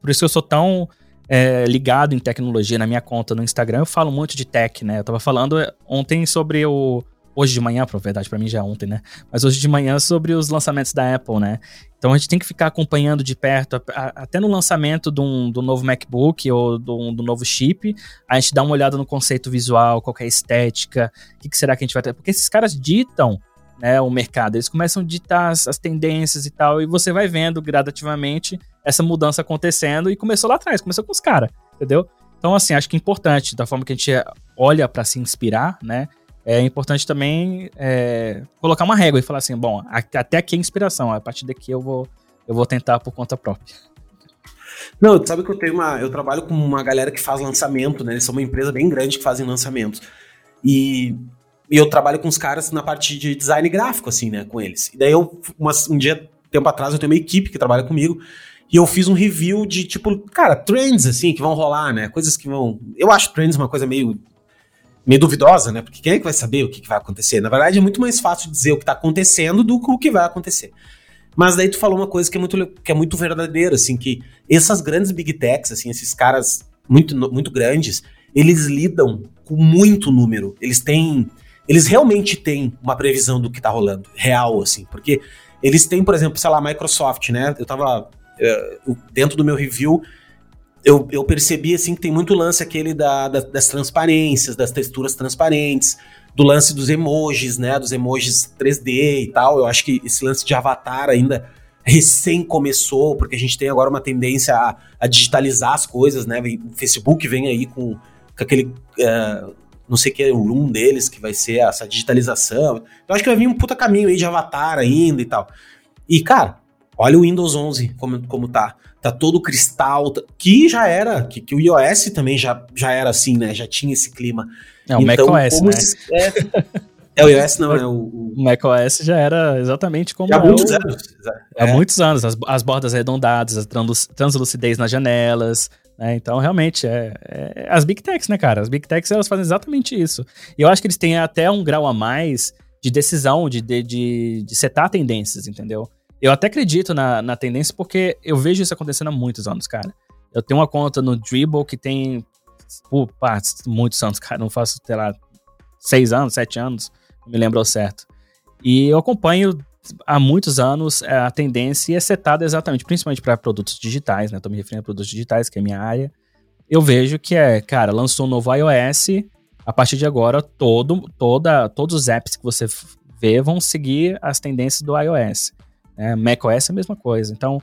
Por isso que eu sou tão é, ligado em tecnologia na minha conta no Instagram, eu falo muito de tech, né? Eu tava falando ontem sobre o, hoje de manhã, pra verdade, para mim já é ontem, né? Mas hoje de manhã sobre os lançamentos da Apple, né? Então a gente tem que ficar acompanhando de perto, até no lançamento do, do novo MacBook ou do, do, novo chip, a gente dá uma olhada no conceito visual, qual é a estética, o que, que, será que a gente vai ter. Porque esses caras ditam né, o mercado, eles começam a ditar as, as tendências e tal, e você vai vendo gradativamente essa mudança acontecendo, e começou lá atrás, começou com os caras, entendeu? Então, assim, acho que é importante, da forma que a gente olha para se inspirar, né? É importante também é, colocar uma régua e falar assim, bom, até aqui é inspiração, a partir daqui eu vou, eu vou tentar por conta própria. Não, sabe que eu tenho uma. Eu trabalho com uma galera que faz lançamento, né? Eles são uma empresa bem grande que fazem lançamentos. E, e eu trabalho com os caras na parte de design gráfico, assim, né? Com eles. E daí eu, um dia, tempo atrás, eu tenho uma equipe que trabalha comigo. E eu fiz um review de, tipo, cara, trends, assim, que vão rolar, né? Coisas que vão. Eu acho trends uma coisa meio meio duvidosa, né? Porque quem é que vai saber o que, que vai acontecer? Na verdade, é muito mais fácil dizer o que está acontecendo do que o que vai acontecer. Mas daí tu falou uma coisa que é muito, que é muito verdadeira, assim, que essas grandes big techs, assim, esses caras muito, muito grandes, eles lidam com muito número. Eles têm. Eles realmente têm uma previsão do que está rolando, real, assim, porque eles têm, por exemplo, sei lá, a Microsoft, né? Eu tava. Uh, dentro do meu review, eu, eu percebi assim que tem muito lance aquele da, da, das transparências, das texturas transparentes, do lance dos emojis, né? Dos emojis 3D e tal. Eu acho que esse lance de avatar ainda recém começou, porque a gente tem agora uma tendência a, a digitalizar as coisas, né? O Facebook vem aí com, com aquele. Uh, não sei o que é um deles, que vai ser essa digitalização. Eu acho que vai vir um puta caminho aí de avatar ainda e tal. E, cara, olha o Windows 11 como, como tá tá todo cristal, que já era, que, que o iOS também já, já era assim, né? Já tinha esse clima. É, o então, macOS, né? Esses, é, é, o iOS não, é o... O, o macOS já era exatamente como... Há é muitos o, anos. Há é. muitos anos, as, as bordas arredondadas, a translucidez nas janelas, né? Então, realmente, é, é, as Big Techs, né, cara? As Big Techs, elas fazem exatamente isso. E eu acho que eles têm até um grau a mais de decisão, de, de, de, de setar tendências, entendeu? Eu até acredito na, na tendência porque eu vejo isso acontecendo há muitos anos, cara. Eu tenho uma conta no Dribble que tem, pá, muitos anos, cara. Não faço, sei lá, seis anos, sete anos, não me lembro certo. E eu acompanho há muitos anos é, a tendência é setada exatamente, principalmente para produtos digitais, né? Tô me referindo a produtos digitais, que é minha área. Eu vejo que é, cara, lançou um novo iOS, a partir de agora todo, toda, todos os apps que você vê vão seguir as tendências do iOS. Né? macOS é a mesma coisa. Então,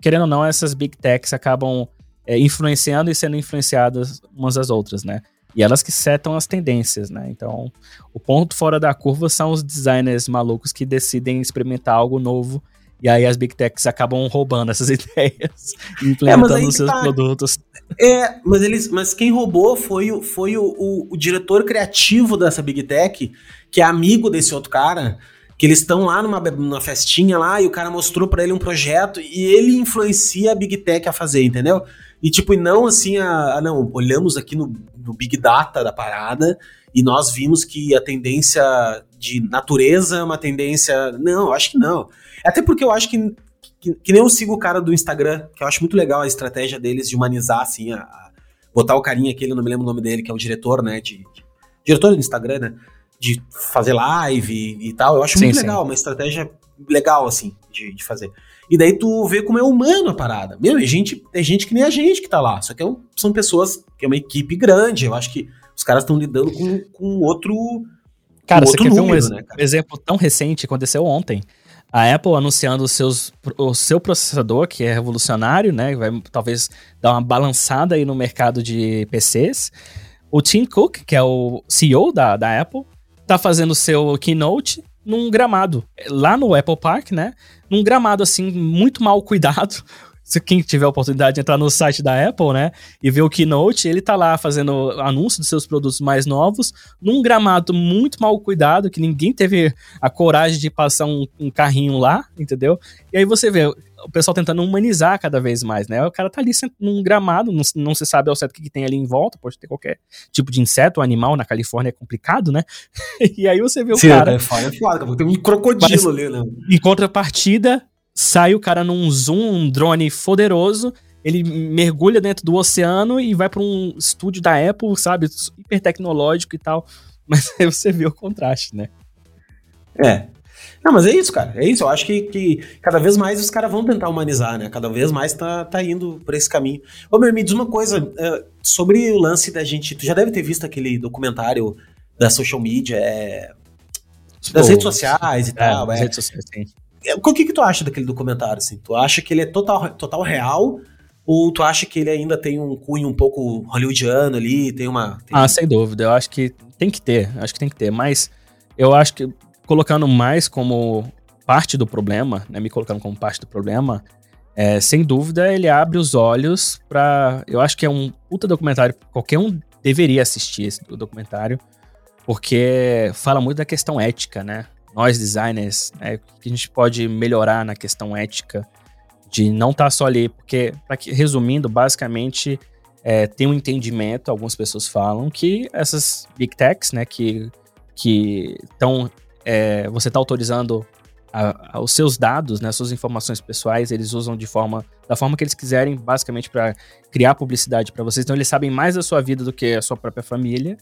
querendo ou não, essas big techs acabam é, influenciando e sendo influenciadas umas às outras, né? E elas que setam as tendências, né? Então, o ponto fora da curva são os designers malucos que decidem experimentar algo novo e aí as big techs acabam roubando essas ideias e implementando é, os seus tá. produtos. É, mas eles, mas quem roubou foi, o, foi o, o, o, diretor criativo dessa big tech, que é amigo desse outro cara, que eles estão lá numa, numa festinha lá e o cara mostrou para ele um projeto e ele influencia a Big Tech a fazer, entendeu? E tipo, e não assim, a, a não, olhamos aqui no, no, Big Data da parada e nós vimos que a tendência de natureza é uma tendência. Não, acho que não. Até porque eu acho que, que, que, nem eu sigo o cara do Instagram, que eu acho muito legal a estratégia deles de humanizar, assim, a, a botar o carinha aquele, não me lembro o nome dele, que é o diretor, né? De, de diretor do Instagram, né? De fazer live e, tal. Eu acho sim, muito legal, sim. uma estratégia legal, assim, de, de, fazer. E daí tu vê como é humano a parada. Meu, é gente, é gente que nem a gente que tá lá. Só que é um, são pessoas, que é uma equipe grande. Eu acho que os caras estão lidando com, com outro. Cara, com você quer número, ver um né, exemplo tão recente, aconteceu ontem. A Apple anunciando os seus, o seu processador, que é revolucionário, né? Vai talvez dar uma balançada aí no mercado de PCs. O Tim Cook, que é o CEO da, da Apple, tá fazendo seu keynote num gramado. Lá no Apple Park, né? Num gramado, assim, muito mal cuidado. Se quem tiver a oportunidade de entrar no site da Apple, né? E ver o keynote, ele tá lá fazendo anúncio dos seus produtos mais novos, num gramado muito mal cuidado, que ninguém teve a coragem de passar um, um carrinho lá, entendeu? E aí você vê, o pessoal tentando humanizar cada vez mais, né? O cara tá ali num gramado, não, não se sabe ao certo o que, que, tem ali em volta, pode ter qualquer tipo de inseto ou animal, na Califórnia é complicado, né? e aí você vê o Sim, cara... É foda, é foda, tem um crocodilo ali, né? Em contrapartida, sai o cara num zoom, um drone poderoso, ele mergulha dentro do oceano e vai para um estúdio da Apple, sabe? Hiper tecnológico e tal. Mas aí você vê o contraste, né? É. Não, mas é isso, cara. É isso. Eu acho que, que cada vez mais os caras vão tentar humanizar, né? Cada vez mais tá, tá indo por esse caminho. Ô, meu, me diz uma coisa. Uh, sobre o lance da gente... Tu já deve ter visto aquele documentário da social media, é, das redes sociais e é, tal. É. redes sociais, sim. O que, que tu acha daquele documentário, assim? Tu acha que ele é total, total real ou tu acha que ele ainda tem um cunho um pouco hollywoodiano ali, tem uma... Tem... Ah, sem dúvida. Eu acho que tem que ter, acho que tem que ter. Mas eu acho que colocando mais como parte do problema, né, me colocando como parte do problema, é, sem dúvida ele abre os olhos para... Eu acho que é um puta documentário, qualquer um deveria assistir esse documentário, porque fala muito da questão ética, né? Nós designers, né, que a gente pode melhorar na questão ética de não estar tá só ali, porque, que, resumindo, basicamente é, tem um entendimento, algumas pessoas falam, que essas big techs, né, que estão, é, você está autorizando a, a, os seus dados, né, suas informações pessoais, eles usam de forma, da forma que eles quiserem, basicamente para criar publicidade para vocês. Então eles sabem mais da sua vida do que a sua própria família.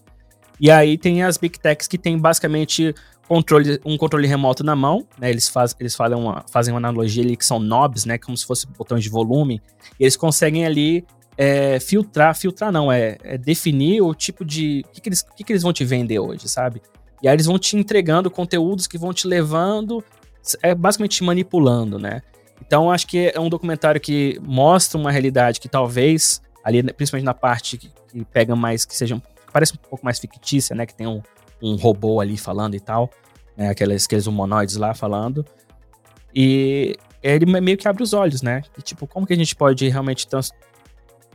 E aí tem as Big Techs que tem basicamente controle, um controle remoto na mão, né? Eles, faz, eles fazem, uma, fazem uma analogia ali que são knobs, né? Como se fossem botões de volume. Eles conseguem ali é, filtrar, filtrar não, é, é, definir o tipo de. O que, que, eles, que, que eles vão te vender hoje, sabe? E aí eles vão te entregando conteúdos que vão te levando, é basicamente te manipulando, né? Então acho que é um documentário que mostra uma realidade que talvez, ali, principalmente na parte que, que pega mais, que seja parece um pouco mais fictícia, né? Que tem um, um robô ali falando e tal, né? Aqueles, aqueles humanoides lá falando. E ele meio que abre os olhos, né? E, tipo, como que a gente pode realmente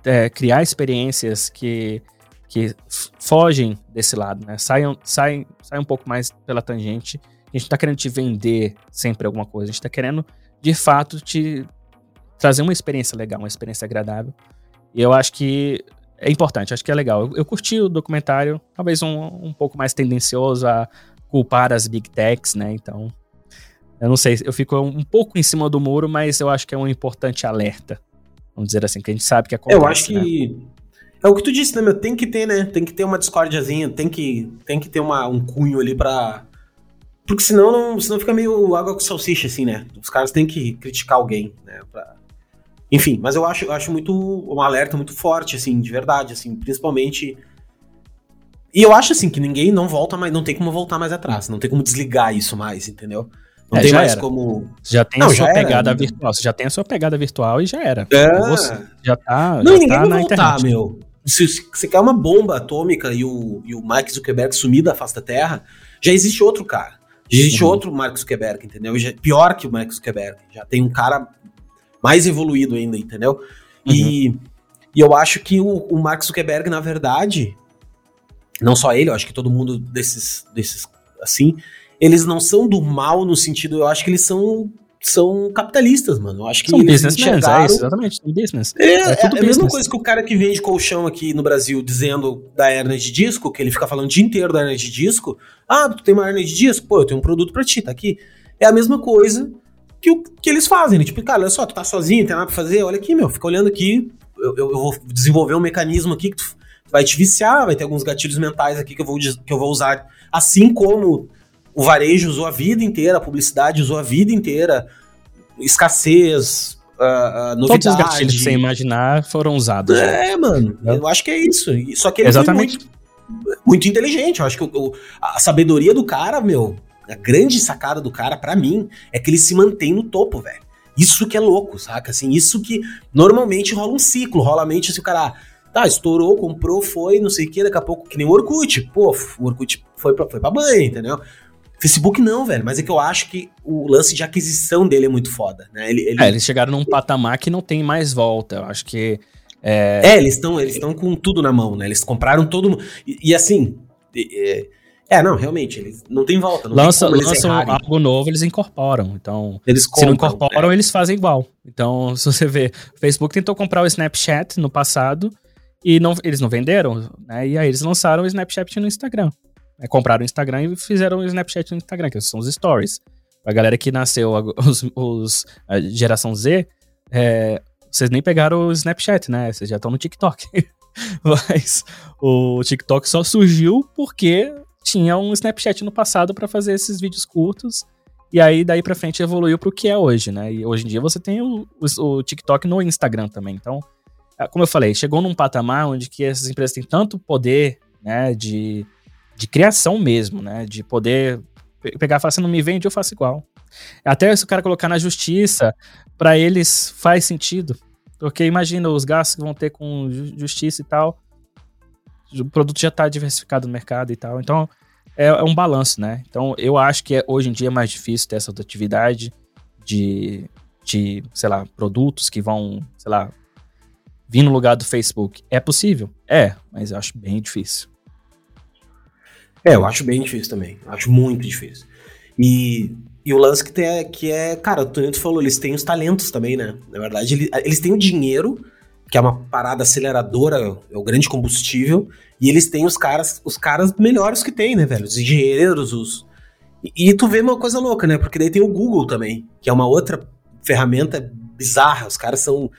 é, criar experiências que, que fogem desse lado, né? Saiam, saem, saem um pouco mais pela tangente. A gente tá querendo te vender sempre alguma coisa. A gente tá querendo, de fato, te trazer uma experiência legal, uma experiência agradável. E eu acho que é importante, acho que é legal. Eu, eu curti o documentário, talvez um, um pouco mais tendencioso a culpar as big techs, né? Então, eu não sei, eu fico um pouco em cima do muro, mas eu acho que é um importante alerta. Vamos dizer assim, que a gente sabe que acontece. Eu acho que. Né? É o que tu disse, né, meu? Tem que ter, né? Tem que ter uma discordiazinha, tem que, tem que ter uma, um cunho ali pra. Porque senão, não, senão fica meio água com salsicha, assim, né? Os caras têm que criticar alguém, né? Pra, enfim, mas eu acho, eu acho muito um alerta muito forte, assim, de verdade, assim, principalmente. E eu acho assim que ninguém não volta mais, não tem como voltar mais atrás, não tem como desligar isso mais, entendeu? Não é, tem mais era. como. Já tem não, a sua pegada era, virtual. Você já tem a sua pegada virtual e já era. É. Você já tá. Não, já ninguém tá vai voltar, internet. meu. Se, você quer uma bomba atômica e o, e o Mark Zuckerberg sumir da face da Terra, já existe outro cara. Já existe uhum. outro Mark Zuckerberg, entendeu? Já, pior que o Mark Zuckerberg. Já tem um cara mais evoluído ainda, entendeu? Uhum. E, e eu acho que o, o Mark Zuckerberg, na verdade, não só ele, eu acho que todo mundo desses, desses assim, eles não são do mal no sentido, eu acho que eles são são capitalistas, mano. Eu acho que são eles enxergaram... é isso, exatamente, são business. É, é, é, é a mesma coisa que o cara que vende colchão aqui no Brasil dizendo da hernia de disco, que ele fica falando o dia inteiro da hernia de disco. Ah, tu tem uma hernia de disco? Pô, eu tenho um produto para ti, tá aqui. É a mesma coisa que, que eles fazem, né? Tipo, cara, olha só, tu tá sozinho, tem nada pra fazer, olha aqui, meu, fica olhando aqui, eu, eu, eu vou desenvolver um mecanismo aqui que tu vai te viciar, vai ter alguns gatilhos mentais aqui que eu vou, que eu vou usar, assim como o varejo usou a vida inteira, a publicidade usou a vida inteira, escassez, uh, uh, novidade. Todos os gatilhos que você imaginar foram usados. É, mano, é. eu acho que é isso. Só que ele Exatamente. muito, muito inteligente, eu acho que o, a sabedoria do cara, meu, a grande sacada do cara, para mim, é que ele se mantém no topo, velho. Isso que é louco, saca? Assim, isso que normalmente rola um ciclo, rola mente se o cara, tá, estourou, comprou, foi, não sei o que, daqui a pouco, que nem o Orkut. Pô, o Orkut foi pra, foi pra banha, entendeu? Facebook não, velho, mas é que eu acho que o lance de aquisição dele é muito foda, né? Ele, ele... É, eles chegaram num patamar que não tem mais volta. Eu acho que. É, é eles estão eles com tudo na mão, né? Eles compraram todo. E, e assim. É, é, não, realmente, eles não tem volta. Não Lança, tem lançam algo novo, eles incorporam. Então, eles compram, se não incorporam, é. eles fazem igual. Então, se você vê, o Facebook tentou comprar o Snapchat no passado e não, eles não venderam, né? E aí eles lançaram o Snapchat no Instagram. É, compraram o Instagram e fizeram o Snapchat no Instagram, que são os stories. A galera que nasceu, os, os a geração Z, é, vocês nem pegaram o Snapchat, né? Vocês já estão no TikTok. Mas o TikTok só surgiu porque tinha um Snapchat no passado para fazer esses vídeos curtos. E aí, daí pra frente, evoluiu pro que é hoje, né? E hoje em dia você tem o, o, TikTok no Instagram também. Então, é, como eu falei, chegou num patamar onde que essas empresas têm tanto poder, né, de, de criação mesmo, né? De poder pegar e falar, não me vende, eu faço igual. Até se o cara colocar na justiça, para eles faz sentido. Porque imagina os gastos que vão ter com justiça e tal. O produto já está diversificado no mercado e tal. Então, é, é, um balanço, né? Então, eu acho que é, hoje em dia é mais difícil ter essa atividade de, de, sei lá, produtos que vão, sei lá, vir no lugar do Facebook. É possível? É, mas eu acho bem difícil. É, eu acho bem difícil também. Acho muito difícil. E, e o lance que, tem é, que é, cara, o Tonito falou, eles têm os talentos também, né? Na verdade, eles, eles têm o dinheiro, que é uma parada aceleradora, é o grande combustível, e eles têm os caras, os caras melhores que tem, né, velho? Os engenheiros, os. E, e tu vê uma coisa louca, né? Porque daí tem o Google também, que é uma outra ferramenta bizarra. Os caras são.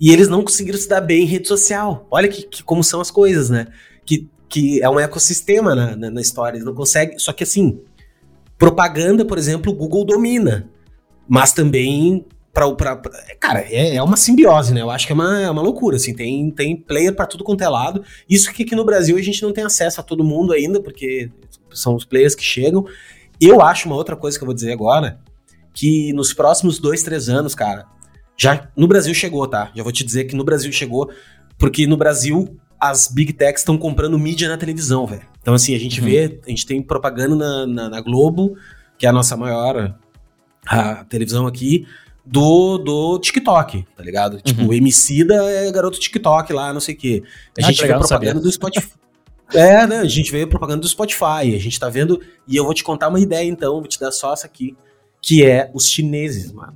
E eles não conseguiram se dar bem em rede social. Olha que, que como são as coisas, né? Que que é um ecossistema na, na, na história. Eles não conseguem. Só que assim, propaganda, por exemplo, o Google domina. Mas também. Pra, pra, pra cara, é, é, uma simbiose, né? Eu acho que é uma, é uma loucura, assim, tem, tem player para tudo quanto é lado. Isso que aqui no Brasil a gente não tem acesso a todo mundo ainda, porque são os players que chegam. Eu acho uma outra coisa que eu vou dizer agora, que nos próximos dois, três anos, cara, já no Brasil chegou, tá? Já vou te dizer que no Brasil chegou, porque no Brasil as big techs estão comprando mídia na televisão, velho. Então, assim, a gente uhum. vê, a gente tem propaganda na, na, na, Globo, que é a nossa maior a televisão aqui, do, do TikTok, tá ligado? Tipo, uhum. Tipo, o Emicida é garoto TikTok lá, não sei o quê. A ah, gente vê propaganda do Spotify. é, né? A gente vê propaganda do Spotify, a gente tá vendo. E eu vou te contar uma ideia, então, vou te dar só essa aqui, que é os chineses, mano.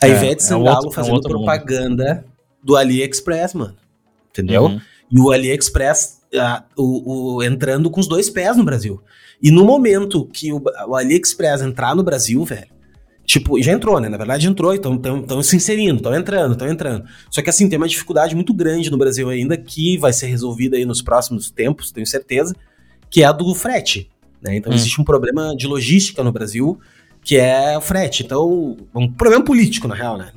A é, Ivete é Sangalo outro, é fazendo é propaganda mundo. do AliExpress, mano. Entendeu? Uhum. E o AliExpress uh, o, o, entrando com os dois pés no Brasil. E no momento que o, o AliExpress entrar no Brasil, velho, tipo, já entrou, né? Na verdade entrou, então estão se inserindo, estão entrando, estão entrando. Só que assim, tem uma dificuldade muito grande no Brasil ainda, que vai ser resolvida aí nos próximos tempos, tenho certeza, que é a do frete. Né? Então hum. existe um problema de logística no Brasil, que é o frete. Então, um problema político, na real, né?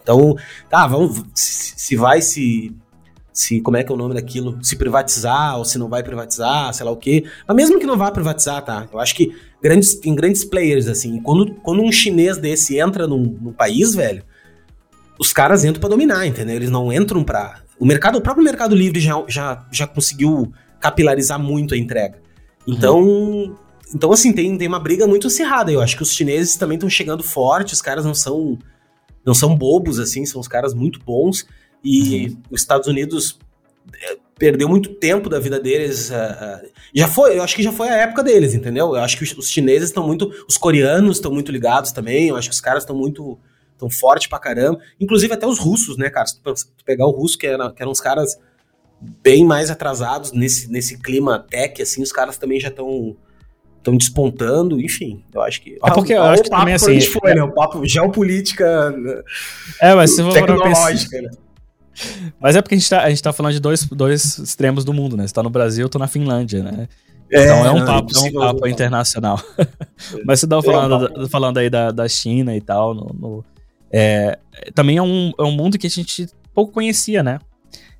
Então, tá, vamos. Se, se vai se se como é que é o nome daquilo, se privatizar ou se não vai privatizar, sei lá o quê. Mas mesmo que não vá privatizar, tá? Eu acho que grandes, tem grandes players, assim, quando, quando um chinês desse entra num, num país, velho, os caras entram para dominar, entendeu? Eles não entram para O mercado, o próprio Mercado Livre já, já, já conseguiu capilarizar muito a entrega. Então, uhum. então assim, tem, tem uma briga muito acirrada. Eu acho que os chineses também estão chegando forte, os caras não são não são bobos, assim, são os caras muito bons. E uhum. os Estados Unidos perdeu muito tempo da vida deles. Uh, uh, já foi, eu acho que já foi a época deles, entendeu? Eu acho que os, chineses estão muito. Os coreanos estão muito ligados também. Eu acho que os caras estão muito. tão forte pra caramba. Inclusive até os russos, né, cara? Se tu pegar o russo, que, era, que eram uns caras bem mais atrasados nesse, nesse clima tech, assim, os caras também já estão estão despontando, enfim, eu acho que. É porque eu acho que também assim. Foi, né? O papo geopolítica. É, mas se for tecnológica, né? Mas é porque a gente tá, a gente tá falando de dois, dois extremos do mundo, né? Você tá no Brasil, eu tô na Finlândia, né? É, então é um não, papo, é um papo internacional. Mas você tava falando, é falando aí da, da China e tal. No, no é, também é um, é um mundo que a gente pouco conhecia, né?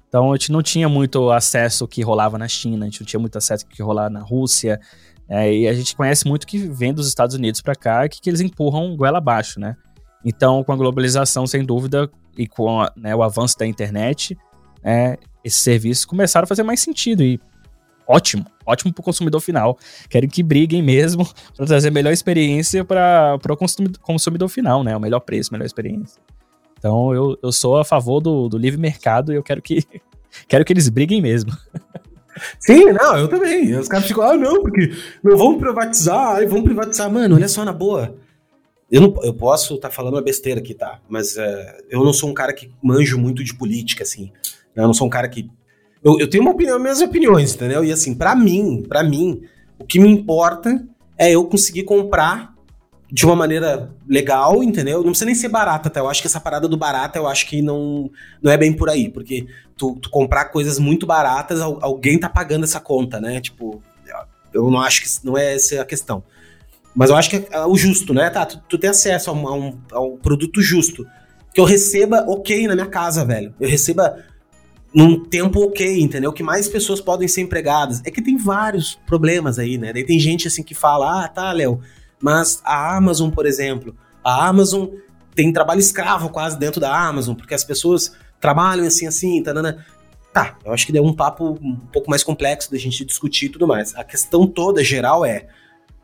Então a gente não tinha muito acesso ao que rolava na China, a gente não tinha muito acesso ao que rolava na Rússia. É, e a gente conhece muito que vem dos Estados Unidos para cá, que, que eles empurram goela abaixo, né? Então, com a globalização, sem dúvida, e com a, né, o avanço da internet, é, esses serviços começaram a fazer mais sentido e ótimo, ótimo para o consumidor final. Quero que briguem mesmo para trazer melhor experiência para o consumidor, consumidor final, né? O melhor preço, melhor experiência. Então eu, eu sou a favor do, do livre mercado e eu quero que quero que eles briguem mesmo. Sim, não, eu também. Os caras ficam, ah, não, porque não vamos privatizar, vamos privatizar. Mano, olha só na boa. Eu, não, eu posso estar tá falando uma besteira aqui, tá? Mas uh, eu não sou um cara que manjo muito de política, assim. Né? Eu não sou um cara que. Eu, eu tenho uma opinião, minhas opiniões, entendeu? E assim, para mim, para mim, o que me importa é eu conseguir comprar de uma maneira legal, entendeu? Não precisa nem ser barata, tá? Eu acho que essa parada do barata, eu acho que não, não é bem por aí, porque tu, tu comprar coisas muito baratas, alguém tá pagando essa conta, né? Tipo, Eu não acho que não é essa a questão. Mas eu acho que é o justo, né? Tá, tu, tu tem acesso a um, a, um, a um produto justo. Que eu receba ok na minha casa, velho. Eu receba num tempo ok, entendeu? Que mais pessoas podem ser empregadas. É que tem vários problemas aí, né? Daí tem gente assim que fala, ah, tá, Léo, mas a Amazon, por exemplo, a Amazon tem trabalho escravo quase dentro da Amazon, porque as pessoas trabalham assim, assim, tá, tá, eu acho que deu um papo um pouco mais complexo da gente discutir e tudo mais. A questão toda geral é,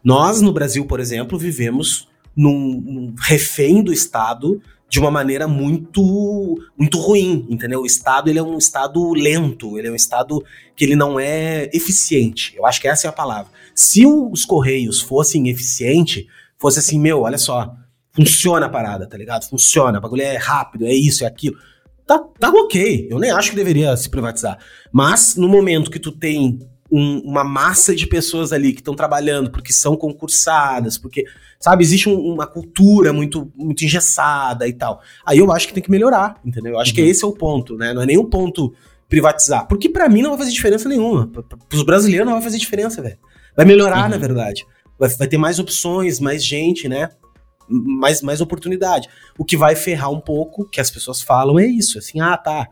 nós no Brasil, por exemplo, vivemos num, num refém do Estado de uma maneira muito muito ruim, entendeu? O Estado ele é um Estado lento, ele é um Estado que ele não é eficiente. Eu acho que essa é a palavra. Se os Correios fossem eficiente, fosse assim, meu, olha só, funciona a parada, tá ligado? Funciona, o bagulho é rápido, é isso, é aquilo. Tá, tá ok, eu nem acho que deveria se privatizar. Mas no momento que tu tem um, uma massa de pessoas ali que estão trabalhando porque são concursadas, porque, sabe, existe um, uma cultura muito, muito engessada e tal. Aí eu acho que tem que melhorar, entendeu? Eu acho uhum. que esse é o ponto, né? Não é nem o ponto privatizar. Porque para mim não vai fazer diferença nenhuma. Para os brasileiros não vai fazer diferença, velho. Vai melhorar, uhum. na verdade. Vai, vai ter mais opções, mais gente, né? Mais, mais oportunidade. O que vai ferrar um pouco, que as pessoas falam, é isso. Assim, ah, tá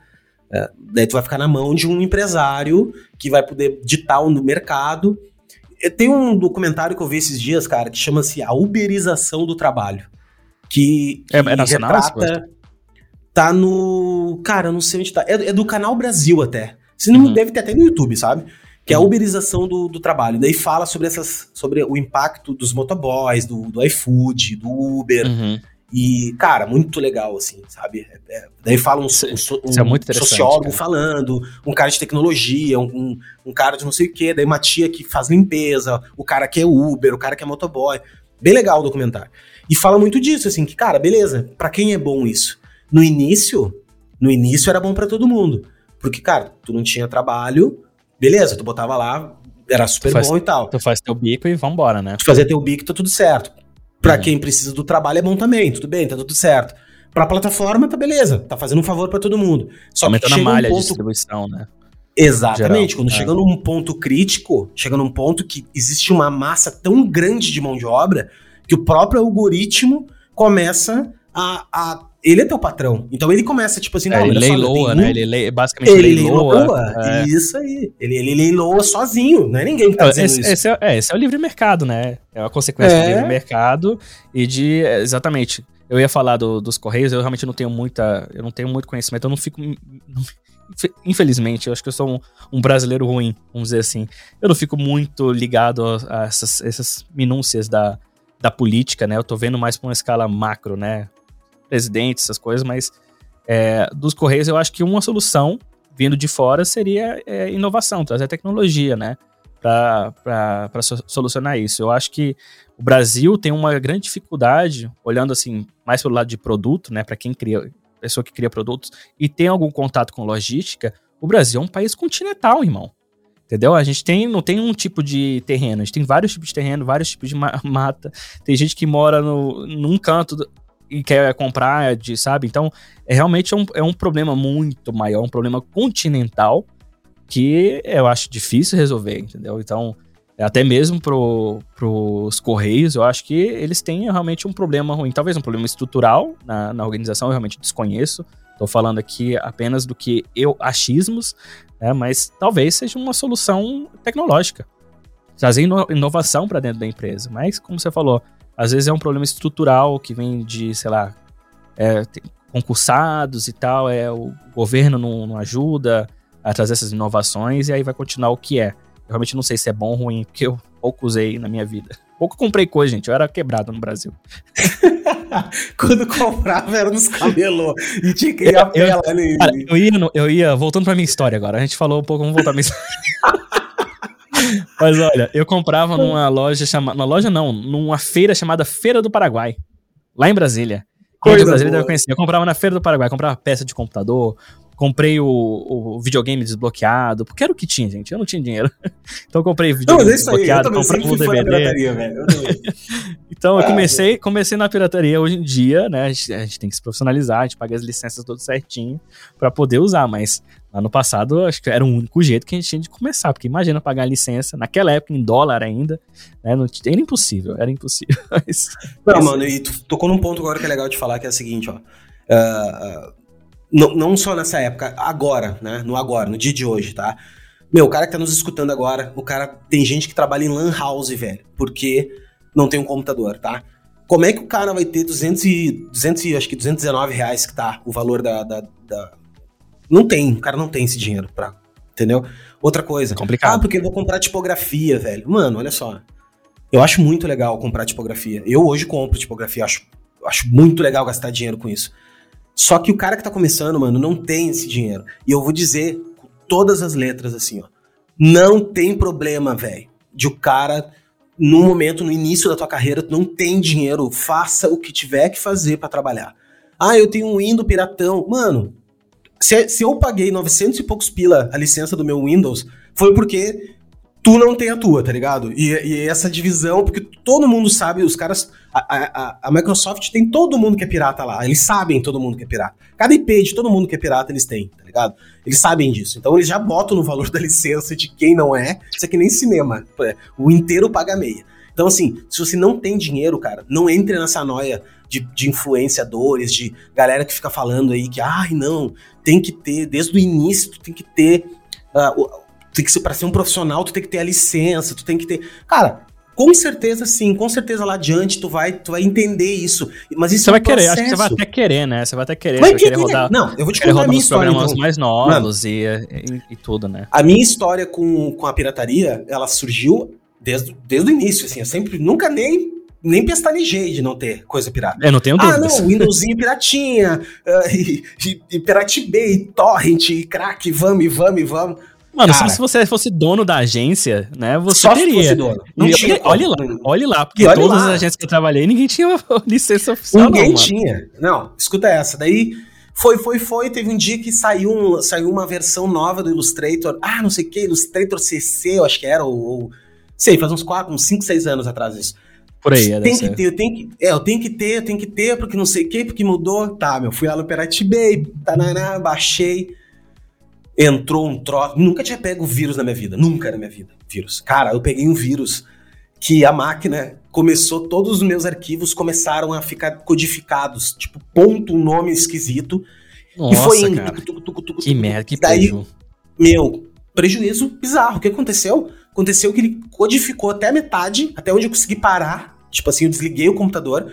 é, daí tu vai ficar na mão de um empresário que vai poder ditar o um mercado. Tem um documentário que eu vi esses dias, cara, que chama-se A Uberização do Trabalho. Que, que é, é nacional, retrata... Tá no... Cara, eu não sei onde tá. É, é do Canal Brasil até. Se não uhum. deve ter até no YouTube, sabe? Que é a uhum. uberização do, do trabalho. Daí fala sobre essas sobre o impacto dos motoboys, do, do iFood, do Uber. Uhum. E, cara, muito legal, assim, sabe? É, é daí fala um, um, um é sociólogo cara. falando, um cara de tecnologia, um, um, cara de não sei o quê, daí uma tia que faz limpeza, o cara que é Uber, o cara que é motoboy. Bem legal o documentário. E fala muito disso, assim, que, cara, beleza, para quem é bom isso? No início, no início era bom para todo mundo. Porque, cara, tu não tinha trabalho, beleza, tu botava lá, era super faz, bom e tal. Tu faz teu bico e vambora, né? Tu fazia teu bico e tá tudo certo. Para uhum. quem precisa do trabalho é bom também, tudo bem, tá tudo certo. Pra plataforma, tá beleza, tá fazendo um favor para todo mundo. Só Aumentando que chega a malha um ponto... de distribuição, né? Exatamente, Geral, quando é. chega num ponto crítico, chega num ponto que existe uma massa tão grande de mão de obra que o próprio algoritmo começa a, a ele é teu patrão. Então ele começa, tipo assim, é, não, ele leiloa, né? Ele lei, basicamente ele leiloa. leiloa é. Isso aí. Ele, ele leiloa sozinho, não é ninguém que tá dizendo esse, isso. Esse é, é, esse é o livre mercado, né? É a consequência é. do livre mercado e de. É, exatamente. Eu ia falar do, dos Correios, eu realmente não tenho muita. Eu não tenho muito conhecimento, eu não fico. Não, infelizmente, eu acho que eu sou um, um, brasileiro ruim, vamos dizer assim. Eu não fico muito ligado a, a essas, essas minúcias da, da política, né? Eu tô vendo mais pra uma escala macro, né? Presidente, essas coisas, mas é, dos Correios eu acho que uma solução vindo de fora seria é, inovação, trazer tecnologia, né? Para solucionar isso. Eu acho que o Brasil tem uma grande dificuldade, olhando assim, mais pelo lado de produto, né? Para quem cria, pessoa que cria produtos e tem algum contato com logística, o Brasil é um país continental, irmão. Entendeu? A gente tem, não tem um tipo de terreno, a gente tem vários tipos de terreno, vários tipos de mata. Tem gente que mora no, num canto e quer comprar, de, sabe? Então, é realmente é um, é um problema muito maior, um problema continental que eu acho difícil resolver, entendeu? Então, até mesmo pro, pros Correios, eu acho que eles têm realmente um problema ruim. Talvez um problema estrutural na, na organização, eu realmente desconheço. Estou falando aqui apenas do que eu achismos, né? mas talvez seja uma solução tecnológica. Trazer inovação para dentro da empresa. Mas, como você falou, às vezes é um problema estrutural que vem de, sei lá, é, concursados e tal, é o governo não, não, ajuda a trazer essas inovações e aí vai continuar o que é. Eu realmente não sei se é bom ou ruim, porque eu pouco usei na minha vida. Pouco comprei coisa, gente. Eu era quebrado no Brasil. Quando comprava era nos camelô. E tinha que ir a pé lá. Eu, eu, ia, eu ia, voltando pra minha história agora. A gente falou um pouco, vamos voltar pra minha história. Mas olha, eu comprava numa loja chamada. Na loja não, numa feira chamada Feira do Paraguai. Lá em Brasília. De Brasília deve conhecer. Eu comprava na Feira do Paraguai, comprava peça de computador, comprei o, o, videogame desbloqueado, porque era o que tinha, gente. Eu não tinha dinheiro. então eu comprei videogame não, é desbloqueado, aí, comprei o DVD. velho. Então, eu comecei, comecei na pirataria hoje em dia, né? A gente, a gente tem que se profissionalizar, a gente paga as licenças tudo certinho para poder usar, mas lá no passado acho que era o único jeito que a gente tinha de começar, porque imagina pagar a licença, naquela época em dólar ainda, né? Não, era impossível, era impossível. Mas, não, mas... mano, e tu tocou num ponto agora que é legal de falar, que é o seguinte, ó. Uh, não, não só nessa época, agora, né? No agora, no dia de hoje, tá? Meu, o cara que tá nos escutando agora, o cara. Tem gente que trabalha em Lan House, velho, porque não tem um computador, tá? Como é que o cara vai ter 200 e, 200 e, acho que 219 reais que tá o valor da, da, da... Não tem, o cara não tem esse dinheiro pra. Entendeu? Outra coisa. Complicado. Ah, porque eu vou comprar tipografia, velho. Mano, olha só. Eu acho muito legal comprar tipografia. Eu hoje compro tipografia, acho, acho muito legal gastar dinheiro com isso. Só que o cara que tá começando, mano, não tem esse dinheiro. E eu vou dizer com todas as letras assim, ó. Não tem problema, velho, de o cara no momento, no início da tua carreira, tu não tem dinheiro, faça o que tiver que fazer para trabalhar. Ah, eu tenho um Windows piratão. Mano, se, se eu paguei 900 e poucos pila a licença do meu Windows, foi porque tu não tem a tua, tá ligado? E, e essa divisão, porque todo mundo sabe, os caras. A, a, a, Microsoft tem todo mundo que é pirata lá. Eles sabem todo mundo que é pirata. Cada IP de todo mundo que é pirata eles têm, tá ligado? Eles sabem disso. Então eles já botam no valor da licença de quem não é. Isso é que nem cinema. O inteiro paga meia. Então, assim, se você não tem dinheiro, cara, não entre nessa noia de, de influenciadores, de galera que fica falando aí que, ai, não, tem que ter, desde o início, tu tem que ter. Uh, tem que ser para ser um profissional, tu tem que ter a licença, tu tem que ter. Cara, com certeza sim, com certeza lá adiante tu vai, tu vai entender isso. Mas isso você é um vai querer, acho que você vai até querer, né? Você vai até querer, vai querer, querer rodar. Não, eu vou te contar a minha história então. mais novos e, e, e, tudo, né? A minha história com, com a pirataria, ela surgiu desde, desde o início, assim, eu sempre nunca nem nem pestanejei de não ter coisa pirata. Eu não tenho dúvidas. Ah, não, Windowsinho piratinha, uh, e, e, e Torrent, e crack, vamos, vamos, vamos. Mano, Cara, se você fosse dono da agência, né, você só teria. Se fosse dono. Não e, tinha olha, lá, olha lá, porque olha todas lá. as agências que eu trabalhei, ninguém tinha licença oficial Ninguém não, tinha. Não, escuta essa. Daí foi, foi, foi, teve um dia que saiu, um, saiu uma versão nova do Illustrator. Ah, não sei o que, Illustrator CC, eu acho que era, ou, ou sei, faz uns 4, uns 5, 6 anos atrás isso. Por aí, é Tem que ter, eu tenho que, é, eu tenho que ter, eu tenho que ter, porque não sei o que, porque mudou. Tá, meu, fui lá no Pirate Bay, tananá, baixei entrou um troço. Nunca tinha pego vírus na minha vida. Nunca na minha vida. Vírus. Cara, eu peguei um vírus que a máquina começou, todos os meus arquivos começaram a ficar codificados. Tipo, ponto, um nome esquisito. Nossa, e foi indo. Cara. Tucu, tucu, tucu, que merda, que Daí. Meu, prejuízo bizarro. O que aconteceu? Aconteceu que ele codificou até a metade, até onde eu consegui parar. Tipo assim, eu desliguei o computador.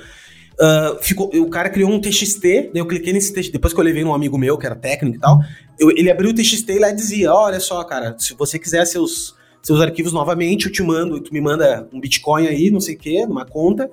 Uh, ficou, o cara criou um TXT, daí eu cliquei nesse TXT, depois que eu levei num amigo meu, que era técnico e tal, eu, ele abriu o TXT e lá dizia, olha só, cara, se você quiser seus, seus arquivos novamente, eu te mando, tu me manda um Bitcoin aí, não sei o que, numa conta,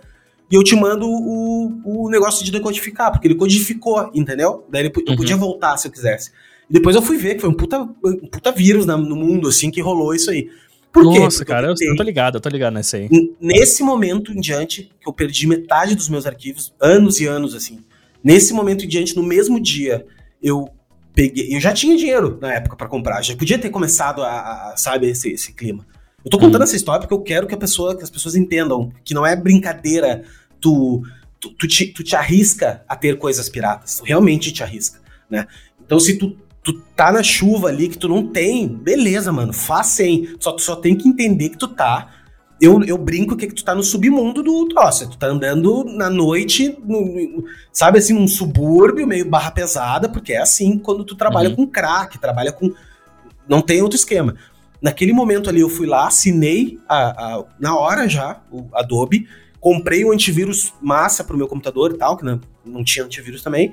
e eu te mando o, o negócio de decodificar, porque ele codificou, entendeu? Daí ele, eu uhum. podia voltar se eu quisesse. E depois eu fui ver que foi um puta, um puta vírus na, no mundo, assim, que rolou isso aí. Por Nossa, quê? Nossa, cara, eu, eu tô ligado, eu tô ligado nessa aí. Nesse momento em diante, que eu perdi metade dos meus arquivos, anos e anos, assim. Nesse momento em diante, no mesmo dia, eu peguei. Eu já tinha dinheiro na época para comprar, já podia ter começado a, a sabe, esse, esse, clima. Eu tô contando hum. essa história porque eu quero que, a pessoa, que as pessoas entendam que não é brincadeira tu, tu, tu, te, tu te arrisca a ter coisas piratas. Tu realmente te arrisca, né? Então, se tu tu tá na chuva ali que tu não tem, beleza, mano, faz sem. Só tu só tem que entender que tu tá. Eu, eu brinco que, que tu tá no submundo do troço. Tu tá andando na noite, no, sabe assim, num subúrbio meio barra pesada, porque é assim quando tu trabalha uhum. com crack, trabalha com. Não tem outro esquema. Naquele momento ali eu fui lá, assinei a, a, na hora já o Adobe, comprei o um antivírus massa pro meu computador e tal, que não, não tinha antivírus também.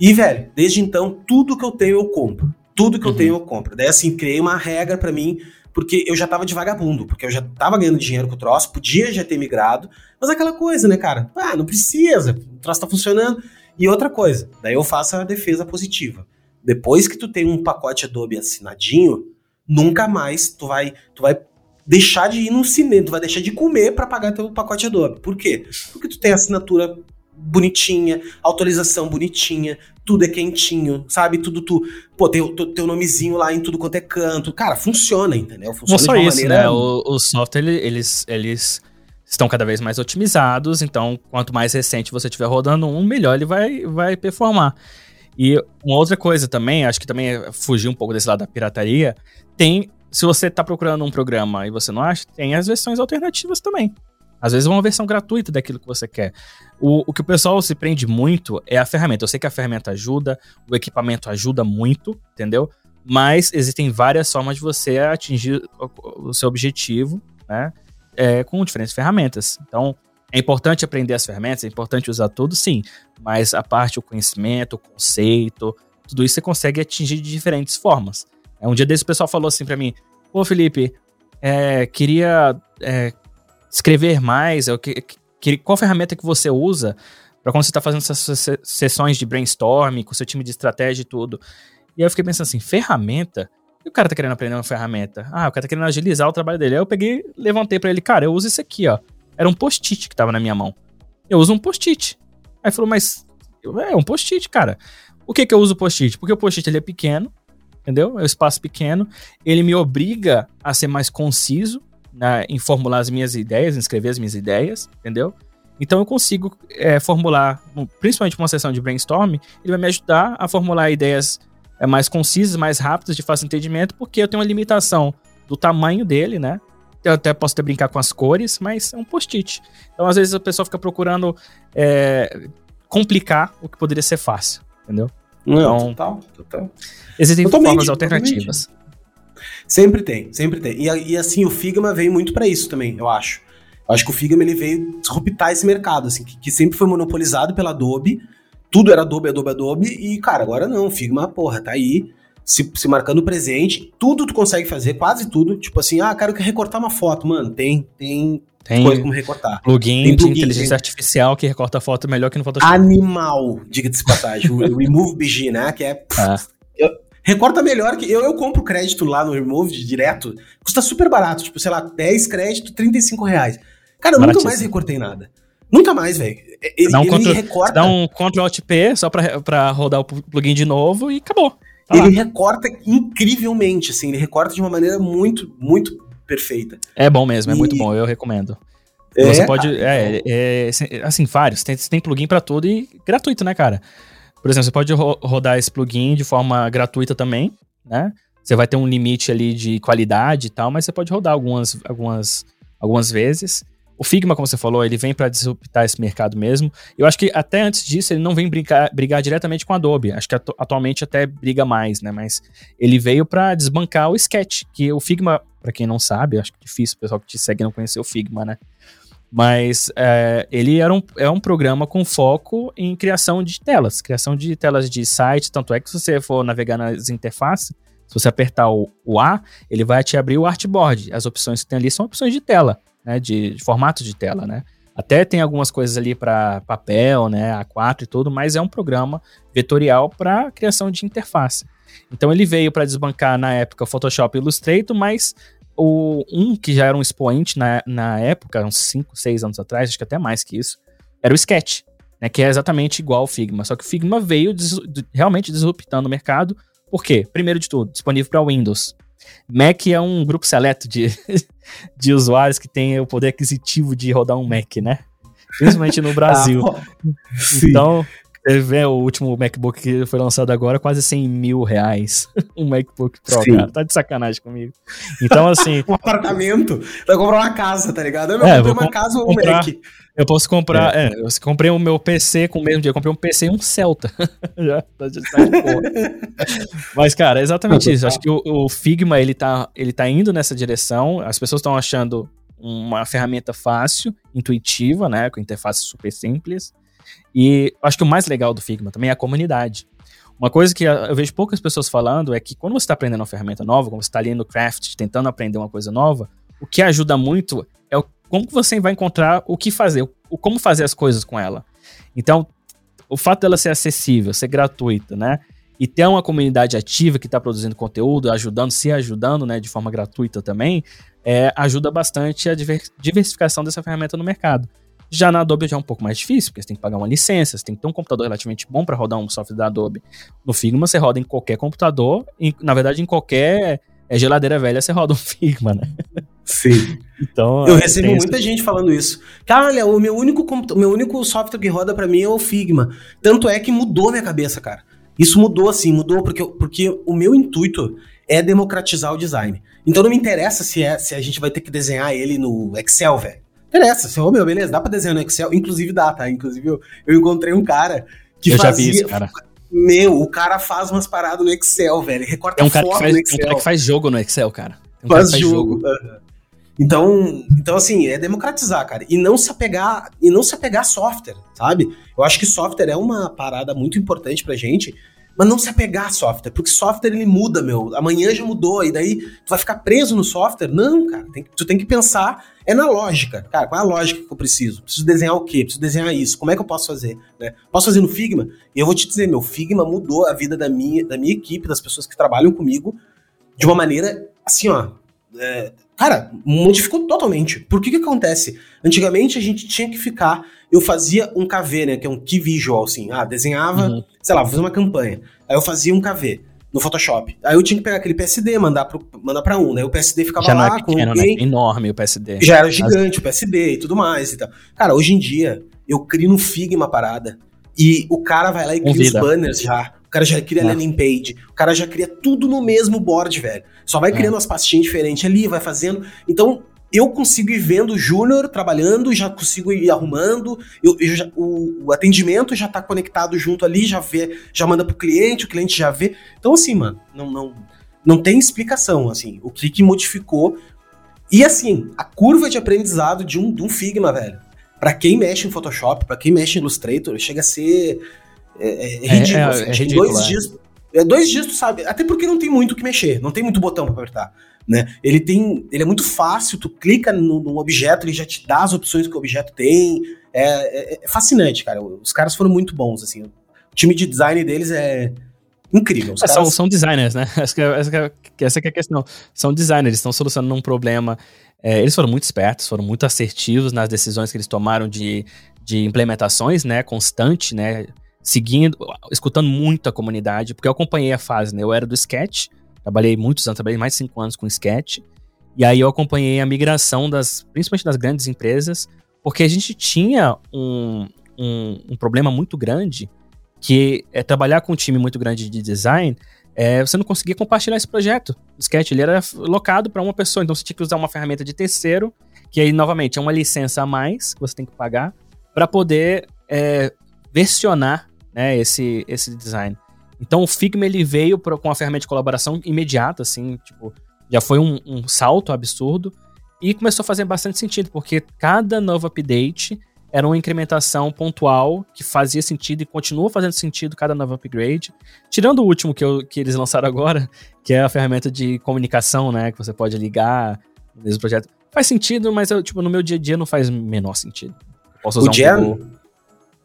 E, velho, desde então, tudo que eu tenho eu compro. Tudo que uhum. eu tenho eu compro. Daí, assim, criei uma regra para mim, porque eu já tava de vagabundo, porque eu já tava ganhando dinheiro com o troço, podia já ter migrado, mas aquela coisa, né, cara? Ah, não precisa, o troço tá funcionando. E outra coisa, daí eu faço a defesa positiva. Depois que tu tem um pacote Adobe assinadinho, nunca mais tu vai, tu vai deixar de ir no cinema, tu vai deixar de comer para pagar teu pacote Adobe. Por quê? Porque tu tem assinatura bonitinha, autorização bonitinha, tudo é quentinho, sabe? Tudo tu. Pô, tem o teu nomezinho lá em tudo quanto é canto. Cara, funciona, entendeu? Funciona Não só isso, maneira... né? O, o software, eles, eles estão cada vez mais otimizados, então quanto mais recente você estiver rodando um, melhor ele vai, vai performar. E uma outra coisa também, acho que também é fugir um pouco desse lado da pirataria, tem, se você está procurando um programa e você não acha, tem as versões alternativas também. Às vezes é uma versão gratuita daquilo que você quer. O, o que o pessoal se prende muito é a ferramenta. Eu sei que a ferramenta ajuda, o equipamento ajuda muito, entendeu? Mas existem várias formas de você atingir o, o seu objetivo, né? É, com diferentes ferramentas. Então, é importante aprender as ferramentas, é importante usar tudo, sim. Mas a parte, o conhecimento, o conceito, tudo isso você consegue atingir de diferentes formas. É, um dia desse o pessoal falou assim para mim: Pô, Felipe, é, queria é, escrever mais, eu, que, que, qual ferramenta que você usa para quando você está fazendo essas sessões de brainstorming com o seu time de estratégia e tudo. E aí eu fiquei pensando assim, ferramenta? E o cara tá querendo aprender uma ferramenta? Ah, o cara tá querendo agilizar o trabalho dele. Aí eu peguei, levantei para ele, cara, eu uso esse aqui, ó. Era um post-it que tava na minha mão. Eu uso um post-it. Aí falou, mas é um post-it, cara. O que que eu uso post-it? Porque o post-it ele é pequeno, entendeu? É um espaço pequeno. Ele me obriga a ser mais conciso na, em formular as minhas ideias, em escrever as minhas ideias, entendeu? Então eu consigo é, formular, principalmente uma sessão de brainstorm, ele vai me ajudar a formular ideias é, mais concisas, mais rápidas, de fácil entendimento, porque eu tenho uma limitação do tamanho dele, né? Eu até posso até brincar com as cores, mas é um post-it. Então, às vezes, a pessoa fica procurando é, complicar o que poderia ser fácil, entendeu? Não, então, total, total. Existem totalmente, formas alternativas. Totalmente. Sempre tem, sempre tem. E, e assim, o Figma veio muito para isso também, eu acho. Eu acho que o Figma ele veio disruptar esse mercado, assim, que, que, sempre foi monopolizado pela Adobe. Tudo era Adobe, Adobe, Adobe. E, cara, agora não. O Figma, porra, tá aí. Se, se marcando presente, tudo tu consegue fazer, quase tudo. Tipo assim, ah, quero recortar uma foto. Mano, tem, tem, tem coisa como recortar. Plugin, tem plugin de inteligência tem... artificial que recorta a foto melhor que no Photoshop. Animal, diga-se passagem. o Remove BG, né? Que é. Ah. Eu, Recorta melhor que eu, eu compro crédito lá no Removed direto, custa super barato, tipo, sei lá, 10 crédito, 35 reais. Cara, eu nunca mais recortei nada. Nunca mais, velho. Ele, dá um ele recorta. Dá um Ctrl Alt P só pra, pra rodar o plugin de novo e acabou. Tá ele lá. recorta incrivelmente, assim, ele recorta de uma maneira muito, muito perfeita. É bom mesmo, é muito bom, eu recomendo. É, Você pode. É, é, é, assim, vários. Tem, tem plugin para tudo e gratuito, né, cara? Por exemplo, você pode ro rodar esse plugin de forma gratuita também, né? Você vai ter um limite ali de qualidade e tal, mas você pode rodar algumas, algumas, algumas vezes. O Figma, como você falou, ele vem para disruptar esse mercado mesmo. Eu acho que até antes disso ele não vem brigar, brigar diretamente com a Adobe. Acho que atu atualmente até briga mais, né? Mas ele veio para desbancar o Sketch, que o Figma, para quem não sabe, acho que é difícil o pessoal que te segue não conhecer o Figma, né? Mas é, ele era um, é um programa com foco em criação de telas, criação de telas de site. Tanto é que se você for navegar nas interfaces, se você apertar o, o A, ele vai te abrir o artboard. As opções que tem ali são opções de tela, né? De, de formato de tela, né? Até tem algumas coisas ali para papel, né? A4 e tudo, mas é um programa vetorial para criação de interface. Então ele veio para desbancar na época o Photoshop e Illustrator, mas o, um que já era um expoente na, na época, uns 5, 6 anos atrás, acho que até mais que isso, era o Sketch, né, que é exatamente igual ao Figma. Só que o Figma veio des, realmente disruptando o mercado. Por quê? Primeiro de tudo, disponível para Windows. Mac é um grupo seleto de, de usuários que tem o poder aquisitivo de rodar um Mac, né? Principalmente no Brasil. Ah, então, você vê o último MacBook que foi lançado agora, quase 100 mil reais. um MacBook Pro, Sim. cara. Tá de sacanagem comigo. Então, assim. um apartamento. Vai comprar uma casa, tá ligado? Eu é, comprei uma casa ou um Mac. Eu posso comprar. É. é, eu comprei o meu PC com o mesmo dia. Eu comprei um PC e um Celta. já, tá de Mas, cara, é exatamente isso. Acho que o, o, Figma ele tá, ele tá indo nessa direção. As pessoas estão achando uma ferramenta fácil, intuitiva, né? Com interface super simples. E acho que o mais legal do Figma também é a comunidade. Uma coisa que eu vejo poucas pessoas falando é que quando você está aprendendo uma ferramenta nova, quando você está ali no craft, tentando aprender uma coisa nova, o que ajuda muito é o, como você vai encontrar o que fazer, o, como fazer as coisas com ela. Então, o fato dela ser acessível, ser gratuita, né? E ter uma comunidade ativa que está produzindo conteúdo, ajudando, se ajudando, né, de forma gratuita também, é, ajuda bastante a diversificação dessa ferramenta no mercado. Já na Adobe já é um pouco mais difícil, porque você tem que pagar uma licença, você tem que ter um computador relativamente bom para rodar um software da Adobe. No Figma você roda em qualquer computador, em, na verdade em qualquer é, geladeira velha você roda um Figma, né? Sim. Então, eu recebo muita gente falando isso. Cara, o meu único, meu único software que roda para mim é o Figma. Tanto é que mudou minha cabeça, cara. Isso mudou assim, mudou porque, porque o meu intuito é democratizar o design. Então não me interessa se, é, se a gente vai ter que desenhar ele no Excel, velho. Interessa, se, oh, meu, beleza, dá pra desenhar no Excel, inclusive dá, tá? Inclusive eu, eu encontrei um cara que eu fazia... já vi isso, cara. Meu, o cara faz umas paradas no Excel, velho. Recorta é um cara foto faz, no Excel. É um cara que faz jogo no Excel, cara. É um faz, faz, jogo. jogo. Então, então, assim, é democratizar, cara. E não se apegar, e não se apegar a software, sabe? Eu acho que software é uma parada muito importante pra gente, mas não se apegar a software, porque software ele muda, meu. Amanhã já mudou, e daí tu vai ficar preso no software? Não, cara. Tem, tu tem que pensar, é na lógica. Cara, qual é a lógica que eu preciso? Preciso desenhar o quê? Preciso desenhar isso. Como é que eu posso fazer? Né? Posso fazer no Figma? E eu vou te dizer, meu, Figma mudou a vida da minha, da minha equipe, das pessoas que trabalham comigo, de uma maneira, assim, ó. É, cara, modificou totalmente. Por que que acontece? Antigamente a gente tinha que ficar. Eu fazia um KV, né? Que é um key visual, assim. Ah, desenhava, uhum. sei lá, fazer uma campanha. Aí eu fazia um KV no Photoshop. Aí eu tinha que pegar aquele PSD, mandar, pro, mandar pra um, né? O PSD ficava Já lá não é pequeno, com né? enorme o PSD. Já era gigante o PSD e tudo mais e tal. Cara, hoje em dia, eu crio no Figma a parada. E o cara vai lá e cria os banners já. O cara já cria é. landing page. O cara já cria tudo no mesmo board, velho. Só vai é. criando umas pastinhas diferentes ali, vai fazendo. Então, eu consigo ir vendo o Júnior trabalhando, já consigo ir arrumando, eu, eu já, o, o, atendimento já tá conectado junto ali, já vê, já manda pro cliente, o cliente já vê. Então, assim, mano, não, não, não tem explicação, assim, o que que modificou. E assim, a curva de aprendizado de um, de um Figma, velho, para quem mexe em Photoshop, para quem mexe em Illustrator, chega a ser é, é, é ridículo. É, assim, é ridículo dois, dias, é, dois dias, tu sabe, até porque não tem muito o que mexer, não tem muito botão para apertar. Né? Ele tem, ele é muito fácil, tu clica no, no, objeto, ele já te dá as opções que o objeto tem. É, é, é, fascinante, cara. Os caras foram muito bons, assim. O time de design deles é incrível. É, caras... são, são, designers, né? Essa, essa, essa é a questão. São designers, estão solucionando um problema. É, eles foram muito espertos, foram muito assertivos nas decisões que eles tomaram de, de implementações, né? Constante, né? Seguindo, escutando muito a comunidade, porque eu acompanhei a fase, né? Eu era do Sketch, Trabalhei muitos anos, trabalhei mais de cinco anos com Sketch. E aí eu acompanhei a migração das, principalmente das grandes empresas, porque a gente tinha um, um, um problema muito grande, que é trabalhar com um time muito grande de design, é, você não conseguia compartilhar esse projeto. O Sketch ele era locado para uma pessoa, então você tinha que usar uma ferramenta de terceiro, que aí, novamente, é uma licença a mais que você tem que pagar, para poder é, versionar né, esse, esse design. Então o Figma ele veio pra, com a ferramenta de colaboração imediata, assim, tipo, já foi um, um, salto absurdo e começou a fazer bastante sentido, porque cada novo update era uma incrementação pontual que fazia sentido e continua fazendo sentido cada novo upgrade. Tirando o último que, eu, que eles lançaram agora, que é a ferramenta de comunicação, né, que você pode ligar no mesmo projeto. Faz sentido, mas eu, tipo, no meu dia a dia não faz menor sentido. posso usar o um.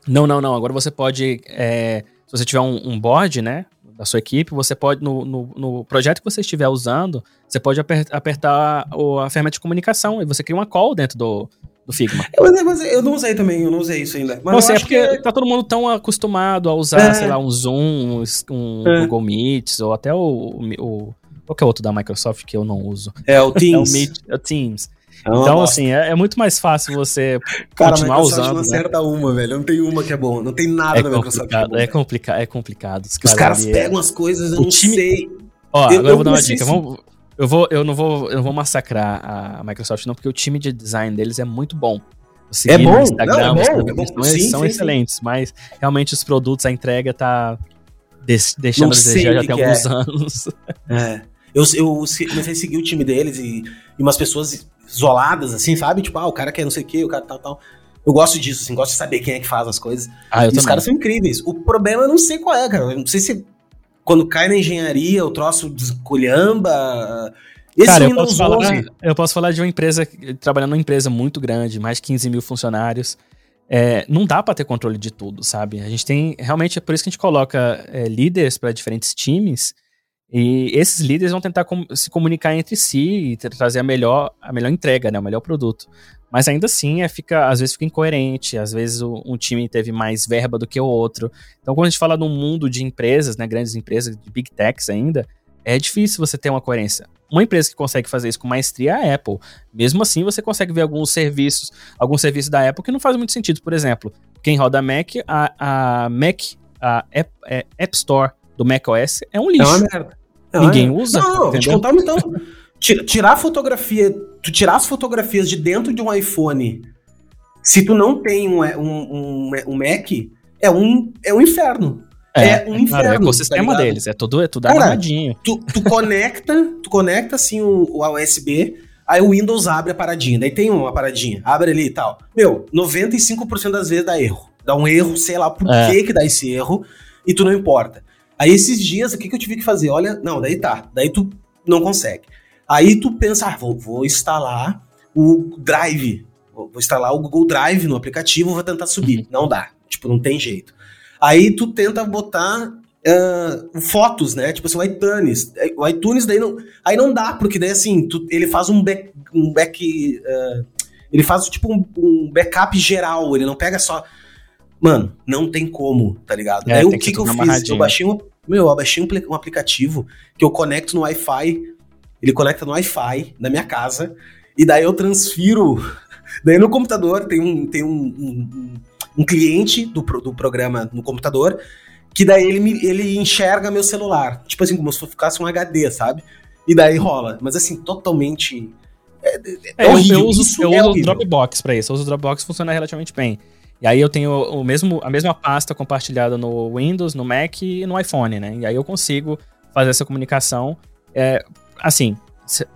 Não, não, não. Agora você pode é, se você tiver um, um board, né, da sua equipe, você pode, no, no, no, projeto que você estiver usando, você pode apertar, apertar o, a ferramenta de comunicação e você cria uma call dentro do, do Figma. Eu, mas eu não usei também, eu não usei isso ainda. Mas não sei, é porque que... tá todo mundo tão acostumado a usar, é. sei lá, um Zoom, um é. Google Meets, ou até o, o, Qual que é outro da Microsoft que eu não uso? É o Teams. é o Meet, é o Teams. É então, assim, é, é, muito mais fácil você Cara, continuar usando. Cara, não né? uma, velho. Não tem uma que é boa. Não tem nada é da Microsoft que é bom. É, complicado, é complicado. Os, Os caras, pegam as coisas, eu não time... sei. Ó, eu, agora eu vou dar uma dica. Vamos, eu, vou, eu, não vou, eu não vou massacrar a Microsoft, não, porque o time de design deles é muito bom. É bom, Instagram, não, é bom, é bom. Sim, são sim, excelentes, sim. mas realmente os produtos, a entrega tá deixando a desejar já tem alguns é. anos. É. Eu, eu comecei a seguir o time deles e, e umas pessoas isoladas, assim, sabe? Tipo, ah, o cara quer não sei o quê, o cara tal, tal. Eu gosto disso, assim, gosto de saber quem é que faz as coisas. Ah, eu e os caras são incríveis. O problema eu não sei qual é, cara. Eu não sei se quando cai na engenharia o troço descolhamba. Esse cara, eu posso, falar, eu posso falar de uma empresa, trabalhando numa empresa muito grande, mais de 15 mil funcionários. É, não dá para ter controle de tudo, sabe? A gente tem, realmente, é por isso que a gente coloca é, líderes para diferentes times e esses líderes vão tentar com, se comunicar entre si e trazer a melhor, a melhor entrega, né, o melhor produto. Mas ainda assim, é, fica, às vezes fica incoerente, às vezes o, um time teve mais verba do que o outro. Então, quando a gente fala num mundo de empresas, né, grandes empresas, de big techs ainda, é difícil você ter uma coerência. uma empresa que consegue fazer isso com maestria é a Apple. Mesmo assim, você consegue ver alguns serviços, alguns serviços da Apple que não faz muito sentido. Por exemplo, quem roda Mac, a, a Mac, a App, é, App Store do macOS é um lixo. É uma merda. É Ninguém usa. Não, não, te contar então. Tirar fotografia, tu tirar as fotografias de dentro de um iPhone, se tu não tem um, um, um, um Mac, é um, é um inferno. É, é um inferno. é o ecossistema tá deles, é tudo, é tudo Cara, armadinho. Tu, tu conecta, tu conecta assim o, o USB, aí o Windows abre a paradinha, daí tem uma paradinha, abre ali e tal. Meu, 95% das vezes dá erro. Dá um erro, sei lá por é. que que dá esse erro, e tu não importa. Aí esses dias, o que, que eu tive que fazer? Olha, não, daí tá, daí tu não consegue. Aí tu pensa, ah, vou, vou instalar o Drive, vou instalar o Google Drive no aplicativo, vou tentar subir. Uhum. Não dá, tipo, não tem jeito. Aí tu tenta botar uh, fotos, né? Tipo assim, o iTunes. O iTunes daí não. Aí não dá, porque daí assim, tu, ele faz um back. Um back uh, ele faz tipo um, um, backup geral, ele não pega só. Mano, não tem como, tá ligado? É, daí o que, que eu fiz? Eu baixei um. Meu, eu baixei um, um aplicativo que eu conecto no Wi-Fi. Ele conecta no Wi-Fi na minha casa. E daí eu transfiro. Daí no computador tem um, tem um, um, um cliente do, do programa no computador, que daí ele, me, ele enxerga meu celular. Tipo assim, como se fosse um HD, sabe? E daí rola. Mas assim, totalmente. É, é, é horrível. Eu, uso, isso eu é uso o Dropbox pra isso. Eu uso o Dropbox funciona relativamente bem. E aí eu tenho o mesmo, a mesma pasta compartilhada no Windows, no Mac e no iPhone, né? E aí eu consigo fazer essa comunicação. É, assim,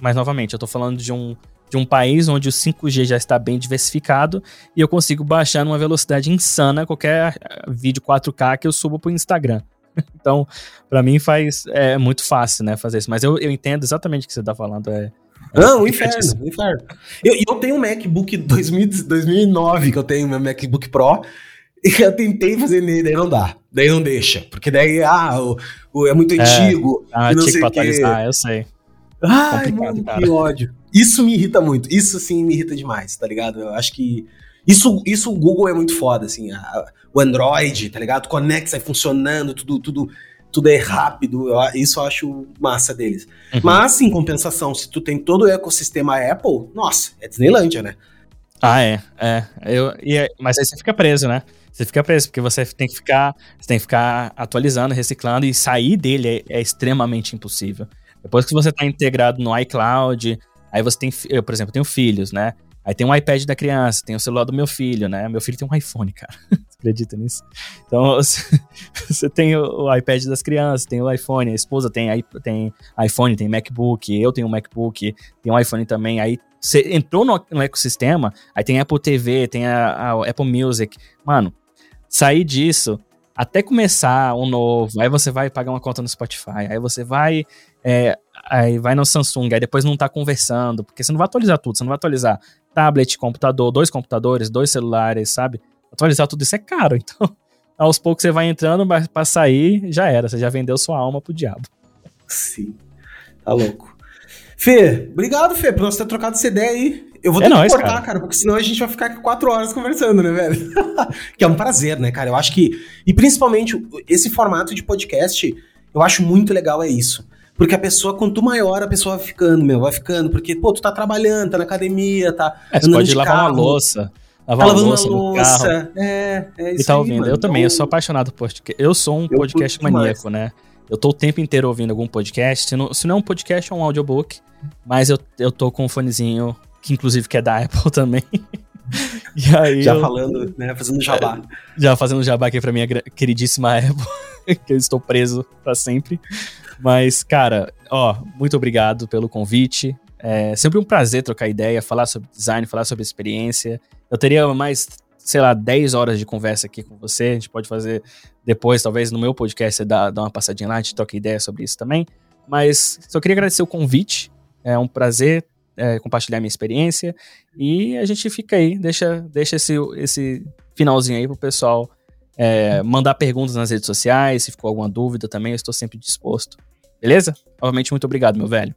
mas novamente, eu tô falando de um de um país onde o 5G já está bem diversificado e eu consigo baixar numa velocidade insana qualquer eh, vídeo 4K que eu subo para o Instagram. então, para mim faz é muito fácil, né, fazer isso. Mas eu, eu entendo exatamente o que você está falando. É, é não, inferno, inferno. Eu, eu tenho um MacBook 2000, 2009 que eu tenho meu MacBook Pro e eu tentei fazer nele, daí não dá. Daí não deixa. Porque daí, ah, o, o é muito é, antigo. Ah, não sei que atualizar, eu sei. Ai, mano, que ódio. Isso me irrita muito. Isso, sim, me irrita demais, tá ligado? Eu acho que. Isso, isso o Google é muito foda, assim. A, o Android, tá ligado? Conecta, sai funcionando, tudo, tudo, tudo é rápido. Eu, isso eu acho massa deles. Uhum. Mas, em compensação, se tu tem todo o ecossistema Apple, nossa, é Disneylândia, né? Ah, é. É. Eu, e é, mas aí você fica preso, né? Você fica preso, porque você tem que ficar, você tem que ficar atualizando, reciclando, e sair dele é, é extremamente impossível. Depois que você está integrado no iCloud, aí você tem, eu, por exemplo, tenho filhos, né? Aí tem um iPad da criança, tem o celular do meu filho, né? Meu filho tem um iPhone, cara. Acredita nisso? Então, você, tem o, o, iPad das crianças, tem o iPhone, a esposa tem, tem iPhone, tem MacBook, eu tenho um MacBook, tem um iPhone também. Aí você entrou no, no ecossistema, aí tem Apple TV, tem a, a Apple Music. Mano, sair disso até começar um novo, aí você vai pagar uma conta no Spotify, aí você vai é, aí vai no Samsung, aí depois não tá conversando, porque você não vai atualizar tudo, você não vai atualizar tablet, computador, dois computadores, dois celulares, sabe? Atualizar tudo isso é caro, então aos poucos você vai entrando, mas pra sair já era, você já vendeu sua alma pro diabo. Sim, tá louco. Fê, obrigado, Fê, por nós ter trocado essa ideia aí. Eu vou é ter é que nóis, cortar, cara. cara. porque senão a gente vai ficar quatro horas conversando, né, velho? que é um prazer, né, cara? Eu acho que. E principalmente, esse formato de podcast, eu acho muito legal, é isso. Porque a pessoa, quanto maior a pessoa vai ficando, meu, vai ficando. Porque, pô, tu tá trabalhando, tá na academia, tá. É, você pode lavar carro, uma louça. Lavar uma louça, louça. É, é isso. E tá aí, ouvindo. Mano. Eu também, eu sou apaixonado por podcast. Eu sou um eu podcast maníaco, né? Eu tô o tempo inteiro ouvindo algum podcast. Se não, se não é um podcast, é um audiobook. Mas eu, eu tô com um fonezinho, que inclusive que é da Apple também. e aí já eu, falando, né? Fazendo jabá. É, já fazendo jabá aqui pra minha queridíssima Apple, que eu estou preso para sempre. Mas, cara, ó, muito obrigado pelo convite. É sempre um prazer trocar ideia, falar sobre design, falar sobre experiência. Eu teria mais, sei lá, 10 horas de conversa aqui com você. A gente pode fazer depois, talvez no meu podcast, você dá, dá uma passadinha lá, a gente troca ideia sobre isso também. Mas só queria agradecer o convite. É um prazer é, compartilhar minha experiência. E a gente fica aí, deixa, deixa esse, esse finalzinho aí pro pessoal é, mandar perguntas nas redes sociais, se ficou alguma dúvida também, eu estou sempre disposto. Beleza? Novamente, muito obrigado, meu velho.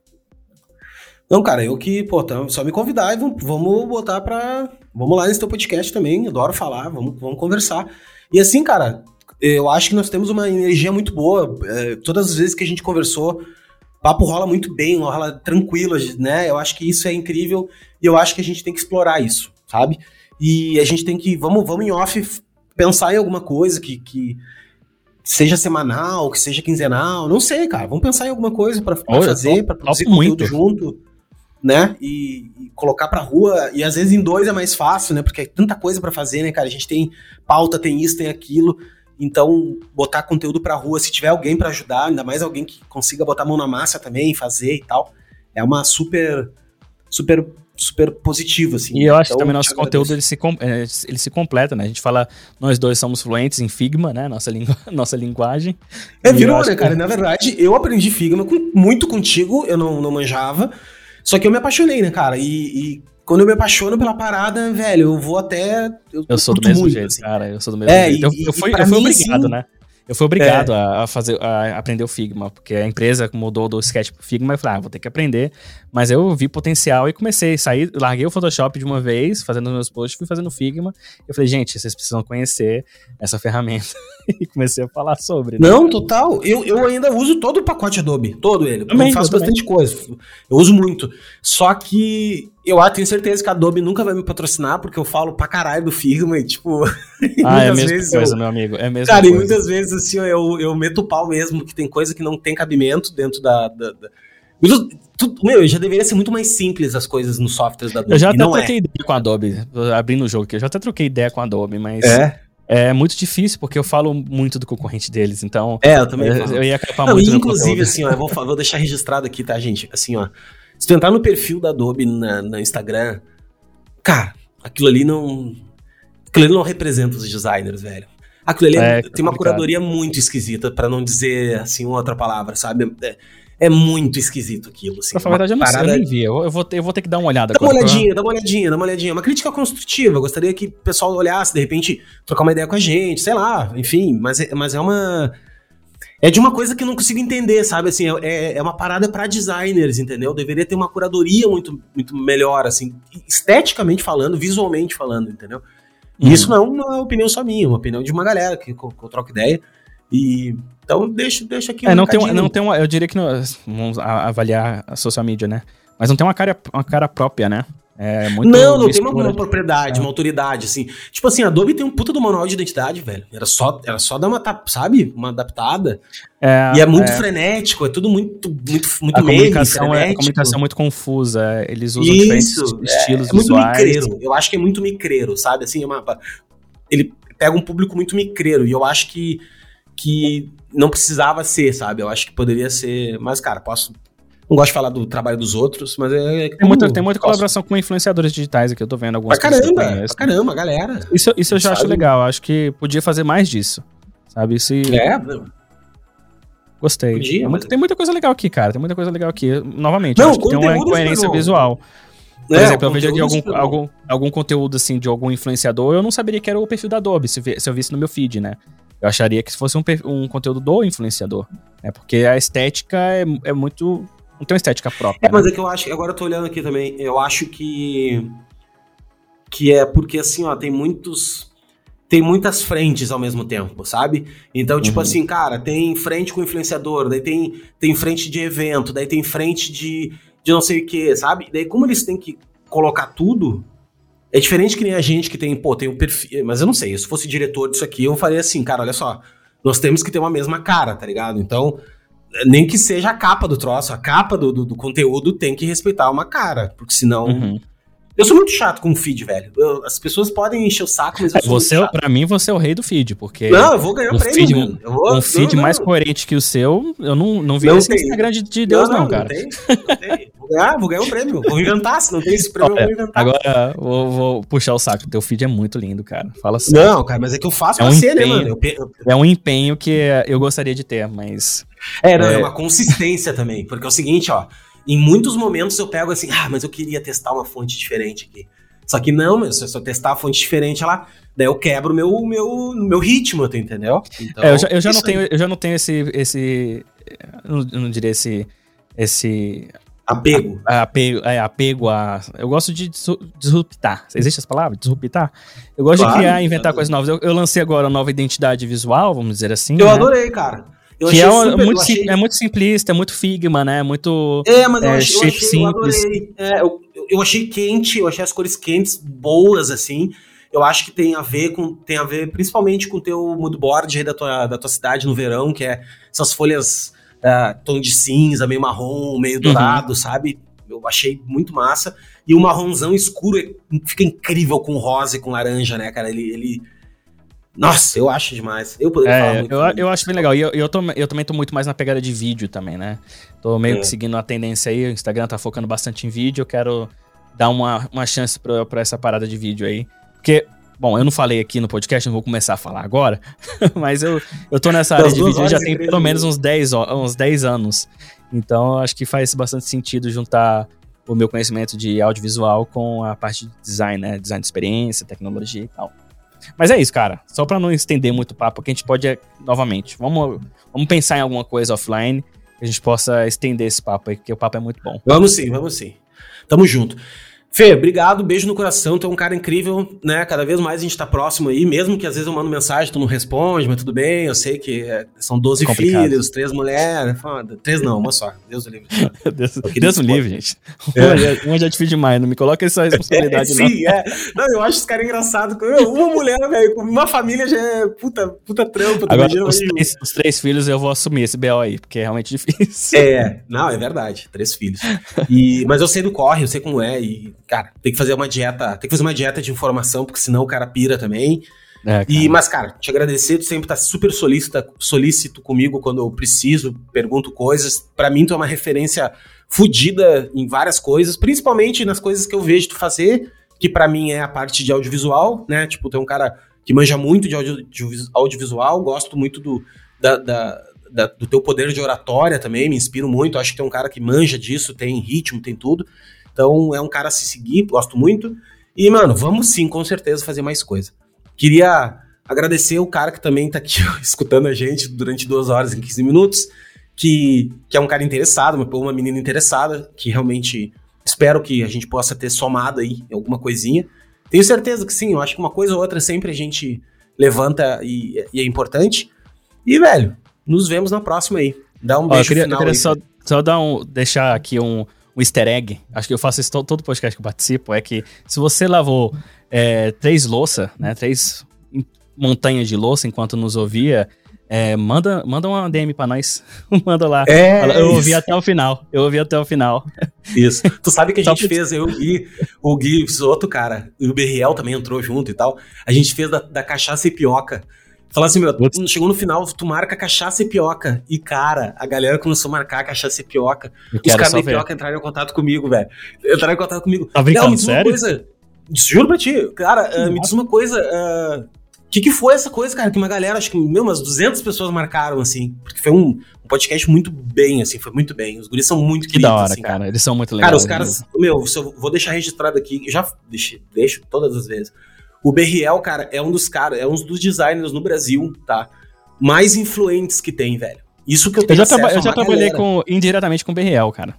Não, cara, eu que, pô, só me convidar e vamos, vamos botar pra. Vamos lá nesse teu podcast também, adoro falar, vamos, vamos conversar. E assim, cara, eu acho que nós temos uma energia muito boa. É, todas as vezes que a gente conversou, papo rola muito bem, rola tranquilo, né? Eu acho que isso é incrível e eu acho que a gente tem que explorar isso, sabe? E a gente tem que, vamos, vamos em off pensar em alguma coisa que, que seja semanal, que seja quinzenal, não sei, cara. Vamos pensar em alguma coisa para fazer, para produzir conteúdo muito. junto, né? E, e colocar pra rua. E às vezes em dois é mais fácil, né? Porque é tanta coisa para fazer, né, cara? A gente tem pauta, tem isso, tem aquilo. Então, botar conteúdo pra rua, se tiver alguém para ajudar, ainda mais alguém que consiga botar a mão na massa também, fazer e tal, é uma super super super positivo, assim. E eu acho então, que também nosso conteúdo ele se, é, ele se completa, né? A gente fala, nós dois somos fluentes em Figma, né? Nossa, língua, nossa linguagem. É, virou, né, cara? Que... Na verdade, eu aprendi Figma com, muito contigo, eu não, não manjava, só que eu me apaixonei, né, cara? E, e quando eu me apaixono pela parada, velho, eu vou até. Eu, eu sou do mesmo muito, jeito, assim. cara. Eu sou do mesmo é, jeito. E, eu, eu, fui, eu fui obrigado, assim, né? Eu fui obrigado é. a, fazer, a aprender o Figma, porque a empresa mudou do Sketch pro Figma e eu falei, ah, vou ter que aprender. Mas eu vi potencial e comecei sair, larguei o Photoshop de uma vez, fazendo meus posts, fui fazendo Figma. Eu falei, gente, vocês precisam conhecer essa ferramenta. E comecei a falar sobre. Né? Não, total. Eu, eu ainda uso todo o pacote Adobe, todo ele. Também, eu faço eu bastante também. coisa. Eu uso muito. Só que eu tenho certeza que a Adobe nunca vai me patrocinar, porque eu falo pra caralho do Figma e, tipo. Ah, é a mesma coisa, eu, meu amigo. É mesmo. Cara, coisa. e muitas vezes, assim, eu, eu meto o pau mesmo, que tem coisa que não tem cabimento dentro da. da, da... meu, já deveria ser muito mais simples as coisas nos softwares da Adobe. Eu já até troquei é. ideia com a Adobe, abrindo o jogo aqui, eu já até troquei ideia com a Adobe, mas. É. É muito difícil, porque eu falo muito do concorrente deles, então. É, eu também. Eu, eu ia capar muito. Inclusive, assim, ó, eu vou, vou deixar registrado aqui, tá, gente? Assim, ó. Se tu entrar no perfil da Adobe na, na Instagram, cara, aquilo ali não. Aquilo ali não representa os designers, velho. Aquilo ali é, é tem uma curadoria muito esquisita, para não dizer assim outra palavra, sabe? É, é muito esquisito aquilo. Assim, pra falar a verdade, eu não parada... sei, eu nem vi. Eu, eu, vou ter, eu vou ter que dar uma olhada. Dá uma olhadinha, pra... dá uma olhadinha, dá uma olhadinha. Uma crítica construtiva. Eu gostaria que o pessoal olhasse, de repente, trocar uma ideia com a gente, sei lá, enfim. Mas é, mas é uma. É de uma coisa que eu não consigo entender, sabe? Assim, é, é uma parada para designers, entendeu? Deveria ter uma curadoria muito, muito melhor, assim, esteticamente falando, visualmente falando, entendeu? E uhum. isso não é uma opinião só minha, é uma opinião de uma galera que, que eu troco ideia. E então deixa, deixa aqui é, um não tem, não tem uma, eu diria que não, vamos avaliar a social media, né? Mas não tem uma cara, uma cara própria, né? É muito não, não tem uma, uma propriedade, é. uma autoridade, assim. Tipo assim, a Adobe tem um puta do manual de identidade, velho. Era só, era só dar uma, sabe, uma adaptada. É, e é muito é. frenético, é tudo muito, muito, muito a comunicação é, a comunicação é muito confusa. Eles usam Isso, diferentes é, estilos é, muito visuais. micreiro. Eu acho que é muito micreiro, sabe? Assim, é uma, ele pega um público muito micreiro. E eu acho que que não precisava ser, sabe? Eu acho que poderia ser. Mas, cara, posso. Não gosto de falar do trabalho dos outros, mas é. Tem muita, tem muita colaboração com influenciadores digitais aqui, eu tô vendo algumas pra caramba, pra caramba, galera. Isso, isso eu já sabe? acho legal, acho que podia fazer mais disso. Sabe? Se... É, Gostei. Podia, mas... Tem muita coisa legal aqui, cara. Tem muita coisa legal aqui. Novamente, não, acho que tem uma incoerência visual. Por é, exemplo, eu vejo algum, algum, algum conteúdo assim de algum influenciador, eu não saberia que era o perfil da Adobe se, se eu visse no meu feed, né? Eu acharia que fosse um, um conteúdo do influenciador, né? Porque a estética é, é muito. Não tem uma estética própria. É, né? mas é que eu acho. Agora eu tô olhando aqui também. Eu acho que. Que é porque assim, ó, tem muitos. Tem muitas frentes ao mesmo tempo, sabe? Então, tipo uhum. assim, cara, tem frente com influenciador, daí tem, tem frente de evento, daí tem frente de, de não sei o que, sabe? Daí, como eles têm que colocar tudo, é diferente que nem a gente que tem, pô, tem um perfil. Mas eu não sei, se fosse diretor disso aqui, eu faria assim, cara, olha só. Nós temos que ter uma mesma cara, tá ligado? Então, nem que seja a capa do troço, a capa do, do, do conteúdo tem que respeitar uma cara, porque senão uhum. Eu sou muito chato com o feed, velho. Eu, as pessoas podem encher o saco, mas eu sou você, Pra mim, você é o rei do feed, porque... Não, eu vou ganhar o prêmio, feed, mano. Vou, um feed não, mais não. coerente que o seu, eu não, não vi não esse tem. Instagram de, de Deus, não, não, cara. Não tem, não tem. Ganhar, vou ganhar o prêmio. Vou inventar, se não tem esse prêmio, Olha, eu vou inventar. Agora, vou, vou, puxar o saco. Teu feed é muito lindo, cara. Fala assim. Não, cara, mas é que eu faço é um ser, né, mano? Eu... É um empenho que eu gostaria de ter, mas... É, não, é, é uma consistência também, porque é o seguinte, ó... Em muitos momentos eu pego assim, ah, mas eu queria testar uma fonte diferente aqui. Só que não, se eu testar a fonte diferente lá, daí eu quebro o meu, meu, meu ritmo, tu entendeu? Então, é, eu já, eu já não tenho, eu já não tenho esse, esse eu não, eu não diria esse, esse apego, a, apego, é, apego a, eu gosto de disruptar. Existe essa palavra, disruptar? Eu gosto claro, de criar, inventar coisas novas. Eu, eu, lancei agora uma nova identidade visual, vamos dizer assim. Eu né? adorei, cara. Eu que é, super, muito, achei... é muito simplista, é muito Figma, né? Muito. É, mas eu, é, achei, eu, achei, simples. eu É, eu, eu achei quente, eu achei as cores quentes boas, assim. Eu acho que tem a ver com. Tem a ver principalmente com o teu moodboard da tua, da tua cidade no verão, que é essas folhas uh, tom de cinza, meio marrom, meio uhum. dourado, uhum. sabe? Eu achei muito massa. E o marronzão escuro é, fica incrível com rosa e com laranja, né, cara? Ele. ele... Nossa, eu acho demais. Eu poderia é, falar muito. Eu, eu acho bem legal. E eu, eu, tô, eu também tô muito mais na pegada de vídeo também, né? Tô meio é. que seguindo a tendência aí. O Instagram tá focando bastante em vídeo. Eu quero dar uma, uma chance pra, pra essa parada de vídeo aí. Porque Bom, eu não falei aqui no podcast, não vou começar a falar agora, mas eu, eu tô nessa área de vídeo já tem pelo menos uns 10, uns 10 anos. Então, acho que faz bastante sentido juntar o meu conhecimento de audiovisual com a parte de design, né? Design de experiência, tecnologia e tal. Mas é isso, cara. Só para não estender muito o papo, que a gente pode, novamente, vamos, vamos pensar em alguma coisa offline que a gente possa estender esse papo aí, porque o papo é muito bom. Vamos sim, vamos sim. Tamo junto. Fê, obrigado, beijo no coração, tu é um cara incrível, né? Cada vez mais a gente tá próximo aí, mesmo que às vezes eu mando mensagem, tu não responde, mas tudo bem, eu sei que é, são 12 Complicado. filhos, três mulheres, foda. Três não, uma só, Deus o livre. Deus, Deus o livre, gente. É. Uma já te fiz demais, não me coloca essa responsabilidade, é, Sim, é. Não, eu acho esse cara engraçado. Uma mulher, velho, uma família já é puta, puta trampa. Agora, os três, os três, filhos eu vou assumir esse BO aí, porque é realmente difícil. É, não, é verdade, três filhos. E, mas eu sei do corre, eu sei como é, e cara, tem que fazer uma dieta, tem que fazer uma dieta de informação, porque senão o cara pira também. É, e, mas, cara, te agradecer, tu sempre tá super solícita, solícito comigo quando eu preciso, pergunto coisas. para mim, tu é uma referência fodida em várias coisas, principalmente nas coisas que eu vejo tu fazer, que para mim é a parte de audiovisual, né? Tipo, tu é um cara que manja muito de audio, audiovisual, gosto muito do, da, da, da, do teu poder de oratória também, me inspiro muito, acho que tu é um cara que manja disso, tem ritmo, tem tudo. Então é um cara a se seguir, gosto muito. E, mano, vamos sim, com certeza, fazer mais coisa. Queria agradecer o cara que também tá aqui escutando a gente durante duas horas e 15 minutos, que, que é um cara interessado, uma, uma menina interessada, que realmente espero que a gente possa ter somado aí alguma coisinha. Tenho certeza que sim, eu acho que uma coisa ou outra sempre a gente levanta e, e é importante. E, velho, nos vemos na próxima aí. Dá um Ó, beijo eu queria, final eu queria só, só dar um, deixar aqui um, um easter egg, acho que eu faço isso todo, todo podcast que eu participo, é que se você lavou é, três louças, né, três montanhas de louça enquanto nos ouvia, é, manda, manda uma DM pra nós. manda lá. É, eu isso. ouvi até o final. Eu ouvi até o final. Isso. Tu sabe que a gente fez, eu e o Gui, outro cara, e o Berriel também entrou junto e tal. A gente fez da, da cachaça e pioca. Falar assim, meu, chegou no final, tu marca cachaça e pioca. E, cara, a galera começou a marcar cachaça e pioca. Os caras da pioca entraram em contato comigo, velho. Entraram em contato comigo. Tá brincando, Não, me diz sério? uma coisa. Juro pra ti, cara, uh, me diz uma coisa. O uh, que, que foi essa coisa, cara? Que uma galera, acho que, meu, umas 200 pessoas marcaram, assim. Porque foi um, um podcast muito bem, assim, foi muito bem. Os guris são muito que da hora, assim, cara. Eles são muito legais. Cara, os caras, né? meu, eu vou deixar registrado aqui, já deixo, deixo todas as vezes. O Berriel, cara, é um dos caras, é um dos designers no Brasil, tá? Mais influentes que tem, velho. Isso que eu tenho Eu já, traba eu já trabalhei com, indiretamente com o Berriel, cara.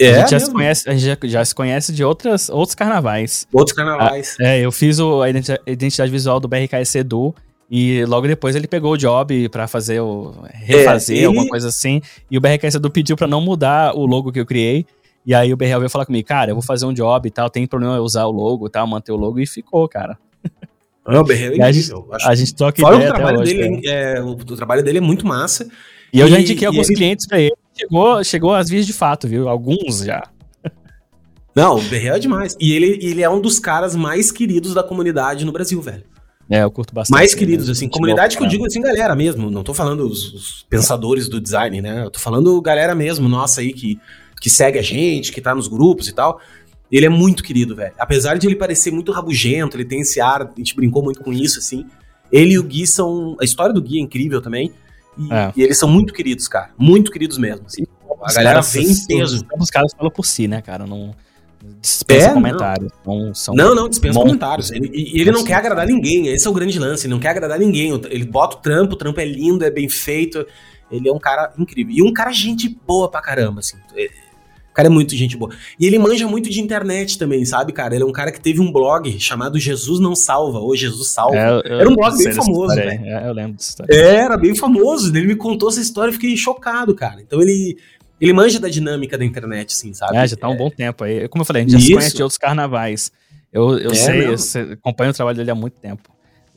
É, a gente, já se, conhece, a gente já, já, se conhece de outras, outros carnavais. Outros carnavais. Ah, é, eu fiz o, a identidade visual do BRKS Edu e logo depois ele pegou o job para fazer o refazer, é, ele... alguma coisa assim. E o BRKS Edu pediu para não mudar o logo que eu criei. E aí o BRL veio falar comigo, cara, eu vou fazer um job e tal, tem problema eu usar o logo e tal, manter o logo, e ficou, cara. Não, o BRL é incrível. A gente, a gente toca Fora ideia o trabalho hoje, dele, é, o, o, trabalho dele é muito massa. E, e eu já indiquei alguns ele... clientes pra ele. Chegou, chegou às vias de fato, viu? Alguns já. Não, o BRL é demais. E ele, ele é um dos caras mais queridos da comunidade no Brasil, velho. É, eu curto bastante. Mais queridos, assim. Comunidade que eu digo assim, galera mesmo. Não tô falando os, os, pensadores do design, né? Eu tô falando galera mesmo, nossa aí, que que segue a gente, que tá nos grupos e tal. Ele é muito querido, velho. Apesar de ele parecer muito rabugento, ele tem esse ar, a gente brincou muito com isso, assim. Ele e o Gui são. A história do Gui é incrível também. E, é. e eles são muito queridos, cara. Muito queridos mesmo. Assim. A galera vem em peso. Os caras falam por si, né, cara? Não. Dispensa é, comentários. Não, são não, não dispensa monstros. comentários. Ele, e ele não quer agradar ninguém. Esse é o grande lance. Ele não quer agradar ninguém. Ele bota o trampo, o trampo é lindo, é bem feito. Ele é um cara incrível. E um cara gente boa pra caramba, assim. O cara é muito gente boa. E ele manja muito de internet também, sabe, cara? Ele é um cara que teve um blog chamado Jesus Não Salva, ou Jesus Salva. É, eu, Era um blog bem famoso, velho. É, eu lembro dessa história. Era bem famoso. Ele me contou essa história e fiquei chocado, cara. Então ele, ele manja da dinâmica da internet, assim, sabe? É, já tá há um bom tempo aí. Como eu falei, a gente já se conhece de outros carnavais. Eu, eu é sei, eu acompanho o trabalho dele há muito tempo. Pra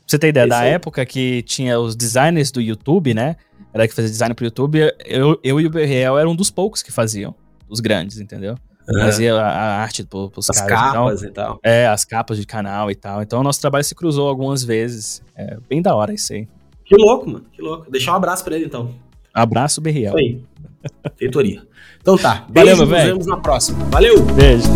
você ter ideia, da é... época que tinha os designers do YouTube, né? Era que fazia design pro YouTube, eu, eu e o Berriel eram um dos poucos que faziam. Os grandes, entendeu? É. Fazia a, a arte pro, pros as caras. As capas então, e tal. É, as capas de canal e tal. Então o nosso trabalho se cruzou algumas vezes. É bem da hora isso aí. Que louco, mano. Que louco. Deixar um abraço pra ele então. Abraço, Berriel. Isso aí. Feitoria. Então tá. Valeu, Beijo, meu velho. Nos vemos na próxima. Valeu. Beijo.